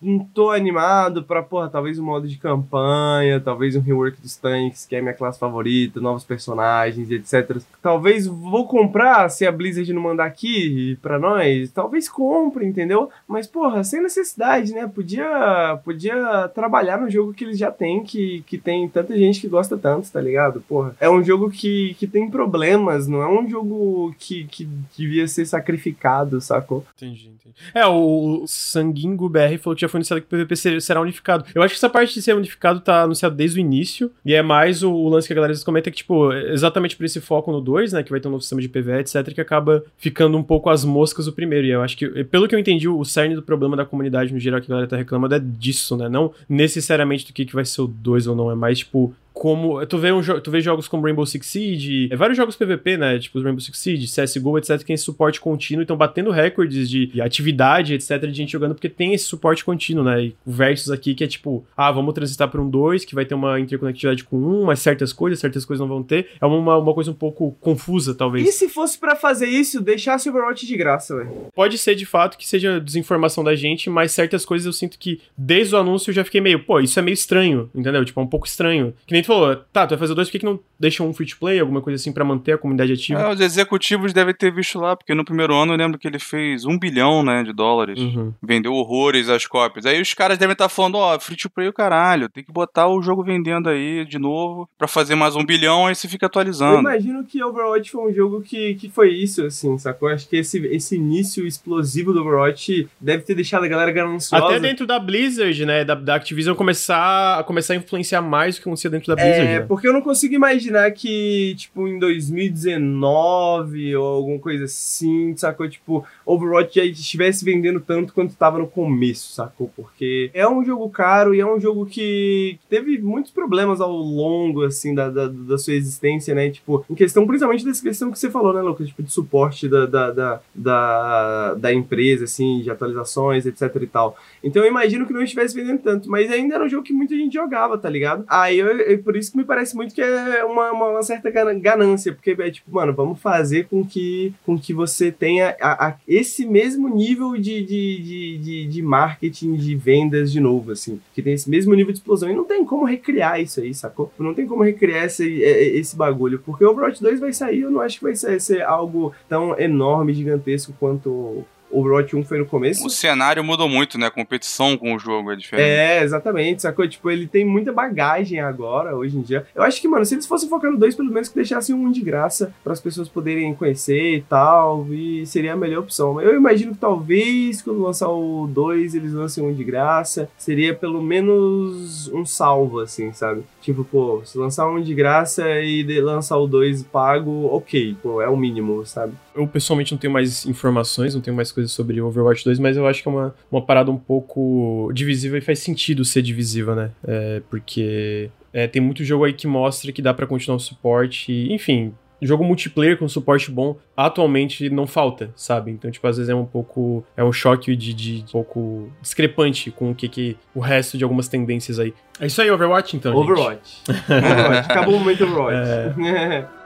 Speaker 2: não tô animado pra, porra, talvez um modo de campanha, talvez um rework dos tanks, que é minha classe favorita, novos personagens, etc. Talvez vou comprar se a Blizzard não mandar aqui pra nós. Talvez compre entendeu? Mas, porra, sem necessidade, né? Podia, podia trabalhar no jogo que eles já têm, que, que tem tanta gente que gosta tanto, tá ligado? Porra, é um jogo que, que tem problemas, não é um jogo que, que devia ser sacrificado, sacou?
Speaker 1: Entendi, entendi. É, o Sanguingo BR falou que já foi anunciado que o PVP ser- será unificado. Eu acho que essa parte de ser unificado tá anunciado desde o início, e é mais o, o lance que a galera comenta que, tipo, exatamente por esse foco no 2, né, que vai ter um novo sistema de PVE, etc, que acaba ficando um pouco as moscas o primeiro, e eu acho que, pelo que eu entendi, o cerne do problema da comunidade no geral que a galera tá reclamando é disso, né, não necessariamente do que, que vai ser o 2 ou não, é mais, tipo, como. Tu vê, um, tu vê jogos como Rainbow Six Siege, é, vários jogos PVP, né? Tipo Rainbow Six Siege, CSGO, etc., que tem esse suporte contínuo e estão batendo recordes de, de atividade, etc., de gente jogando, porque tem esse suporte contínuo, né? E Versus aqui que é tipo, ah, vamos transitar para um 2, que vai ter uma interconectividade com um, mas certas coisas, certas coisas não vão ter. É uma, uma coisa um pouco confusa, talvez.
Speaker 2: E se fosse pra fazer isso, deixasse o Overwatch de graça, velho?
Speaker 1: Pode ser de fato que seja desinformação da gente, mas certas coisas eu sinto que desde o anúncio eu já fiquei meio, pô, isso é meio estranho, entendeu? Tipo, é um pouco estranho. Que nem tu falou, tá, tu vai fazer dois, por que, que não deixa um free to play, alguma coisa assim, pra manter a comunidade ativa?
Speaker 3: É, os executivos devem ter visto lá, porque no primeiro ano eu lembro que ele fez um bilhão, né, de dólares.
Speaker 1: Uhum.
Speaker 3: Vendeu horrores as cópias. Aí os caras devem estar falando, ó, free to play o caralho, tem que botar o jogo vendendo aí de novo pra fazer mais um bilhão, aí você fica
Speaker 2: Eu
Speaker 3: atualizando.
Speaker 2: imagino que Overwatch foi um jogo que, que foi isso, assim, sacou? Acho que esse, esse início explosivo do Overwatch deve ter deixado a galera gananciosa.
Speaker 1: Até dentro da Blizzard, né, da, da Activision começar a, começar a influenciar mais o que acontecia dentro da Blizzard.
Speaker 2: É,
Speaker 1: né?
Speaker 2: porque eu não consigo imaginar que, tipo, em 2019 ou alguma coisa assim, sacou? Tipo, Overwatch já estivesse vendendo tanto quanto estava no começo, sacou? Porque é um jogo caro e é um jogo que teve muitos problemas ao longo, assim, da, da, da sua existência, né? Tipo, em questão, principalmente dessa questão que você falou, né, Lucas? Tipo, de suporte da, da, da, da, da empresa, assim, de atualizações, etc e tal. Então eu imagino que não estivesse vendendo tanto, mas ainda era um jogo que muita gente jogava, tá ligado? Aí eu, eu- por isso que me parece muito que é uma, uma, uma certa ganância, porque é tipo, mano, vamos fazer com que, com que você tenha a- a- esse mesmo nível de, de, de, de, de marketing, de vendas de novo, assim, que tem esse mesmo nível de explosão. E não tem como recriar isso aí, sacou? Não tem como recriar esse, é- é- esse bagulho, porque o Overwatch 2 vai sair, eu não acho que vai ser, ser algo tão enorme, gigantesco quanto Overwatch 1 foi no começo.
Speaker 3: O cenário mudou muito, né? A competição com o jogo é diferente.
Speaker 2: É, exatamente, sacou? Tipo, ele tem muita bagagem agora, hoje em dia. Eu acho que, mano, se eles fossem focar no 2, pelo menos que deixassem um de graça para as pessoas poderem conhecer e tal, e seria a melhor opção. Eu imagino que talvez quando lançar o 2 eles lancem um de graça, seria pelo menos um salvo, assim, sabe? Tipo, pô, se lançar um de graça e de- lançar o 2 pago, ok, pô, é o mínimo, sabe?
Speaker 1: Eu pessoalmente não tenho mais informações, não tenho mais coisas sobre Overwatch 2, mas eu acho que é uma, uma parada um pouco divisível e faz sentido ser divisiva, né? É, porque é, tem muito jogo aí que mostra que dá pra continuar o suporte, e, enfim. Jogo multiplayer com suporte bom atualmente não falta, sabe? Então, tipo, às vezes é um pouco. É um choque de, de um pouco discrepante com o que, que o resto de algumas tendências aí. É isso aí, Overwatch, então.
Speaker 2: Overwatch. Overwatch. Acabou o momento Overwatch.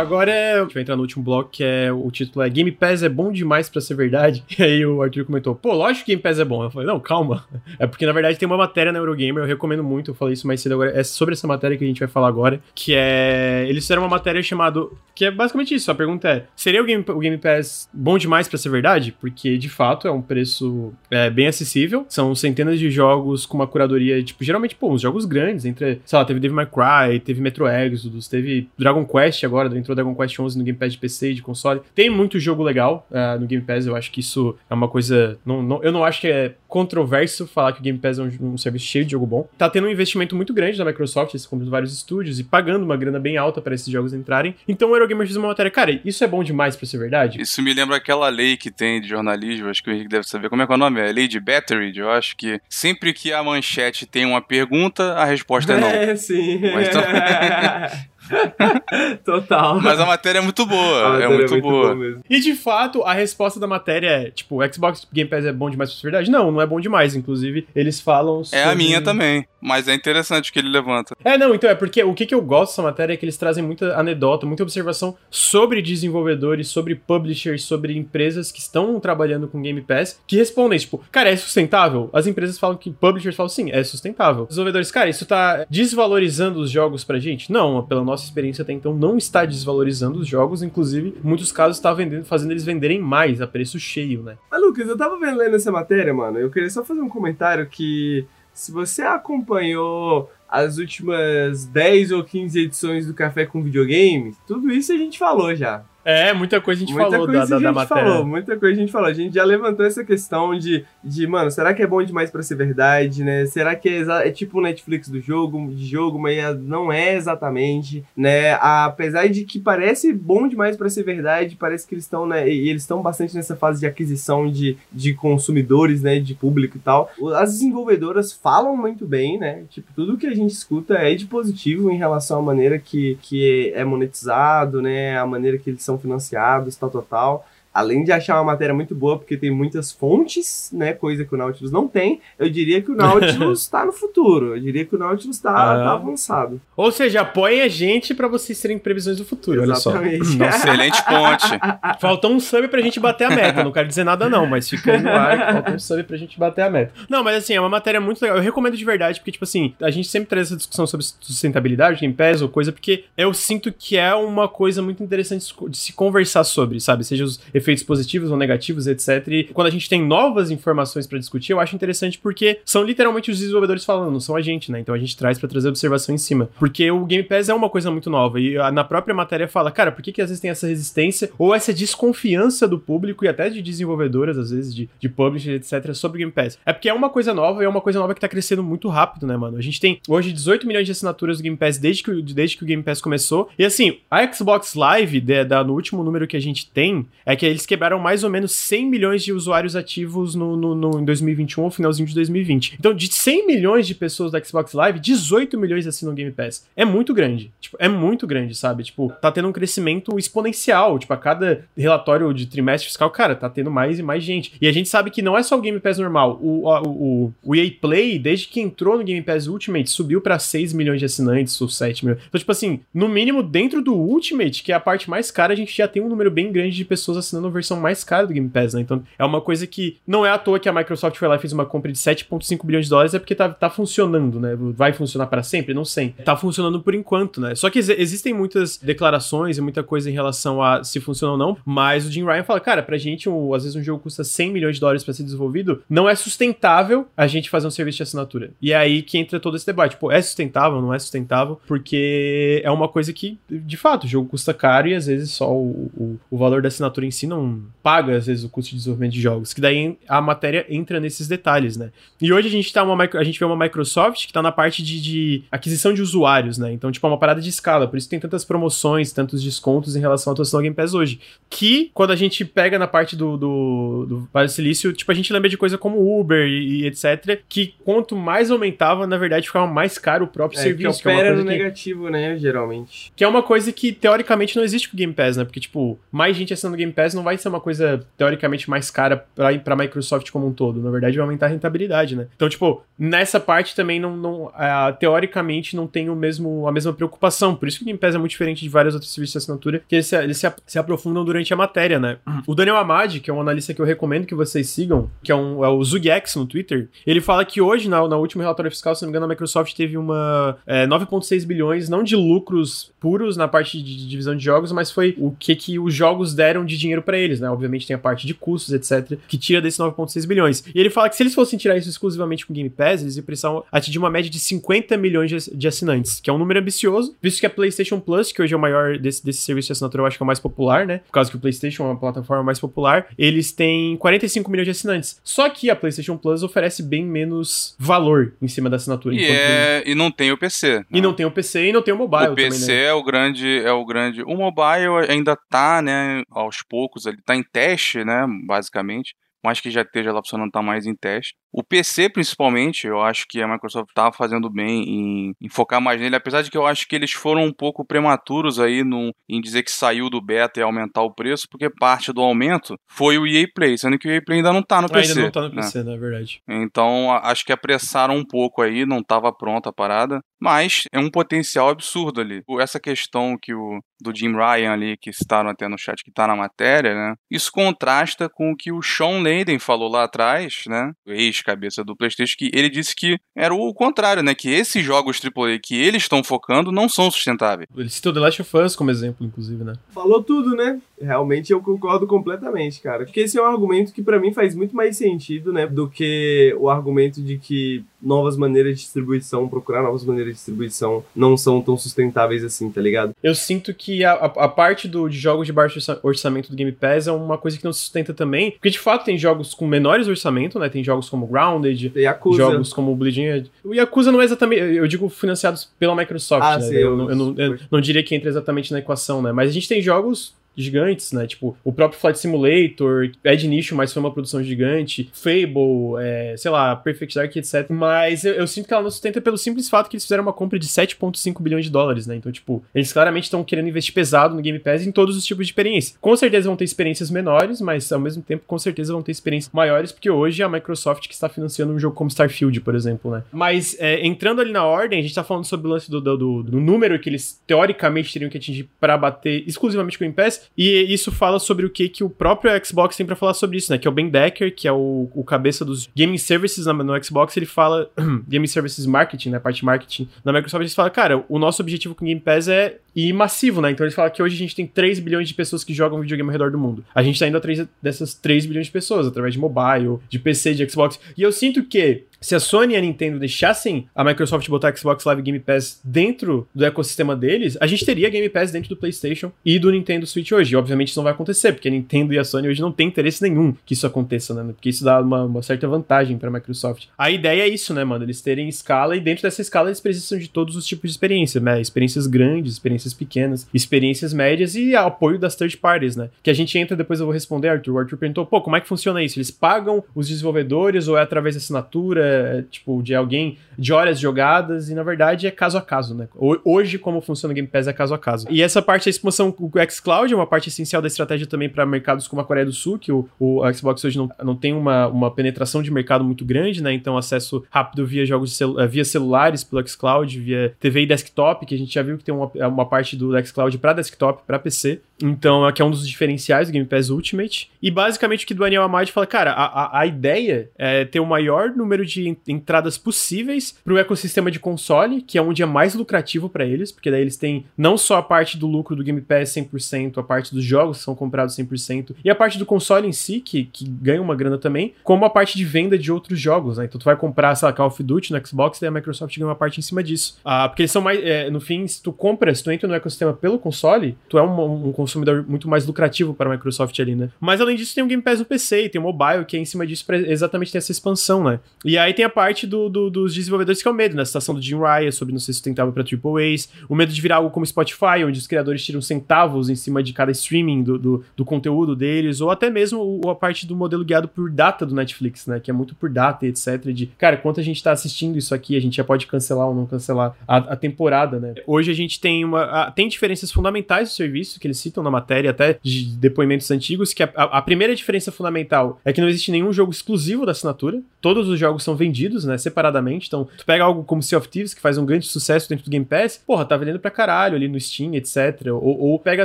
Speaker 1: Agora é. A gente vai entrar no último bloco, que é o título é Game Pass é bom demais pra ser verdade. E aí o Arthur comentou, pô, lógico que Game Pass é bom. Eu falei, não, calma. É porque na verdade tem uma matéria na Eurogamer, eu recomendo muito, eu falei isso mais cedo agora. É sobre essa matéria que a gente vai falar agora. Que é. Eles fizeram uma matéria chamada. Que é basicamente isso. A pergunta é: seria o Game, o Game Pass bom demais pra ser verdade? Porque de fato é um preço é, bem acessível. São centenas de jogos com uma curadoria, tipo, geralmente, pô, uns jogos grandes. Entre, sei lá, teve Devil May Cry, teve Metro Exodus, teve Dragon Quest agora, entrou Dragon Quest 11 no Game Pass de PC e de console. Tem muito jogo legal uh, no Game Pass, eu acho que isso é uma coisa. Não, não, eu não acho que é controverso falar que o Game Pass é um, um, serviço cheio de jogo bom. Tá tendo um investimento muito grande da Microsoft, eles comprando vários estúdios e pagando uma grana bem alta para esses jogos entrarem. Então o Eurogamer fez uma matéria, cara, isso é bom demais para ser verdade?
Speaker 3: Isso me lembra aquela lei que tem de jornalismo, acho que o Henrique deve saber. Como é que é o nome? É a lei de Battery, eu acho que sempre que a manchete tem uma pergunta, a resposta é não.
Speaker 2: É, sim.
Speaker 3: Mas então...
Speaker 2: Total.
Speaker 3: Mas a matéria é muito boa. É muito, é muito boa. boa
Speaker 1: e de fato, a resposta da matéria é: tipo, o Xbox Game Pass é bom demais pra ser verdade? Não, não é bom demais. Inclusive, eles falam.
Speaker 3: Sobre... É a minha também. Mas é interessante o que ele levanta.
Speaker 1: É, não, então é porque o que, que eu gosto dessa matéria é que eles trazem muita anedota, muita observação sobre desenvolvedores, sobre publishers, sobre empresas que estão trabalhando com Game Pass, que respondem, tipo, cara, é sustentável? As empresas falam que, publishers falam sim, é sustentável. Os desenvolvedores, cara, isso tá desvalorizando os jogos pra gente? Não, pela nossa experiência até então, não está desvalorizando os jogos, inclusive, em muitos casos está vendendo, fazendo eles venderem mais a preço cheio, né?
Speaker 2: Mas, Lucas, eu tava vendo lendo essa matéria, mano, eu queria só fazer um comentário que se você acompanhou as últimas 10 ou 15 edições do Café com Videogame, tudo isso a gente falou já.
Speaker 1: É, muita coisa a gente muita falou coisa da, a gente da matéria.
Speaker 2: Falou, muita coisa a gente falou. A gente já levantou essa questão de, de mano, será que é bom demais para ser verdade, né? Será que é, é tipo o Netflix do jogo, de jogo, mas não é exatamente, né? Apesar de que parece bom demais para ser verdade, parece que eles estão, né? E eles estão bastante nessa fase de aquisição de, de consumidores, né? De público e tal. As desenvolvedoras falam muito bem, né? Tipo, tudo que a gente escuta é de positivo em relação à maneira que, que é monetizado, né? A maneira que eles são financiados, tal, tal, tal além de achar uma matéria muito boa, porque tem muitas fontes, né? Coisa que o Nautilus não tem, eu diria que o Nautilus está no futuro. Eu diria que o Nautilus está ah. tá avançado.
Speaker 1: Ou seja, apoiem a gente para vocês terem previsões do futuro, Exatamente. olha
Speaker 3: só. Excelente ponte.
Speaker 1: Faltou um sub pra gente bater a meta. Não quero dizer nada não, mas fica aí no ar faltou um sub pra gente bater a meta. Não, mas assim, é uma matéria muito legal. Eu recomendo de verdade, porque, tipo assim, a gente sempre traz essa discussão sobre sustentabilidade, Game Pass ou coisa, porque eu sinto que é uma coisa muito interessante de se conversar sobre, sabe? Seja os efeitos positivos ou negativos, etc. E quando a gente tem novas informações para discutir, eu acho interessante porque são literalmente os desenvolvedores falando, não são a gente, né? Então a gente traz para trazer observação em cima. Porque o Game Pass é uma coisa muito nova e na própria matéria fala, cara, por que, que às vezes tem essa resistência ou essa desconfiança do público e até de desenvolvedoras, às vezes, de, de publishers, etc., sobre o Game Pass? É porque é uma coisa nova e é uma coisa nova que tá crescendo muito rápido, né, mano? A gente tem hoje 18 milhões de assinaturas do Game Pass desde que, desde que o Game Pass começou. E assim, a Xbox Live, de, da, no último número que a gente tem, é que eles quebraram mais ou menos 100 milhões de usuários ativos no, no, no, em 2021 ou finalzinho de 2020. Então, de 100 milhões de pessoas da Xbox Live, 18 milhões assinam Game Pass. É muito grande. Tipo, é muito grande, sabe? Tipo, tá tendo um crescimento exponencial. Tipo, a cada relatório de trimestre fiscal, cara, tá tendo mais e mais gente. E a gente sabe que não é só o Game Pass normal. O, o, o, o EA Play, desde que entrou no Game Pass Ultimate, subiu para 6 milhões de assinantes ou 7 milhões. Então, tipo assim, no mínimo, dentro do Ultimate, que é a parte mais cara, a gente já tem um número bem grande de pessoas assinando a versão mais cara do Game Pass, né? Então, é uma coisa que não é à toa que a Microsoft foi lá e fez uma compra de 7,5 bilhões de dólares, é porque tá, tá funcionando, né? Vai funcionar para sempre? Não sei. Tá funcionando por enquanto, né? Só que ex existem muitas declarações e muita coisa em relação a se funciona ou não, mas o Jim Ryan fala, cara, pra gente, um, às vezes um jogo custa 100 milhões de dólares para ser desenvolvido, não é sustentável a gente fazer um serviço de assinatura. E é aí que entra todo esse debate. Pô, é sustentável, não é sustentável? Porque é uma coisa que, de fato, o jogo custa caro e às vezes só o, o, o valor da assinatura em si não paga, às vezes, o custo de desenvolvimento de jogos. Que daí a matéria entra nesses detalhes, né? E hoje a gente tá uma, a gente vê uma Microsoft que tá na parte de, de aquisição de usuários, né? Então, tipo, é uma parada de escala. Por isso tem tantas promoções, tantos descontos em relação à atuação do Game Pass hoje. Que, quando a gente pega na parte do, do, do Vale Silício, tipo, a gente lembra de coisa como Uber e, e, etc. Que quanto mais aumentava, na verdade, ficava mais caro o próprio
Speaker 2: é,
Speaker 1: serviço.
Speaker 2: Que opera
Speaker 1: que é
Speaker 2: no que, negativo, né? Geralmente.
Speaker 1: Que é uma coisa que, teoricamente, não existe com o Game Pass, né? Porque, tipo, mais gente assinando o Game Pass não vai ser uma coisa teoricamente mais cara pra, pra Microsoft como um todo. Na verdade, vai aumentar a rentabilidade, né? Então, tipo, nessa parte também não, não uh, teoricamente não tem o mesmo, a mesma preocupação. Por isso que o Game Pass é muito diferente de vários outros serviços de assinatura, que eles se, eles se, se aprofundam durante a matéria, né? O Daniel Amadi, que é um analista que eu recomendo que vocês sigam, que é, um, é o Zugx no Twitter, ele fala que hoje, na, na última relatório fiscal, se não me engano, a Microsoft teve uma é, 9,6 bilhões, não de lucros puros na parte de divisão de jogos, mas foi o que, que os jogos deram de dinheiro eles, né? Obviamente tem a parte de custos, etc., que tira desse 9,6 bilhões. E ele fala que se eles fossem tirar isso exclusivamente com Game Pass, eles iam precisar atingir uma média de 50 milhões de, de assinantes, que é um número ambicioso, visto que a PlayStation Plus, que hoje é o maior desse, desse serviço de assinatura, eu acho que é o mais popular, né? Por causa que o PlayStation é uma plataforma mais popular, eles têm 45 milhões de assinantes. Só que a PlayStation Plus oferece bem menos valor em cima da assinatura.
Speaker 3: E, é... e não tem o PC.
Speaker 1: Né? E não tem o PC e não tem o mobile.
Speaker 3: O PC
Speaker 1: também, né?
Speaker 3: é o grande, é o grande. O mobile ainda tá, né, aos poucos, ele tá em teste, né, basicamente mas que já esteja lá funcionando, tá mais em teste. O PC, principalmente, eu acho que a Microsoft tá fazendo bem em, em, focar mais nele, apesar de que eu acho que eles foram um pouco prematuros aí no, em dizer que saiu do beta e aumentar o preço, porque parte do aumento foi o EA Play, sendo que o EA Play ainda não tá no PC.
Speaker 1: Ainda não tá no PC, né? é verdade.
Speaker 3: Então, acho que apressaram um pouco aí, não tava pronta a parada, mas é um potencial absurdo ali. Essa questão que o do Jim Ryan ali, que citaram até no chat, que tá na matéria, né? Isso contrasta com o que o Sean Layden falou lá atrás, né? Ex cabeça do PlayStation que ele disse que era o contrário, né? Que esses jogos AAA que eles estão focando não são sustentáveis.
Speaker 1: Ele citou The Last of Us como exemplo, inclusive, né?
Speaker 2: Falou tudo, né? Realmente eu concordo completamente, cara. Porque esse é um argumento que para mim faz muito mais sentido, né? Do que o argumento de que novas maneiras de distribuição, procurar novas maneiras de distribuição não são tão sustentáveis assim, tá ligado?
Speaker 1: Eu sinto que a, a parte do, de jogos de baixo orçamento do Game Pass é uma coisa que não se sustenta também. Porque de fato tem jogos com menores orçamento, né? Tem jogos como Grounded, jogos como Bleeding Edge. O Yakuza não é exatamente, eu digo financiados pela Microsoft,
Speaker 2: ah,
Speaker 1: né?
Speaker 2: Sim,
Speaker 1: eu, eu, eu, não, eu não diria que entra exatamente na equação, né? Mas a gente tem jogos gigantes, né? Tipo, o próprio Flight Simulator, é de nicho, mas foi uma produção gigante. Fable, é, sei lá, Perfect Dark, etc. Mas eu, eu, sinto que ela não sustenta pelo simples fato que eles fizeram uma compra de 7,5 bilhões de dólares, né? Então, tipo, eles claramente estão querendo investir pesado no Game Pass em todos os tipos de experiência. Com certeza vão ter experiências menores, mas ao mesmo tempo, com certeza vão ter experiências maiores, porque hoje é a Microsoft que está financiando um jogo como Starfield, por exemplo, né? Mas é, entrando ali na ordem, a gente tá falando sobre o lance do, do, do, número que eles teoricamente teriam que atingir para bater exclusivamente com o Game Pass, e isso fala sobre o que, que o próprio Xbox tem pra falar sobre isso, né? Que é o Ben Decker, que é o, o cabeça dos Gaming Services no, no Xbox, ele fala Gaming Services Marketing, né? Parte marketing na Microsoft, ele fala, cara, o nosso objetivo com o Game Pass é ir massivo, né? Então ele fala que hoje a gente tem 3 bilhões de pessoas que jogam videogame ao redor do mundo. A gente tá indo atrás dessas 3 bilhões de pessoas, através de mobile, de PC, de Xbox. E eu sinto que se a Sony e a Nintendo deixassem a Microsoft botar Xbox Live Game Pass dentro do ecossistema deles, a gente teria Game Pass dentro do PlayStation e do Nintendo Switch hoje. E, obviamente isso não vai acontecer, porque a Nintendo e a Sony hoje não têm interesse nenhum que isso aconteça, né? Porque isso dá uma, uma certa vantagem para a Microsoft. A ideia é isso, né, mano? Eles terem escala e dentro dessa escala eles precisam de todos os tipos de experiência, né? Experiências grandes, experiências pequenas, experiências médias e apoio das third parties, né? Que a gente entra, depois eu vou responder, Arthur. O Arthur perguntou, pô, como é que funciona isso? Eles pagam os desenvolvedores ou é através da assinatura? Tipo, de alguém, de horas jogadas, e na verdade é caso a caso, né? Hoje, como funciona o Game Pass é caso a caso. E essa parte da expansão com o xCloud é uma parte essencial da estratégia também para mercados como a Coreia do Sul, que o, o Xbox hoje não, não tem uma, uma penetração de mercado muito grande, né? Então, acesso rápido via jogos celu via celulares pelo xCloud, via TV e desktop, que a gente já viu que tem uma, uma parte do xCloud para desktop, para PC. Então, aqui é um dos diferenciais do Game Pass Ultimate. E basicamente o que o Daniel Amade fala, cara, a, a, a ideia é ter o maior número de entradas possíveis para o ecossistema de console, que é onde é mais lucrativo para eles, porque daí eles têm não só a parte do lucro do Game Pass 100%, a parte dos jogos que são comprados 100%, e a parte do console em si, que, que ganha uma grana também, como a parte de venda de outros jogos, né? Então tu vai comprar, sei lá, Call of Duty no Xbox, daí a Microsoft ganha uma parte em cima disso. Ah, porque eles são mais, é, no fim, se tu compra, se tu entra no ecossistema pelo console, tu é um, um consumidor muito mais lucrativo para a Microsoft ali, né? Mas além disso, tem o Game Pass no PC, tem o mobile, que é em cima disso exatamente ter essa expansão, né? E aí tem a parte do, do, dos desenvolvedores que é o medo, né? A situação do Jim Ryan sobre não ser sustentável para AAAs, o medo de virar algo como Spotify, onde os criadores tiram centavos em cima de cada streaming do, do, do conteúdo deles, ou até mesmo a parte do modelo guiado por data do Netflix, né? Que é muito por data e etc. De, cara, quanto a gente tá assistindo isso aqui, a gente já pode cancelar ou não cancelar a, a temporada, né? Hoje a gente tem uma. A, tem diferenças fundamentais do serviço que eles citam citam na matéria, até de depoimentos antigos, que a, a, primeira diferença fundamental é que não existe nenhum jogo exclusivo da assinatura. Todos os jogos são vendidos, né, separadamente. Então, tu pega algo como Sea of Thieves, que faz um grande sucesso dentro do Game Pass, porra, tá vendendo pra caralho ali no Steam, etc. Ou, ou pega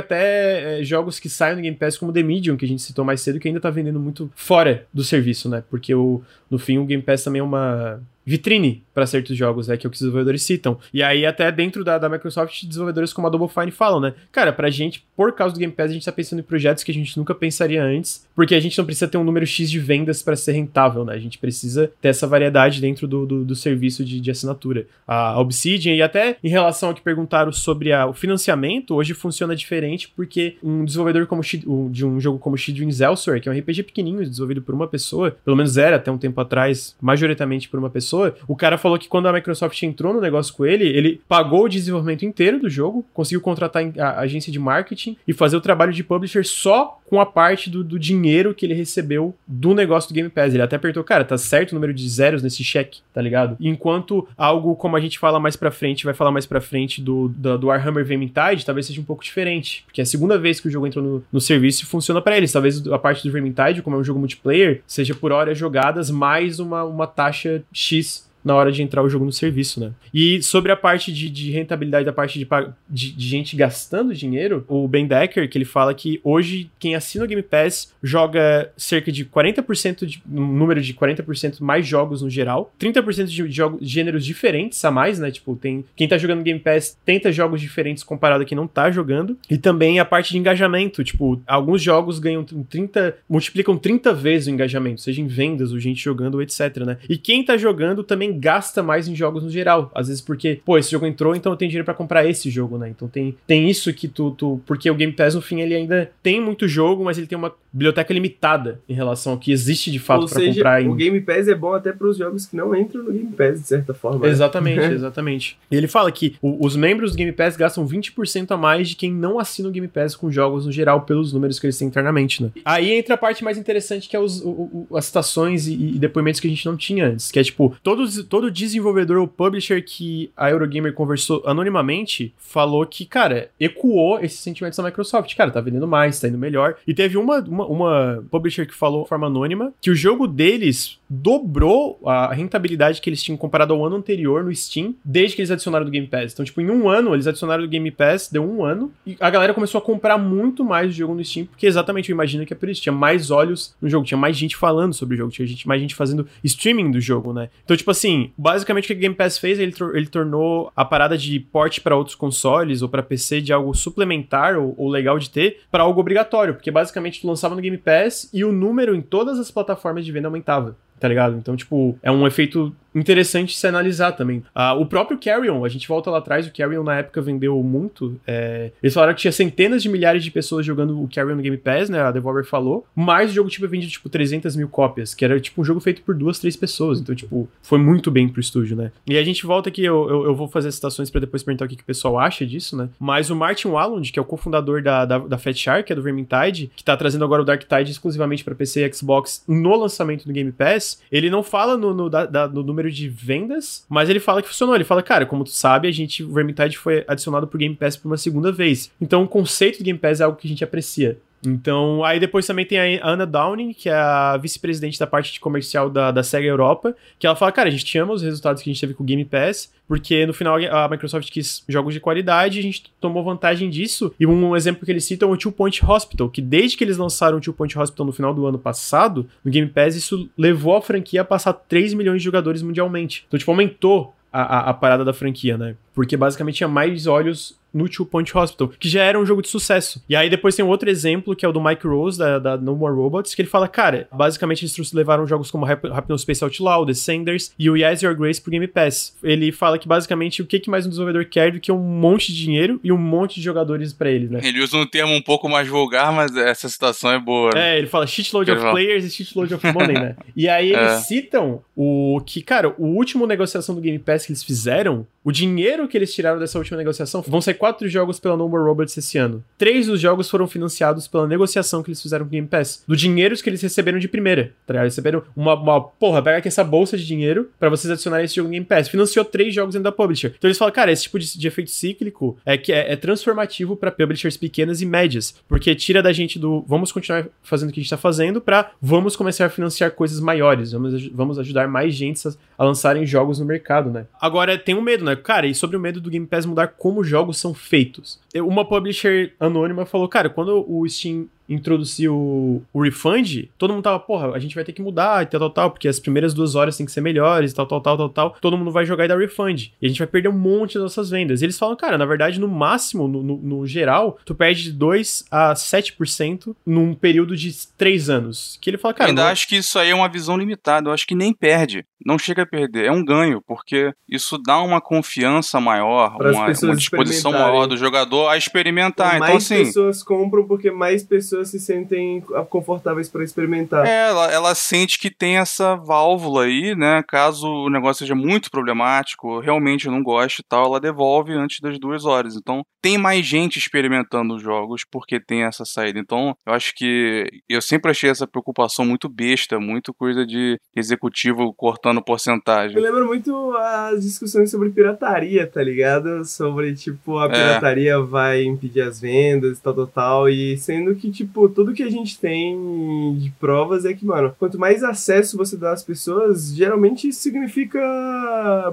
Speaker 1: até é, jogos que saem no Game Pass, como The Medium, que a gente citou mais cedo, que ainda tá vendendo muito fora do serviço, né? Porque o, no fim o Game Pass também é uma vitrine para certos jogos, né? Que é o que os desenvolvedores citam. E aí, até dentro da, da Microsoft, desenvolvedores como a Double Fine falam, né? Cara, pra gente, por causa do Game Pass, a gente tá pensando em projetos que a gente nunca pensaria antes, porque a gente não precisa ter um número X de vendas para ser rentável, né? A gente precisa ter essa variedade dentro do, do, do serviço de, de, assinatura. A Obsidian, e até em relação ao que perguntaram sobre a, o financiamento, hoje funciona diferente, porque um desenvolvedor como de um jogo como Shidwings Elsewhere, que é um RPG pequenininho, desenvolvido por uma pessoa, pelo menos era até um tempo atrás, majoritariamente por uma pessoa, pessoa, o cara falou que quando a Microsoft entrou no negócio com ele, ele pagou o desenvolvimento inteiro do jogo, conseguiu contratar a agência de marketing e fazer o trabalho de publisher só com a parte do, do dinheiro que ele recebeu do negócio do Game Pass. Ele até apertou, cara, tá certo o número de zeros nesse cheque, tá ligado? Enquanto algo como a gente fala mais pra frente, vai falar mais pra frente do, do, do Warhammer Vermintide, talvez seja um pouco diferente. Porque é a segunda vez que o jogo entrou no, no serviço e funciona para eles. Talvez a parte do Vermintide, como é um jogo multiplayer, seja por horas jogadas mais uma, uma taxa X na hora de entrar o jogo no serviço, né? E sobre a parte de, de rentabilidade, da parte de, de, de, gente gastando dinheiro, o Ben Decker, que ele fala que hoje quem assina o Game Pass joga cerca de 40%, de, um número de 40% mais jogos no geral, 30% de jogos, gêneros diferentes a mais, né? Tipo, tem quem tá jogando Game Pass tenta jogos diferentes comparado a quem não tá jogando. E também a parte de engajamento, tipo, alguns jogos ganham 30, multiplicam 30 vezes o engajamento, seja em vendas, ou gente jogando, etc, né? E quem tá jogando também gasta mais em jogos no geral. Às vezes porque, pô, esse jogo entrou, então eu tenho dinheiro para comprar esse jogo, né? Então tem, tem isso que tu, tu. Porque o Game Pass, no fim, ele ainda tem muito jogo, mas ele tem uma biblioteca limitada em relação ao que existe de fato para comprar.
Speaker 2: Em... O Game Pass é bom até para os jogos que não entram no Game Pass, de certa forma.
Speaker 1: Exatamente, né? exatamente. E ele fala que o, os membros do Game Pass gastam 20% a mais de quem não assina o Game Pass com jogos no geral, pelos números que eles têm internamente, né? Aí entra a parte mais interessante, que é os, o, o, as citações e, e, depoimentos que a gente não tinha antes, que é tipo, todos, todo desenvolvedor ou publisher que a Eurogamer conversou anonimamente falou que, cara, ecoou esses sentimentos da Microsoft. Cara, tá vendendo mais, tá indo melhor. E teve uma, uma, uma publisher que falou de forma anônima que o jogo deles dobrou a rentabilidade que eles tinham comparado ao ano anterior no Steam, desde que eles adicionaram do Game Pass. Então, tipo, em um ano, eles adicionaram do Game Pass, deu um ano, e a galera começou a comprar muito mais o jogo no Steam, porque exatamente eu imagino que é por isso. Tinha mais olhos no jogo, tinha mais gente falando sobre o jogo, tinha gente, mais gente fazendo streaming do jogo, né? Então, tipo assim, basicamente o que o Game Pass fez, ele, ele tornou a parada de porte para outros consoles ou para PC de algo suplementar ou, ou legal de ter para algo obrigatório, porque basicamente tu lançava no Game Pass e o número em todas as plataformas de venda aumentava tá ligado? Então, tipo, é um efeito interessante se analisar também. Ah, o próprio Carrion, a gente volta lá atrás, o Carrion na época vendeu muito. É... Eles falaram que tinha centenas de milhares de pessoas jogando o Carrion no Game Pass, né? A Devolver falou. Mas o jogo, tipo, vendido, tipo, 300 mil cópias, que era, tipo, um jogo feito por duas, três pessoas. Então, tipo, foi muito bem pro estúdio, né? E a gente volta aqui, eu, eu, eu vou fazer as citações para depois perguntar o que, que o pessoal acha disso, né? Mas o Martin Walland, que é o cofundador da, da, da Fat Shark, que é do Vermintide, que tá trazendo agora o Dark Tide exclusivamente para PC e Xbox no lançamento do Game Pass, ele não fala no, no, da, da, no número de vendas, mas ele fala que funcionou. Ele fala, cara, como tu sabe, a gente, o Vermintide foi adicionado pro Game Pass por uma segunda vez. Então o conceito do Game Pass é algo que a gente aprecia. Então, aí depois também tem a Anna Downing, que é a vice-presidente da parte de comercial da, da SEGA Europa, que ela fala, cara, a gente ama os resultados que a gente teve com o Game Pass, porque no final a Microsoft quis jogos de qualidade, a gente tomou vantagem disso. E um exemplo que eles citam é o Two Point Hospital, que desde que eles lançaram o Two Point Hospital no final do ano passado, no Game Pass, isso levou a franquia a passar 3 milhões de jogadores mundialmente. Então, tipo, aumentou a, a, a parada da franquia, né? Porque basicamente tinha mais olhos no Two Point Hospital, que já era um jogo de sucesso. E aí depois tem um outro exemplo, que é o do Mike Rose, da, da No More Robots, que ele fala, cara, basicamente eles levaram jogos como Hypnospace Outlaw, Descenders e o Yes Your Grace pro Game Pass. Ele fala que basicamente o que, que mais um desenvolvedor quer do que um monte de dinheiro e um monte de jogadores para ele, né?
Speaker 3: Ele usa um termo um pouco mais vulgar, mas essa situação é boa.
Speaker 1: Né? É, ele fala shitload of players e shitload of money, né? E aí eles é. citam o que, cara, o último negociação do Game Pass que eles fizeram, o dinheiro dinheiro que eles tiraram dessa última negociação, vão sair quatro jogos pela No More Robots esse ano. Três dos jogos foram financiados pela negociação que eles fizeram com o Game Pass. Do dinheiro que eles receberam de primeira, tá ligado? Receberam uma, uma porra, pega aqui essa bolsa de dinheiro para vocês adicionarem esse jogo no Game Pass. Financiou três jogos dentro da publisher. Então eles falam, cara, esse tipo de, de efeito cíclico é que é, é transformativo para publishers pequenas e médias, porque tira da gente do vamos continuar fazendo o que a gente tá fazendo para vamos começar a financiar coisas maiores, vamos, vamos ajudar mais gente a, a lançarem jogos no mercado, né? Agora tem um medo, né? Cara, e sobre o medo do Game Pass mudar como jogos são feitos. Uma publisher anônima falou, cara, quando o Steam introduziu o refund, todo mundo tava, porra, a gente vai ter que mudar e tal, tal, tal, porque as primeiras duas horas tem que ser melhores, tal, tal, tal, tal, tal. Todo mundo vai jogar e dar refund. E a gente vai perder um monte das nossas vendas. E eles falam, cara, na verdade, no máximo, no, no, no geral, tu perde de 2 a 7% num período de 3 anos. Que ele fala, cara.
Speaker 3: Eu ainda
Speaker 1: não...
Speaker 3: acho que isso aí é uma visão limitada. Eu acho que nem perde. Não chega a perder. É um ganho, porque isso dá uma confiança maior, uma, uma, disposição maior do jogador a experimentar. Então,
Speaker 2: mais
Speaker 3: assim.
Speaker 2: Mais pessoas compram porque mais pessoas se sentem confortáveis para experimentar.
Speaker 3: É, ela, ela sente que tem essa válvula aí, né? Caso o negócio seja muito problemático, realmente não gosto e tal, ela devolve antes das duas horas. Então, tem mais gente experimentando os jogos porque tem essa saída. Então, eu acho que eu sempre achei essa preocupação muito besta, muito coisa de executivo cortando porcentagem.
Speaker 2: Eu lembro muito as discussões sobre pirataria, tá ligado? Sobre, tipo, a pirataria é. vai impedir as vendas e tal, tal, tal. E sendo que, tipo, tudo que a gente tem de provas é que, mano, quanto mais acesso você dá às pessoas, geralmente isso significa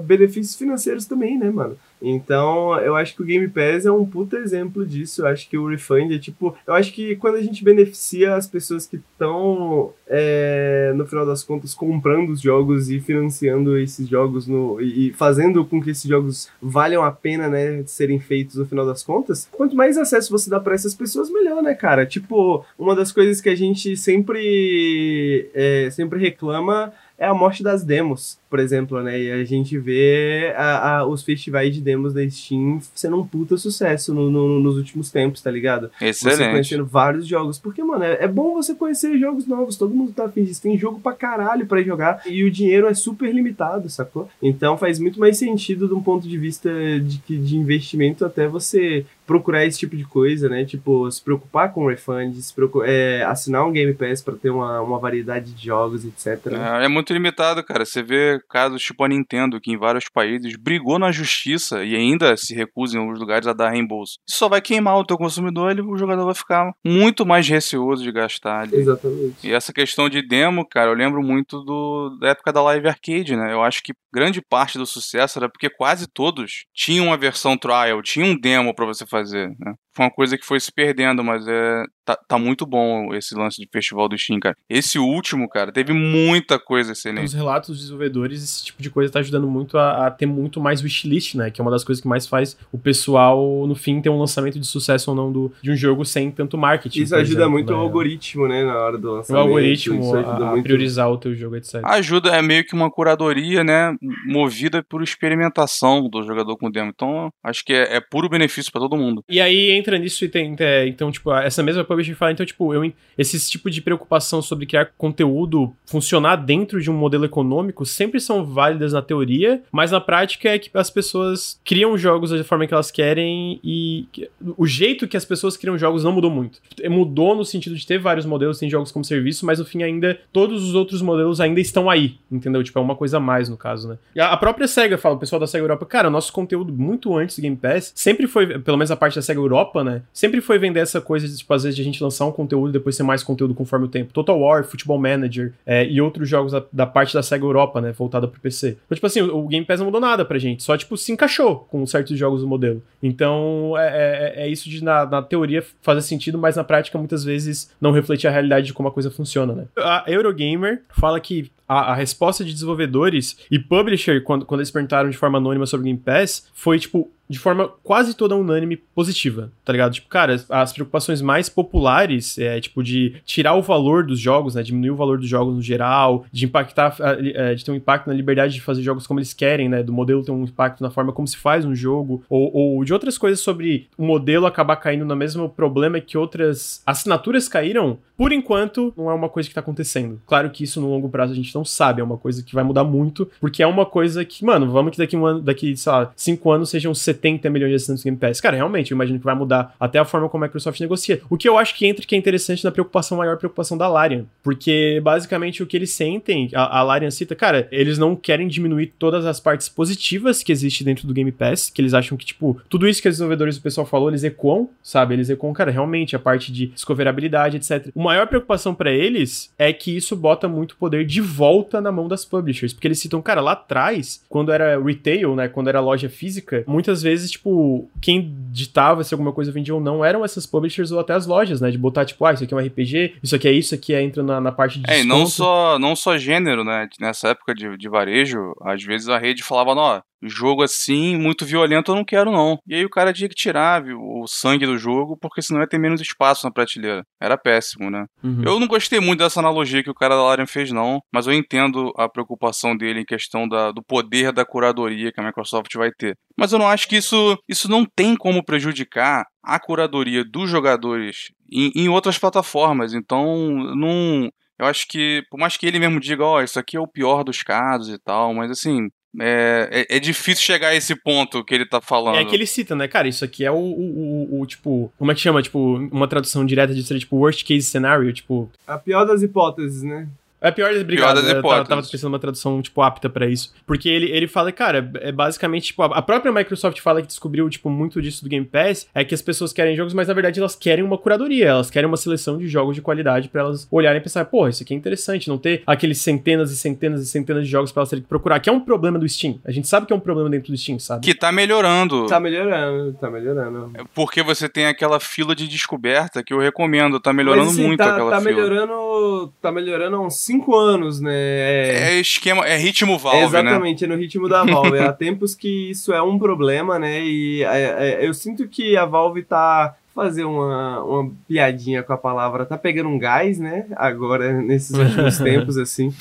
Speaker 2: benefícios financeiros também, né, mano? Então, eu acho que o Game Pass é um puta exemplo disso. Eu acho que o refund é tipo. Eu acho que quando a gente beneficia as pessoas que estão, é, no final das contas, comprando os jogos e financiando esses jogos no, e, fazendo com que esses jogos valham a pena, né, serem feitos no final das contas, quanto mais acesso você dá para essas pessoas, melhor, né, cara? Tipo, uma das coisas que a gente sempre, é, sempre reclama é a morte das demos, por exemplo, né? E a gente vê a, a, os festivais de demos da Steam sendo um puta sucesso no, no, nos últimos tempos, tá ligado?
Speaker 3: Excelente.
Speaker 2: Você conhecendo vários jogos. Porque, mano, é, é, bom você conhecer jogos novos. Todo mundo tá afim disso. Tem jogo pra caralho pra jogar. E o dinheiro é super limitado, sacou? Então faz muito mais sentido de um ponto de vista de, de investimento até você procurar esse tipo de coisa, né? Tipo, se preocupar com refund, se é, assinar um Game Pass para ter uma, uma variedade de jogos, etc.
Speaker 3: É, é, muito limitado, cara. Você vê casos tipo a Nintendo, que em vários países brigou na justiça e ainda se recusa em alguns lugares a dar reembolso. Isso só vai queimar o teu consumidor e o jogador vai ficar muito mais receoso de gastar ali.
Speaker 2: Exatamente.
Speaker 3: E essa questão de demo, cara, eu lembro muito do, da época da Live Arcade, né? Eu acho que grande parte do sucesso era porque quase todos tinham uma versão trial, tinham um demo para você fazer, né? Foi uma coisa que foi se perdendo, mas é tá, tá muito bom esse lance de festival do Steam, cara. Esse último, cara, teve muita coisa excelente.
Speaker 1: Os relatos dos desenvolvedores, esse tipo de coisa tá ajudando muito a, a, ter muito mais wishlist, né? Que é uma das coisas que mais faz o pessoal, no fim, ter um lançamento de sucesso ou não do, de um jogo sem tanto marketing.
Speaker 2: Isso ajuda exemplo, muito né? o algoritmo, né? Na hora do lançamento.
Speaker 1: O algoritmo a, a priorizar o teu jogo, etc.
Speaker 3: Ajuda, é meio que uma curadoria, né? Movida por experimentação do jogador com demo. Então, acho que é, é puro benefício para todo mundo.
Speaker 1: E aí entra nisso e tem, é, então, tipo, essa mesma publisher fala, então, tipo, eu, esse tipo de preocupação sobre criar conteúdo funcionar dentro de um modelo econômico sempre são válidas na teoria, mas na prática é que as pessoas criam jogos da forma que elas querem e o jeito que as pessoas criam jogos não mudou muito. Mudou no sentido de ter vários modelos, tem jogos como serviço, mas no fim ainda, todos os outros modelos ainda estão aí, entendeu? Tipo, é uma coisa a mais no caso, né? E a, própria SEGA fala, o pessoal da SEGA Europa, cara, nosso conteúdo muito antes do Game Pass sempre foi, pelo menos a parte da SEGA Europa, né? Sempre foi vender essa coisa de, tipo, às vezes, de a gente lançar um conteúdo e depois ser mais conteúdo conforme o tempo. Total War, Football Manager é, e outros jogos da, da, parte da SEGA Europa, né? Voltada pro PC. Então, tipo assim, o, o, Game Pass não mudou nada pra gente. Só, tipo, se encaixou com certos jogos do modelo. Então, é, é, é isso de, na, na, teoria, fazer sentido, mas na prática, muitas vezes, não refletir a realidade de como a coisa funciona, né? A Eurogamer fala que a, a, resposta de desenvolvedores e publisher, quando, quando eles perguntaram de forma anônima sobre o Game Pass, foi tipo, de forma quase toda unânime positiva, tá ligado? Tipo, cara, as, preocupações mais populares é, tipo, de tirar o valor dos jogos, né? Diminuir o valor dos jogos no geral, de impactar, é, de ter um impacto na liberdade de fazer jogos como eles querem, né? Do modelo ter um impacto na forma como se faz um jogo, ou, ou de outras coisas sobre o modelo acabar caindo no mesmo problema que outras assinaturas caíram, por enquanto, não é uma coisa que tá acontecendo. Claro que isso no longo prazo a gente não sabe, é uma coisa que vai mudar muito, porque é uma coisa que, mano, vamos que daqui um ano, daqui, sei lá, cinco anos sejam 70 milhões de assinantes do Game Pass. Cara, realmente, eu imagino que vai mudar até a forma como a Microsoft negocia. O que eu acho que entra que é interessante na preocupação maior, preocupação da Larian, porque basicamente o que eles sentem, a, a Larian cita, cara, eles não querem diminuir todas as partes positivas que existe dentro do Game Pass, que eles acham que, tipo, tudo isso que os desenvolvedores do pessoal falou, eles ecoam, sabe? Eles ecoam, cara, realmente, a parte de discoverabilidade, etc. maior preocupação para eles é que isso bota muito poder de volta na mão das publishers, porque eles citam, cara, lá atrás, quando era retail, né, quando era loja física, muitas vezes, tipo, quem ditava se alguma coisa vendia ou não eram essas publishers ou até as lojas, né, de botar, tipo, ah, isso aqui é um RPG, isso aqui é isso, aqui é, entra na, na parte de
Speaker 3: É, e
Speaker 1: desconto.
Speaker 3: não só, não só gênero, né? Nessa época de, de varejo, às vezes a rede falava, ó, jogo assim, muito violento, eu não quero não. E aí o cara tinha que tirar viu, o sangue do jogo, porque senão ia ter menos espaço na prateleira. Era péssimo, né?
Speaker 1: Uhum.
Speaker 3: Eu não gostei muito dessa analogia que o cara da Larian fez, não, mas eu entendo a preocupação dele em questão da, do poder da curadoria que a Microsoft vai ter. Mas eu não acho que isso, isso não tem como prejudicar a curadoria dos jogadores em, em outras plataformas. Então, não. Eu acho que, por mais que ele mesmo diga, ó, isso aqui é o pior dos casos e tal, mas assim, é, é, é difícil chegar a esse ponto que ele tá falando.
Speaker 1: É que ele cita, né, cara? Isso aqui é o, o, o, o, tipo. Como é que chama? Tipo, uma tradução direta de ser tipo worst case scenario, tipo.
Speaker 2: A pior das hipóteses, né?
Speaker 1: É pior das obrigado.
Speaker 3: das
Speaker 1: eu tava, tava pensando numa tradução, tipo, apta pra isso. Porque ele, ele fala, cara, é basicamente, tipo, a própria Microsoft fala que descobriu, tipo, muito disso do Game Pass, é que as pessoas querem jogos, mas na verdade elas querem uma curadoria, elas querem uma seleção de jogos de qualidade pra elas olharem e pensar, porra, isso aqui é interessante, não ter aqueles centenas e centenas e centenas de jogos pra elas terem que procurar, que é um problema do Steam. A gente sabe que é um problema dentro do Steam, sabe?
Speaker 3: Que tá melhorando.
Speaker 2: Tá melhorando, tá melhorando.
Speaker 3: Porque você tem aquela fila de descoberta que eu recomendo. Tá melhorando
Speaker 2: Mas, assim,
Speaker 3: muito
Speaker 2: tá,
Speaker 3: aquela
Speaker 2: tá
Speaker 3: fila.
Speaker 2: melhorando. Tá melhorando uns 5 anos, né? É,
Speaker 3: É esquema, é ritmo Valve, né?
Speaker 2: Exatamente, é no ritmo da Valve. Há tempos que isso é um problema, né? E é, é, eu sinto que a Valve tá fazer uma, uma piadinha com a palavra, tá pegando um gás, né? Agora, nesses últimos tempos, assim.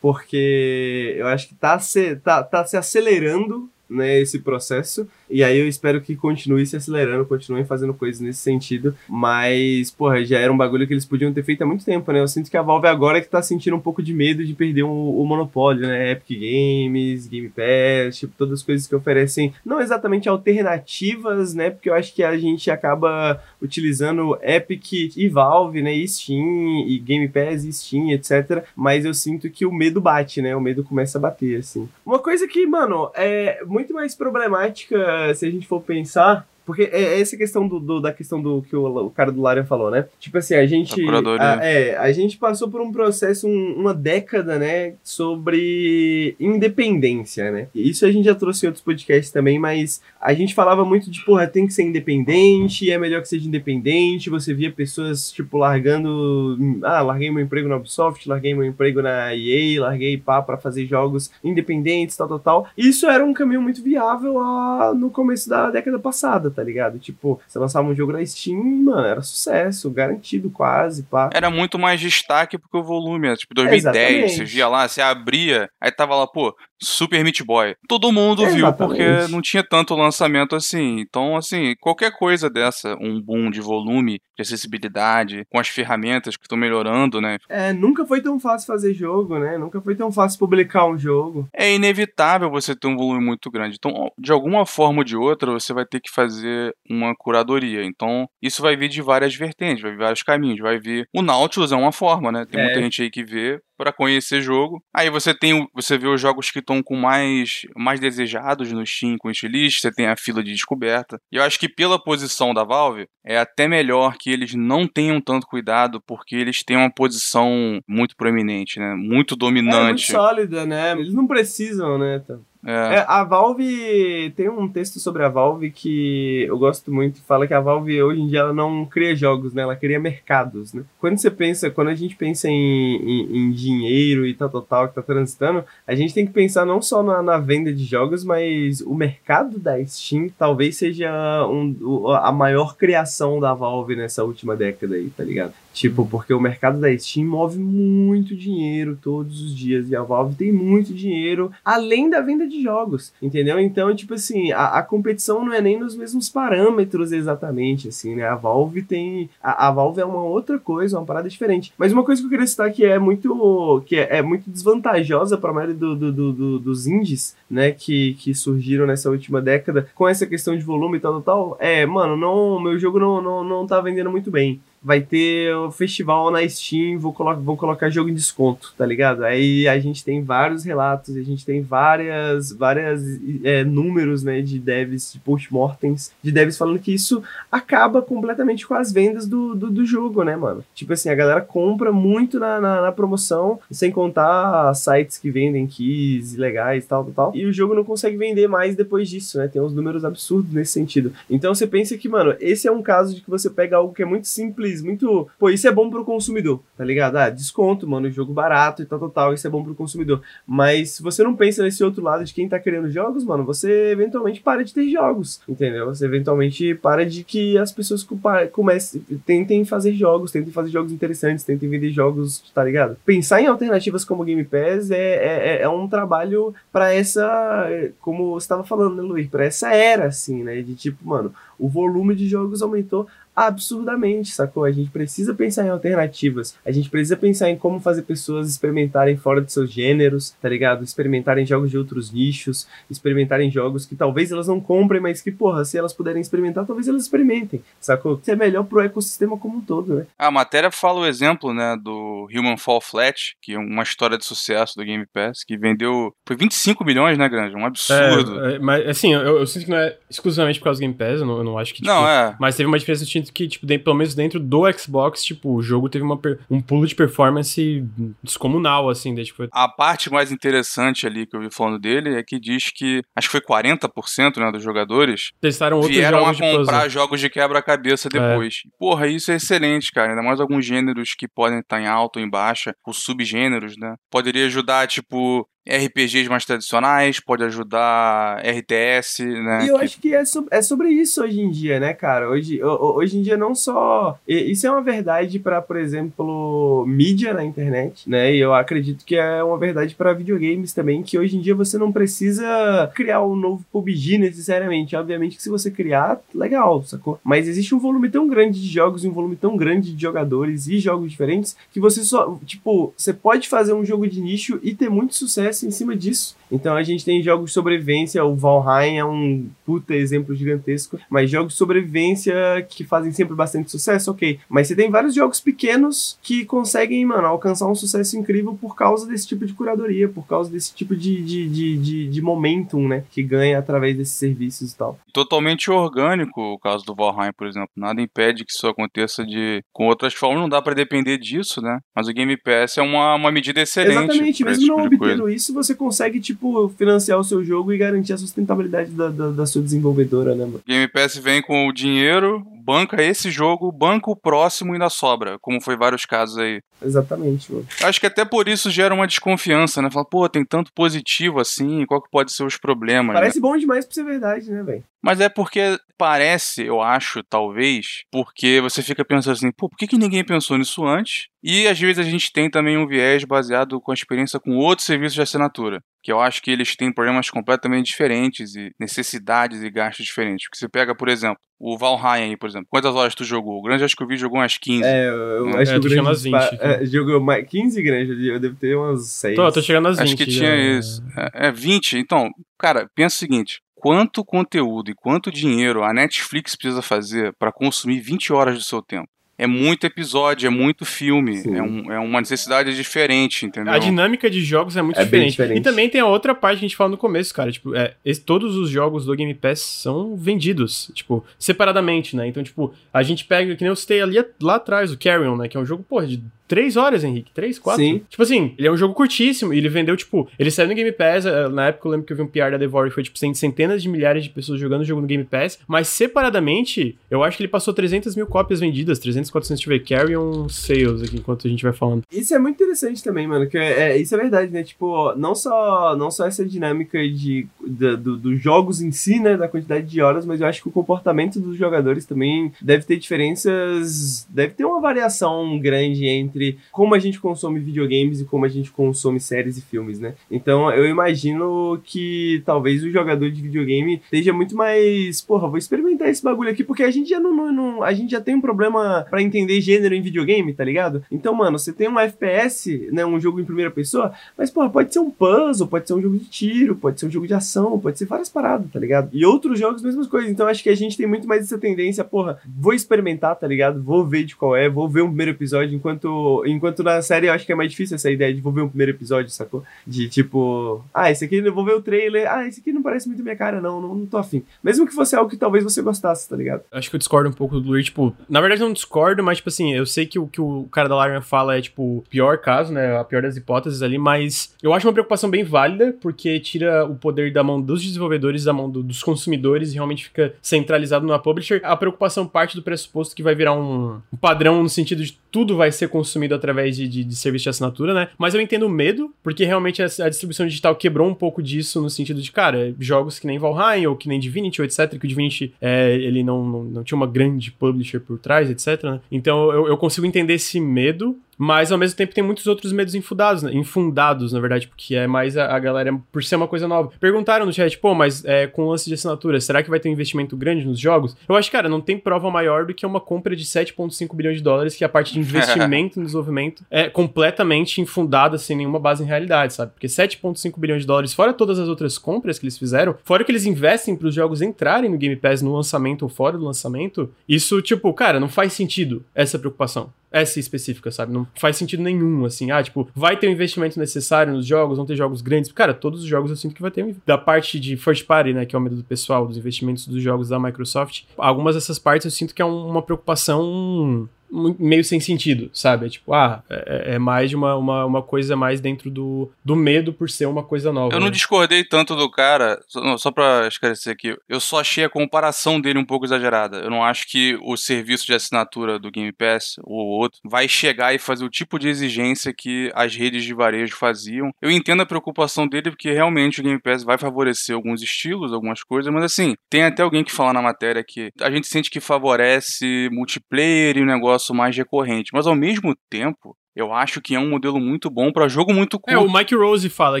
Speaker 2: Porque eu acho que tá se, tá, tá se acelerando né, esse processo. E aí eu espero que continue se acelerando, continuem fazendo coisas nesse sentido. Mas, porra, já era um bagulho que eles podiam ter feito há muito tempo, né? Eu sinto que a Valve agora é que tá sentindo um pouco de medo de perder o, o monopólio, né? Epic Games, Game Pass, tipo, todas as coisas que oferecem, não exatamente alternativas, né? Porque eu acho que a gente acaba utilizando Epic e Valve, né? E Steam, e Game Pass e Steam, etc. Mas eu sinto que o medo bate, né? O medo começa a bater, assim. Uma coisa que, mano, é muito mais problemática se a gente for pensar. Porque é essa questão do, do- da questão do que o, o cara do Larian falou, né? Tipo assim, a gente. A- é, a gente passou por um processo, um- uma década, né? Sobre independência, né? E isso a gente já trouxe em outros podcasts também, mas a gente falava muito de, porra, tem que ser independente, é melhor que seja independente. Você via pessoas, tipo, largando. Ah, larguei meu emprego na Ubisoft, larguei meu emprego na EA, larguei pá pra fazer jogos independentes, tal, tal, tal. Isso era um caminho muito viável ah, no começo da década passada, tá ligado? Tipo, você lançava um jogo na Steam, mano, era sucesso, garantido quase, pá.
Speaker 3: Era muito mais destaque porque o volume, tipo 2010,
Speaker 2: Exatamente.
Speaker 3: você via lá, você abria, aí tava lá, pô, Super Meat Boy. Todo mundo viu, porque não tinha tanto lançamento assim. Então, assim, qualquer coisa dessa, um boom de volume, de acessibilidade, com as ferramentas que estão melhorando, né?
Speaker 2: É, nunca foi tão fácil fazer jogo, né? Nunca foi tão fácil publicar um jogo.
Speaker 3: É inevitável você ter um volume muito grande. Então, de alguma forma ou de outra, você vai ter que fazer uma curadoria. Então, isso vai vir de várias vertentes, vai vir vários caminhos. Vai vir. O Nautilus é uma forma, né? Tem
Speaker 2: É.
Speaker 3: muita gente aí que vê para conhecer jogo. Aí você tem, você vê os jogos que estão com mais mais desejados no Steam com estilista, você tem a fila de descoberta. E eu acho que pela posição da Valve, é até melhor que eles não tenham tanto cuidado, porque eles têm uma posição muito proeminente, né? Muito
Speaker 2: É muito
Speaker 3: dominante.
Speaker 2: sólida, né? Eles não precisam, né?
Speaker 3: É.
Speaker 2: É, a Valve tem um texto sobre a Valve que eu gosto muito, fala que a Valve hoje em dia ela não cria jogos, né? Ela cria mercados, né? Quando você pensa, quando a gente pensa em, em, em dinheiro e tal, tal, tal, que tá transitando, a gente tem que pensar não só na, na venda de jogos, mas o mercado da Steam talvez seja um, a maior criação da Valve nessa última década aí, tá ligado? Tipo, porque o mercado da Steam move muito dinheiro todos os dias. E a Valve tem muito dinheiro além da venda de jogos. Entendeu? Então, tipo assim, a, a competição não é nem nos mesmos parâmetros exatamente, assim, né? A Valve tem. A, a Valve é uma outra coisa, uma parada diferente. Mas uma coisa que eu queria citar que é muito. que é, é muito desvantajosa para a maioria do, do, do, dos indies, né? Que, que surgiram nessa última década com essa questão de volume e tal, tal, tal. É, mano, não, meu jogo não, não, não tá vendendo muito bem vai ter um festival na Steam, vou, colo vou colocar jogo em desconto, tá ligado? Aí a gente tem vários relatos, a gente tem várias, várias é, números, né, de devs, de post-mortems, de devs falando que isso acaba completamente com as vendas do, do, do, jogo, né, mano? Tipo assim, a galera compra muito na, na, na, promoção, sem contar sites que vendem keys legais tal, tal, tal, e o jogo não consegue vender mais depois disso, né? Tem uns números absurdos nesse sentido. Então você pensa que, mano, esse é um caso de que você pega algo que é muito simples muito. Pô, isso é bom pro consumidor, tá ligado? Ah, desconto, mano, jogo barato e tal, tal, tal, isso é bom pro consumidor. Mas se você não pensa nesse outro lado de quem tá criando jogos, mano, você eventualmente para de ter jogos, entendeu? Você eventualmente para de que as pessoas comecem, tentem fazer jogos, tentem fazer jogos interessantes, tentem vender jogos, tá ligado? Pensar em alternativas como Game Pass é, é, é, é um trabalho para essa, como você tava falando, né, Luiz? Pra essa era, assim, né? De tipo, mano, o volume de jogos aumentou absurdamente, sacou? A gente precisa pensar em alternativas. A gente precisa pensar em como fazer pessoas experimentarem fora de seus gêneros, tá ligado? Experimentarem jogos de outros nichos, experimentarem jogos que talvez elas não comprem, mas que, porra, se elas puderem experimentar, talvez elas experimentem, sacou? Isso é melhor pro ecossistema como um todo, né?
Speaker 3: A matéria fala o exemplo, né, do Human Fall Flat, que é uma história de sucesso do Game Pass, que vendeu. Foi 25 milhões, né, Grande? Um absurdo.
Speaker 1: É, é, mas, assim, eu, eu, sinto que não é exclusivamente por causa do Game Pass, eu não, eu não acho que. Tipo,
Speaker 3: não, é.
Speaker 1: Mas teve uma diferença que, tipo, de, pelo menos dentro do Xbox, tipo, o jogo teve uma, um pulo de performance descomunal, assim, desde que foi...
Speaker 3: A parte mais interessante ali que eu vi falando dele é que diz que, acho que foi 40%, né, dos jogadores
Speaker 1: Testaram outros
Speaker 3: vieram
Speaker 1: jogos
Speaker 3: a comprar jogos de quebra-cabeça depois. É. Porra, isso é excelente, cara. Ainda mais alguns gêneros que podem estar em alta ou em baixa, os subgêneros, né? Poderia ajudar, tipo, RPGs mais tradicionais, pode ajudar RTS, né?
Speaker 2: E eu que... acho que é, so é sobre isso hoje em dia, né, cara? Hoje, hoje em dia não só... Isso é uma verdade para, por exemplo, mídia na internet, né? E eu acredito que é uma verdade para videogames também, que hoje em dia você não precisa criar um novo PUBG necessariamente. Obviamente que se você criar, legal, sacou? Mas existe um volume tão grande de jogos e um volume tão grande de jogadores e jogos diferentes que você só... Tipo, você pode fazer um jogo de nicho e ter muito sucesso em cima disso. Então a gente tem jogos de sobrevivência, o Valheim é um puta exemplo gigantesco, mas jogos de sobrevivência que fazem sempre bastante sucesso, ok. Mas você tem vários jogos pequenos que conseguem, mano, alcançar um sucesso incrível por causa desse tipo de curadoria, por causa desse tipo de, de, de, de, de momentum, né, que ganha através desses serviços e tal.
Speaker 3: Totalmente orgânico o caso do Valheim, por exemplo. Nada impede que isso aconteça de com outras formas, não dá para depender disso, né? Mas o Game Pass é uma, uma medida excelente.
Speaker 2: Exatamente, mesmo tipo não obtendo isso, você consegue, tipo, financiar o seu jogo e garantir a sustentabilidade da, da, da sua desenvolvedora, né, mano?
Speaker 3: Game Pass vem com o dinheiro, banca esse jogo, banca o próximo e ainda sobra, como foi vários casos aí.
Speaker 2: Exatamente, mano.
Speaker 3: Acho que até por isso gera uma desconfiança, né? Fala, pô, tem tanto positivo assim, qual que pode ser os problemas?
Speaker 2: Parece
Speaker 3: né?
Speaker 2: bom demais pra ser verdade, né, velho?
Speaker 3: Mas é porque parece, eu acho, talvez, porque você fica pensando assim, pô, por que, que ninguém pensou nisso antes? E às vezes a gente tem também um viés baseado com a experiência com outros serviços de assinatura que eu acho que eles têm problemas completamente diferentes e necessidades e gastos diferentes. Porque você pega, por exemplo, o Valheim aí, por exemplo. Quantas horas tu jogou? O Grande acho que eu vi jogou umas 15.
Speaker 2: É, eu
Speaker 1: é,
Speaker 2: acho que o
Speaker 1: Grande umas 20.
Speaker 2: É, jogou mais 15 Grande, eu devo ter umas 6.
Speaker 1: Tô, tô chegando às 20.
Speaker 3: Acho que tinha
Speaker 1: já.
Speaker 3: isso. É, é 20. Então, cara, pensa o seguinte, quanto conteúdo e quanto dinheiro a Netflix precisa fazer para consumir 20 horas do seu tempo? É muito episódio, é muito filme, é, um, é, uma necessidade diferente, entendeu?
Speaker 1: A dinâmica de jogos é muito
Speaker 2: é
Speaker 1: diferente.
Speaker 2: diferente.
Speaker 1: E também tem a outra parte que a gente fala no começo, cara, tipo, é, esse, todos os jogos do Game Pass são vendidos, tipo, separadamente, né? Então, tipo, a gente pega, que nem eu citei ali lá atrás, o Carrion, né? Que é um jogo, porra, de três horas, Henrique. Três, quatro?
Speaker 2: Sim.
Speaker 1: Tipo assim, ele é um jogo curtíssimo e ele vendeu, tipo, ele saiu no Game Pass. eh, Na época eu lembro que eu vi um PR da Devour e foi, tipo, centenas de milhares de pessoas jogando o jogo no Game Pass. Mas separadamente, eu acho que ele passou 300 mil cópias vendidas, 300, 400, deixa eu ver, Carrion Sales aqui enquanto a gente vai falando.
Speaker 2: Isso é muito interessante também, mano. Que é, é- isso é verdade, né? Tipo, não só, não só essa dinâmica de, da- do- dos jogos em si, né? Da quantidade de horas, mas eu acho que o comportamento dos jogadores também deve ter diferenças. Deve ter uma variação grande entre como a gente consome videogames e como a gente consome séries e filmes, né? Então eu imagino que talvez o jogador de videogame esteja muito mais. Porra, vou experimentar esse bagulho aqui, porque a gente já não. não- não- a gente já tem um problema pra entender gênero em videogame, tá ligado? Então, mano, você tem um FPS, né? Um jogo em primeira pessoa, mas, porra, pode ser um puzzle, pode ser um jogo de tiro, pode ser um jogo de ação, pode ser várias paradas, tá ligado? E outros jogos, mesmas coisas. Então, acho que a gente tem muito mais essa tendência, porra, vou experimentar, tá ligado? Vou ver de qual é, vou ver um primeiro episódio, enquanto, enquanto na série eu acho que é mais difícil essa ideia de vou ver um primeiro episódio, sacou? De tipo, ah, esse aqui eu vou ver o trailer, ah, esse aqui não parece muito minha cara, não, não, não tô afim. Mesmo que fosse algo que talvez você gostasse, tá ligado?
Speaker 1: Acho que eu discordo um pouco do Luir, tipo, na verdade eu não discordo, mas, tipo assim, eu sei que o que o cara da Larian fala é, tipo, o pior caso, né, a pior das hipóteses ali, mas eu acho uma preocupação bem válida, porque tira o poder da mão dos desenvolvedores, da mão do- dos consumidores, e realmente fica centralizado na publisher. A preocupação parte do pressuposto que vai virar um, um padrão no sentido de tudo vai ser consumido através de, de, de serviço de assinatura, né, mas eu entendo o medo, porque realmente a, a distribuição digital quebrou um pouco disso, no sentido de, cara, jogos que nem Valheim, ou que nem Divinity, ou etc, que o Divinity, é, ele não, não, não tinha uma grande publisher por trás, etc, né? Então eu, eu consigo entender esse medo, mas ao mesmo tempo tem muitos outros medos infundados, né? infundados, na verdade, porque é mais a, a galera por ser uma coisa nova. Perguntaram no chat, pô, mas é, com o lance de assinatura, será que vai ter um investimento grande nos jogos? Eu acho, cara, não tem prova maior do que uma compra de 7,5 bilhões de dólares, que a parte de investimento no desenvolvimento é completamente infundada, sem nenhuma base em realidade, sabe? Porque 7,5 bilhões de dólares, fora todas as outras compras que eles fizeram, fora que eles investem para os jogos entrarem no Game Pass no lançamento ou fora do lançamento, isso, tipo, cara, não faz sentido essa preocupação essa específica, sabe? Não faz sentido nenhum, assim. Ah, tipo, vai ter o investimento necessário nos jogos, vão ter jogos grandes. Cara, todos os jogos eu sinto que vai ter. um- Da parte de first party, né, que é o medo do pessoal, dos investimentos dos jogos da Microsoft, algumas dessas partes eu sinto que é um- uma preocupação meio sem sentido, sabe? É tipo, ah, é, é mais de uma, uma, uma coisa mais dentro do, do medo por ser uma coisa nova.
Speaker 3: Eu não
Speaker 1: né?
Speaker 3: discordei tanto do cara, só, não, só pra esclarecer aqui, eu só achei a comparação dele um pouco exagerada. Eu não acho que o serviço de assinatura do Game Pass ou outro vai chegar e fazer o tipo de exigência que as redes de varejo faziam. Eu entendo a preocupação dele porque realmente o Game Pass vai favorecer alguns estilos, algumas coisas, mas assim, tem até alguém que fala na matéria que a gente sente que favorece multiplayer e um negócio mais recorrente, mas ao mesmo tempo eu acho que é um modelo muito bom pra jogo muito curto.
Speaker 1: É, o Mike Rose fala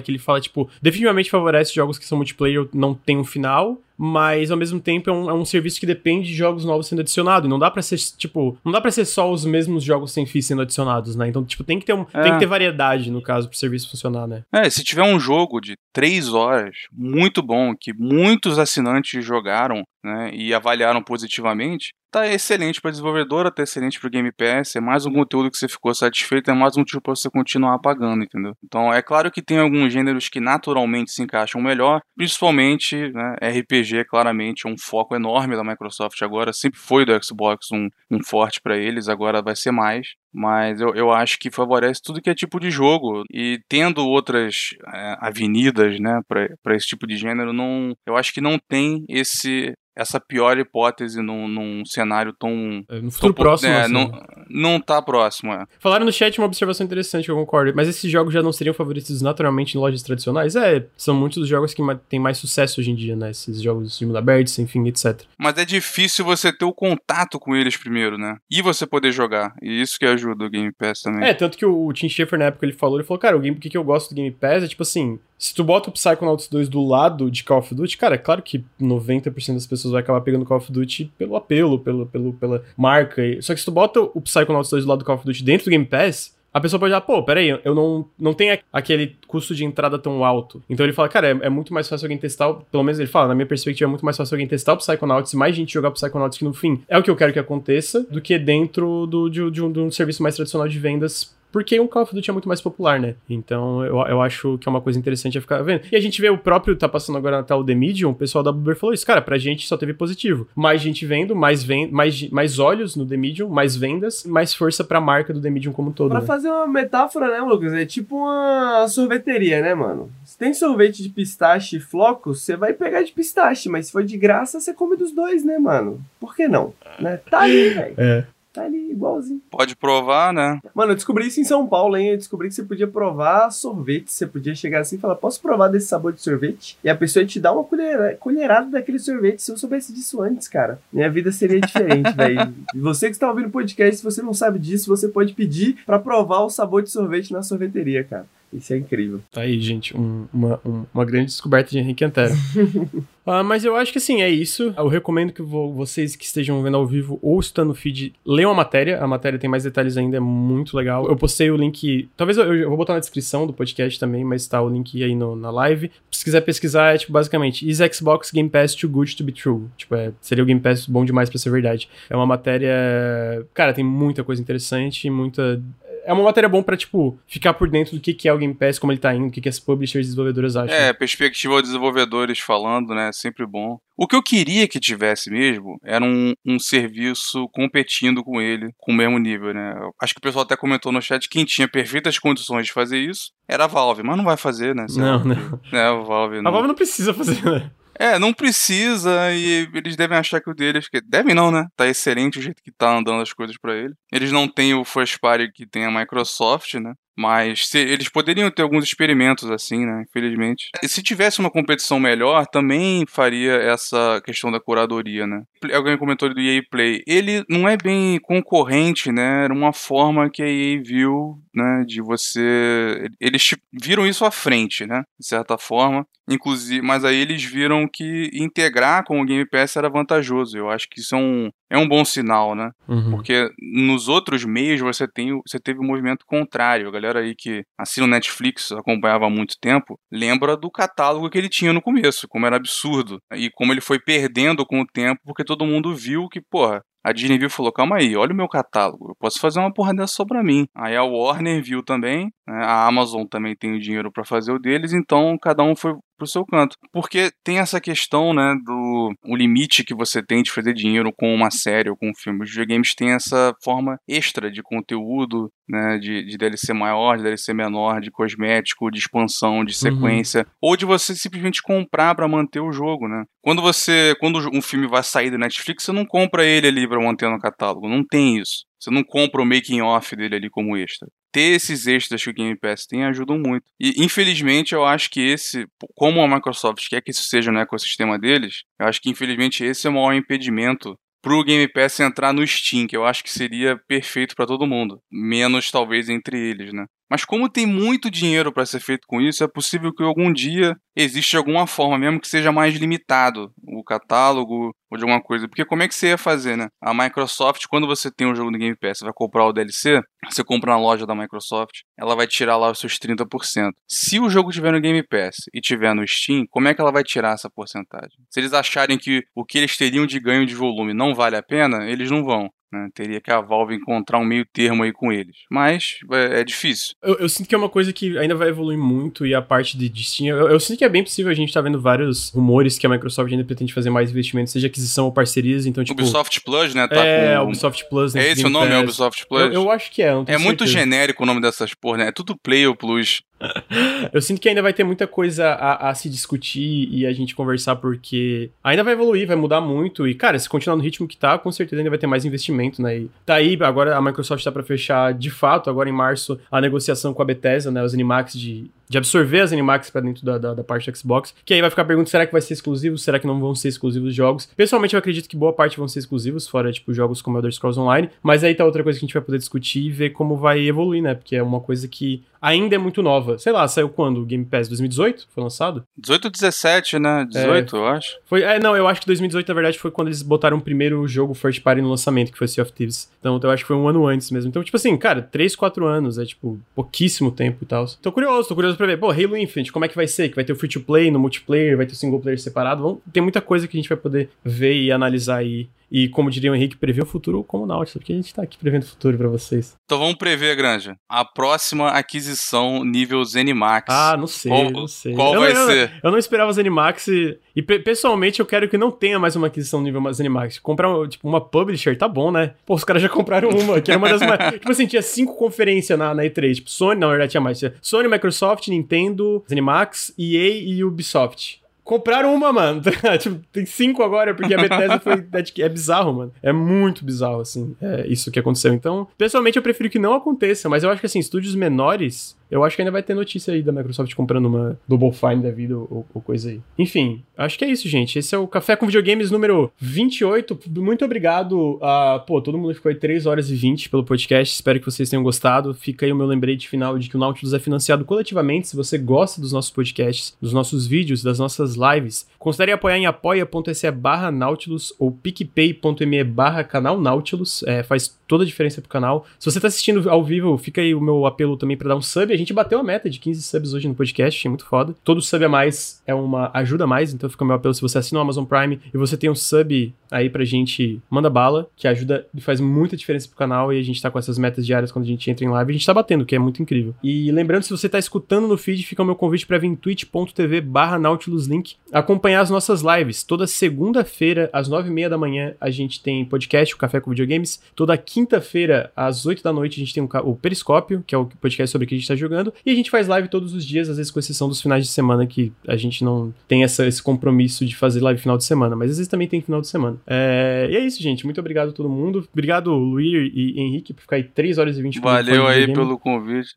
Speaker 1: que ele fala, tipo, definitivamente favorece jogos que são multiplayer, não tem um final, mas ao mesmo tempo é um, é um serviço que depende de jogos novos sendo adicionados. Não dá pra ser, tipo, não dá pra ser só os mesmos jogos sem fim sendo adicionados, né? Então, tipo, tem que ter, um,
Speaker 3: É.
Speaker 1: tem que ter variedade, no caso, pro serviço funcionar, né?
Speaker 3: É, se tiver um jogo de três horas muito bom, que muitos assinantes jogaram né, e avaliaram positivamente, tá excelente para desenvolvedora, tá excelente para Game Pass, é mais um conteúdo que você ficou satisfeito, é mais um motivo para você continuar pagando, entendeu? Então é claro que tem alguns gêneros que naturalmente se encaixam melhor, principalmente né, RPG, claramente, é um foco enorme da Microsoft agora, sempre foi do Xbox um, um forte para eles, agora vai ser mais. Mas eu, eu acho que favorece tudo que é tipo de jogo. E tendo outras é, avenidas, né, para esse tipo de gênero, não, eu acho que não tem esse essa pior hipótese num, num cenário tão.
Speaker 1: É, No futuro
Speaker 3: tão-
Speaker 1: próximo,
Speaker 3: é,
Speaker 1: assim.
Speaker 3: não, não tá próximo, é.
Speaker 1: Falaram no chat uma observação interessante que eu concordo. Mas esses jogos já não seriam favoritos naturalmente em lojas tradicionais? É, são muitos dos jogos que têm mais sucesso hoje em dia, né? Esses jogos de mundo aberto, enfim, etc.
Speaker 3: Mas é difícil você ter o contato com eles primeiro, né? E você poder jogar. E isso que ajuda o Game Pass também.
Speaker 1: É, tanto que o, Tim Schafer na época ele falou, ele falou, cara, o game, por que que eu gosto do Game Pass é tipo assim, se tu bota o Psychonauts 2 do lado de Call of Duty, cara, é claro que 90% das pessoas vai acabar pegando Call of Duty pelo apelo, pelo, pelo, pela marca. Só que se tu bota o Psychonauts 2 do lado do Call of Duty dentro do Game Pass, a pessoa pode falar, pô, peraí, eu não, não tenho aquele custo de entrada tão alto. Então ele fala, cara, é, é muito mais fácil alguém testar, pelo menos ele fala, na minha perspectiva, é muito mais fácil alguém testar o Psychonauts e mais gente jogar o Psychonauts, que no fim é o que eu quero que aconteça, do que dentro do, de, de um, de um serviço mais tradicional de vendas porque um Call of Duty é muito mais popular, né? Então eu, eu acho que é uma coisa interessante a ficar vendo. E a gente vê o próprio, tá passando agora na tal The Medium, o pessoal da Buber falou isso, cara, pra gente só teve positivo. Mais gente vendo, mais, vend mais, mais olhos no The Medium, mais vendas, mais força pra marca do The Medium como um todo.
Speaker 2: Pra
Speaker 1: né?
Speaker 2: fazer uma metáfora, né, Lucas? É tipo uma sorveteria, né, mano? Se tem sorvete de pistache e flocos, você vai pegar de pistache, mas se for de graça, você come dos dois, né, mano? Por que não? Né? Tá ali, velho.
Speaker 1: É.
Speaker 2: Tá ali, igualzinho.
Speaker 3: Pode provar, né?
Speaker 2: Mano, eu descobri isso em São Paulo, hein? Eu descobri que você podia provar sorvete. Você podia chegar assim e falar, posso provar desse sabor de sorvete? E a pessoa ia te dar uma colher- colherada daquele sorvete. Se eu soubesse disso antes, cara, minha vida seria diferente, velho. E você que está ouvindo o podcast, se você não sabe disso, você pode pedir pra provar o sabor de sorvete na sorveteria, cara. Isso é incrível.
Speaker 1: Tá aí, gente, um- uma, um- uma grande descoberta de Henrique Antero. Ah, mas eu acho que assim, é isso. Eu recomendo que vo- vocês que estejam vendo ao vivo ou estando no feed, leiam a matéria. A matéria tem mais detalhes ainda, é muito legal. Eu postei o link, talvez eu, eu vou botar na descrição do podcast também, mas tá o link aí no- na live. Se quiser pesquisar, é tipo, basicamente, is Xbox Game Pass too good to be true? Tipo, é, seria o Game Pass bom demais pra ser verdade. É uma matéria, cara, tem muita coisa interessante, muita é uma matéria bom pra, tipo, ficar por dentro do que, que é o Game Pass, como ele tá indo, o que, que as publishers e desenvolvedoras acham.
Speaker 3: É, perspectiva dos desenvolvedores falando, né? Sempre bom. O que eu queria que tivesse mesmo era um, um serviço competindo com ele, com o mesmo nível, né? Acho que o pessoal até comentou no chat que quem tinha perfeitas condições de fazer isso era a Valve, mas não vai fazer, né?
Speaker 1: Não, não.
Speaker 3: É, a Valve
Speaker 1: A
Speaker 3: não.
Speaker 1: Valve não precisa fazer, né?
Speaker 3: É, não precisa e eles devem achar que o deles. Que... Devem não, né? Tá excelente o jeito que tá andando as coisas pra ele. Eles não têm o first party que tem a Microsoft, né? Mas se- eles poderiam ter alguns experimentos assim, né? Infelizmente. E se tivesse uma competição melhor, também faria essa questão da curadoria, né? Alguém comentou do EA Play. Ele não é bem concorrente, né? Era uma forma que a EA viu, né? De você. Eles viram isso à frente, né? De certa forma. Inclusive, mas aí eles viram que integrar com o Game Pass era vantajoso. Eu acho que isso é um, é um bom sinal, né?
Speaker 1: Uhum.
Speaker 3: Porque nos outros meios você tem você teve o movimento contrário. A galera aí que assina o Netflix, acompanhava há muito tempo, lembra do catálogo que ele tinha no começo, como era absurdo. E como ele foi perdendo com o tempo, porque todo mundo viu que, porra, a Disney viu e falou: calma aí, olha o meu catálogo, eu posso fazer uma porra dessa só pra mim. Aí a Warner viu também, né, a Amazon também tem o dinheiro pra fazer o deles, então cada um foi pro seu canto. Porque tem essa questão, né, do o limite que você tem de fazer dinheiro com uma série ou com um filme. Os videogames têm essa forma extra de conteúdo, né, de, de DLC maior, de DLC menor, de cosmético, de expansão, de sequência, ou de você simplesmente comprar pra manter o jogo, né? Quando você, quando um filme vai sair do Netflix, você não compra ele ali pra manter no catálogo, não tem isso. Você não compra o making off dele ali como extra ter esses extras que o Game Pass tem ajudam muito. E infelizmente eu acho que esse, como a Microsoft quer que isso seja no ecossistema deles, eu acho que infelizmente esse é o maior impedimento pro Game Pass entrar no Steam, que eu acho que seria perfeito para todo mundo, menos talvez entre eles, né? Mas como tem muito dinheiro para ser feito com isso, é possível que algum dia exista alguma forma, mesmo que seja mais limitado o catálogo ou de alguma coisa. Porque como é que você ia fazer, né? A Microsoft, quando você tem um jogo no Game Pass, você vai comprar o DLC, você compra na loja da Microsoft, ela vai tirar lá os seus 30%. Se o jogo tiver no Game Pass e tiver no Steam, como é que ela vai tirar essa porcentagem? Se eles acharem que o que eles teriam de ganho de volume não vale a pena, eles não vão. Né? Teria que a Valve encontrar um meio termo aí com eles. Mas é, é difícil.
Speaker 1: Eu, eu sinto que é uma coisa que ainda vai evoluir muito e a parte de, de Steam. Eu, eu sinto que é bem possível a gente tá vendo vários rumores que a Microsoft ainda pretende fazer mais investimentos, seja aquisição ou parcerias. Então, tipo.
Speaker 3: Ubisoft Plus, né? Tá
Speaker 1: é,
Speaker 3: com...
Speaker 1: Ubisoft Plus. né,
Speaker 3: É esse o nome, é. Ubisoft Plus?
Speaker 1: Eu, eu acho que é. não tenho
Speaker 3: É muito
Speaker 1: certeza.
Speaker 3: genérico o nome dessas porra, né? É tudo Play ou Plus.
Speaker 1: Eu sinto que ainda vai ter muita coisa a, a se discutir e a gente conversar, porque ainda vai evoluir, vai mudar muito. E, cara, se continuar no ritmo que tá, com certeza ainda vai ter mais investimento, né? E tá aí, agora a Microsoft tá pra fechar de fato, agora em março, a negociação com a Bethesda, né? Os Animax de. De absorver as Animax pra dentro da, da, da parte do Xbox. Que aí vai ficar a pergunta: será que vai ser exclusivo? Será que não vão ser exclusivos jogos? Pessoalmente, eu acredito que boa parte vão ser exclusivos, fora, tipo, jogos como Elder Scrolls Online. Mas aí tá outra coisa que a gente vai poder discutir e ver como vai evoluir, né? Porque é uma coisa que ainda é muito nova. Sei lá, saiu quando? O Game Pass 2018? Foi lançado?
Speaker 3: 18 ou 17, né? 18, eu acho.
Speaker 1: Foi, é, não, eu acho que 2018, na verdade, foi quando eles botaram o primeiro jogo first party no lançamento, que foi Sea of Thieves. Então, eu acho que foi um ano antes mesmo. Então, tipo assim, cara, 3, 4 anos, é tipo, pouquíssimo tempo e tal. Tô curioso, tô curioso pra ver. Pô, Halo Infinite, como é que vai ser? Que vai ter o free to play no multiplayer, vai ter o single player separado. Vamos, tem muita coisa que a gente vai poder ver e analisar aí e, como diria o Henrique, prever o futuro como o Nautilus, porque a gente tá aqui prevendo o futuro para vocês.
Speaker 3: Então vamos prever, Granja. A próxima aquisição nível Zenimax.
Speaker 1: Ah, não sei,
Speaker 3: Qual-
Speaker 1: não sei.
Speaker 3: qual
Speaker 1: eu,
Speaker 3: vai ser?
Speaker 1: Eu não esperava os Animax e, e, pe- pessoalmente eu quero que não tenha mais uma aquisição nível mais Animax. Comprar tipo, uma publisher, tá bom, né? Pô, os caras já compraram uma, que era uma das mais... tipo assim, tinha cinco conferências na, na E3. Tipo, Sony, na verdade tinha mais. Tinha Sony, Microsoft, Nintendo, Animax, EA e Ubisoft. Compraram uma, mano. tipo, tem cinco agora, porque a Bethesda foi. É, é bizarro, mano. É muito bizarro, assim. É isso que aconteceu. Então, pessoalmente, eu prefiro que não aconteça, mas eu acho que, assim, estúdios menores. Eu acho que ainda vai ter notícia aí da Microsoft comprando uma Double Fine da vida ou, ou coisa aí. Enfim, acho que é isso, gente. Esse é o Café com Videogames número 28. Muito obrigado a. Pô, todo mundo ficou aí 3 horas e 20 pelo podcast. Espero que vocês tenham gostado. Fica aí o meu lembrete final de que o Nautilus é financiado coletivamente. Se você gosta dos nossos podcasts, dos nossos vídeos, das nossas lives, considere apoiar em apoia.se barra Nautilus ou picpay.me barra canal Nautilus. É, faz toda a diferença pro canal. Se você tá assistindo ao vivo, fica aí o meu apelo também pra dar um sub. A gente bateu a meta de 15 subs hoje no podcast, achei muito foda. Todo sub a mais é uma ajuda a mais, então fica o meu apelo se você assina o Amazon Prime e você tem um sub aí pra gente, manda bala, que ajuda e faz muita diferença pro canal e a gente tá com essas metas diárias quando a gente entra em live, a gente tá batendo, que é muito incrível. E lembrando, se você tá escutando no feed, fica o meu convite pra vir em twitch.tv barra nautiluslink, acompanhar as nossas lives. Toda segunda-feira, às nove e meia da manhã, a gente tem podcast, o Café com Videogames. Toda quinta-feira, às 8 da noite, a gente tem um o Periscópio, que é o podcast sobre o que a gente tá jogando. E a gente faz live todos os dias, às vezes com exceção dos finais de semana, que a gente não tem essa, esse compromisso de fazer live final de semana. Mas às vezes também tem final de semana. É, e é isso, gente. Muito obrigado a todo mundo. Obrigado, Luir e Henrique, por ficar aí 3 horas e 20 comigo
Speaker 3: Valeu aí pelo convite.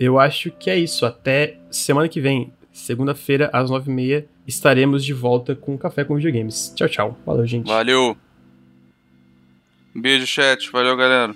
Speaker 1: Eu acho que é isso. Até semana que vem, segunda-feira, às 9h30, estaremos de volta com Café com Videogames. Tchau, tchau. Valeu, gente.
Speaker 3: Valeu. Beijo, chat. Valeu, galera.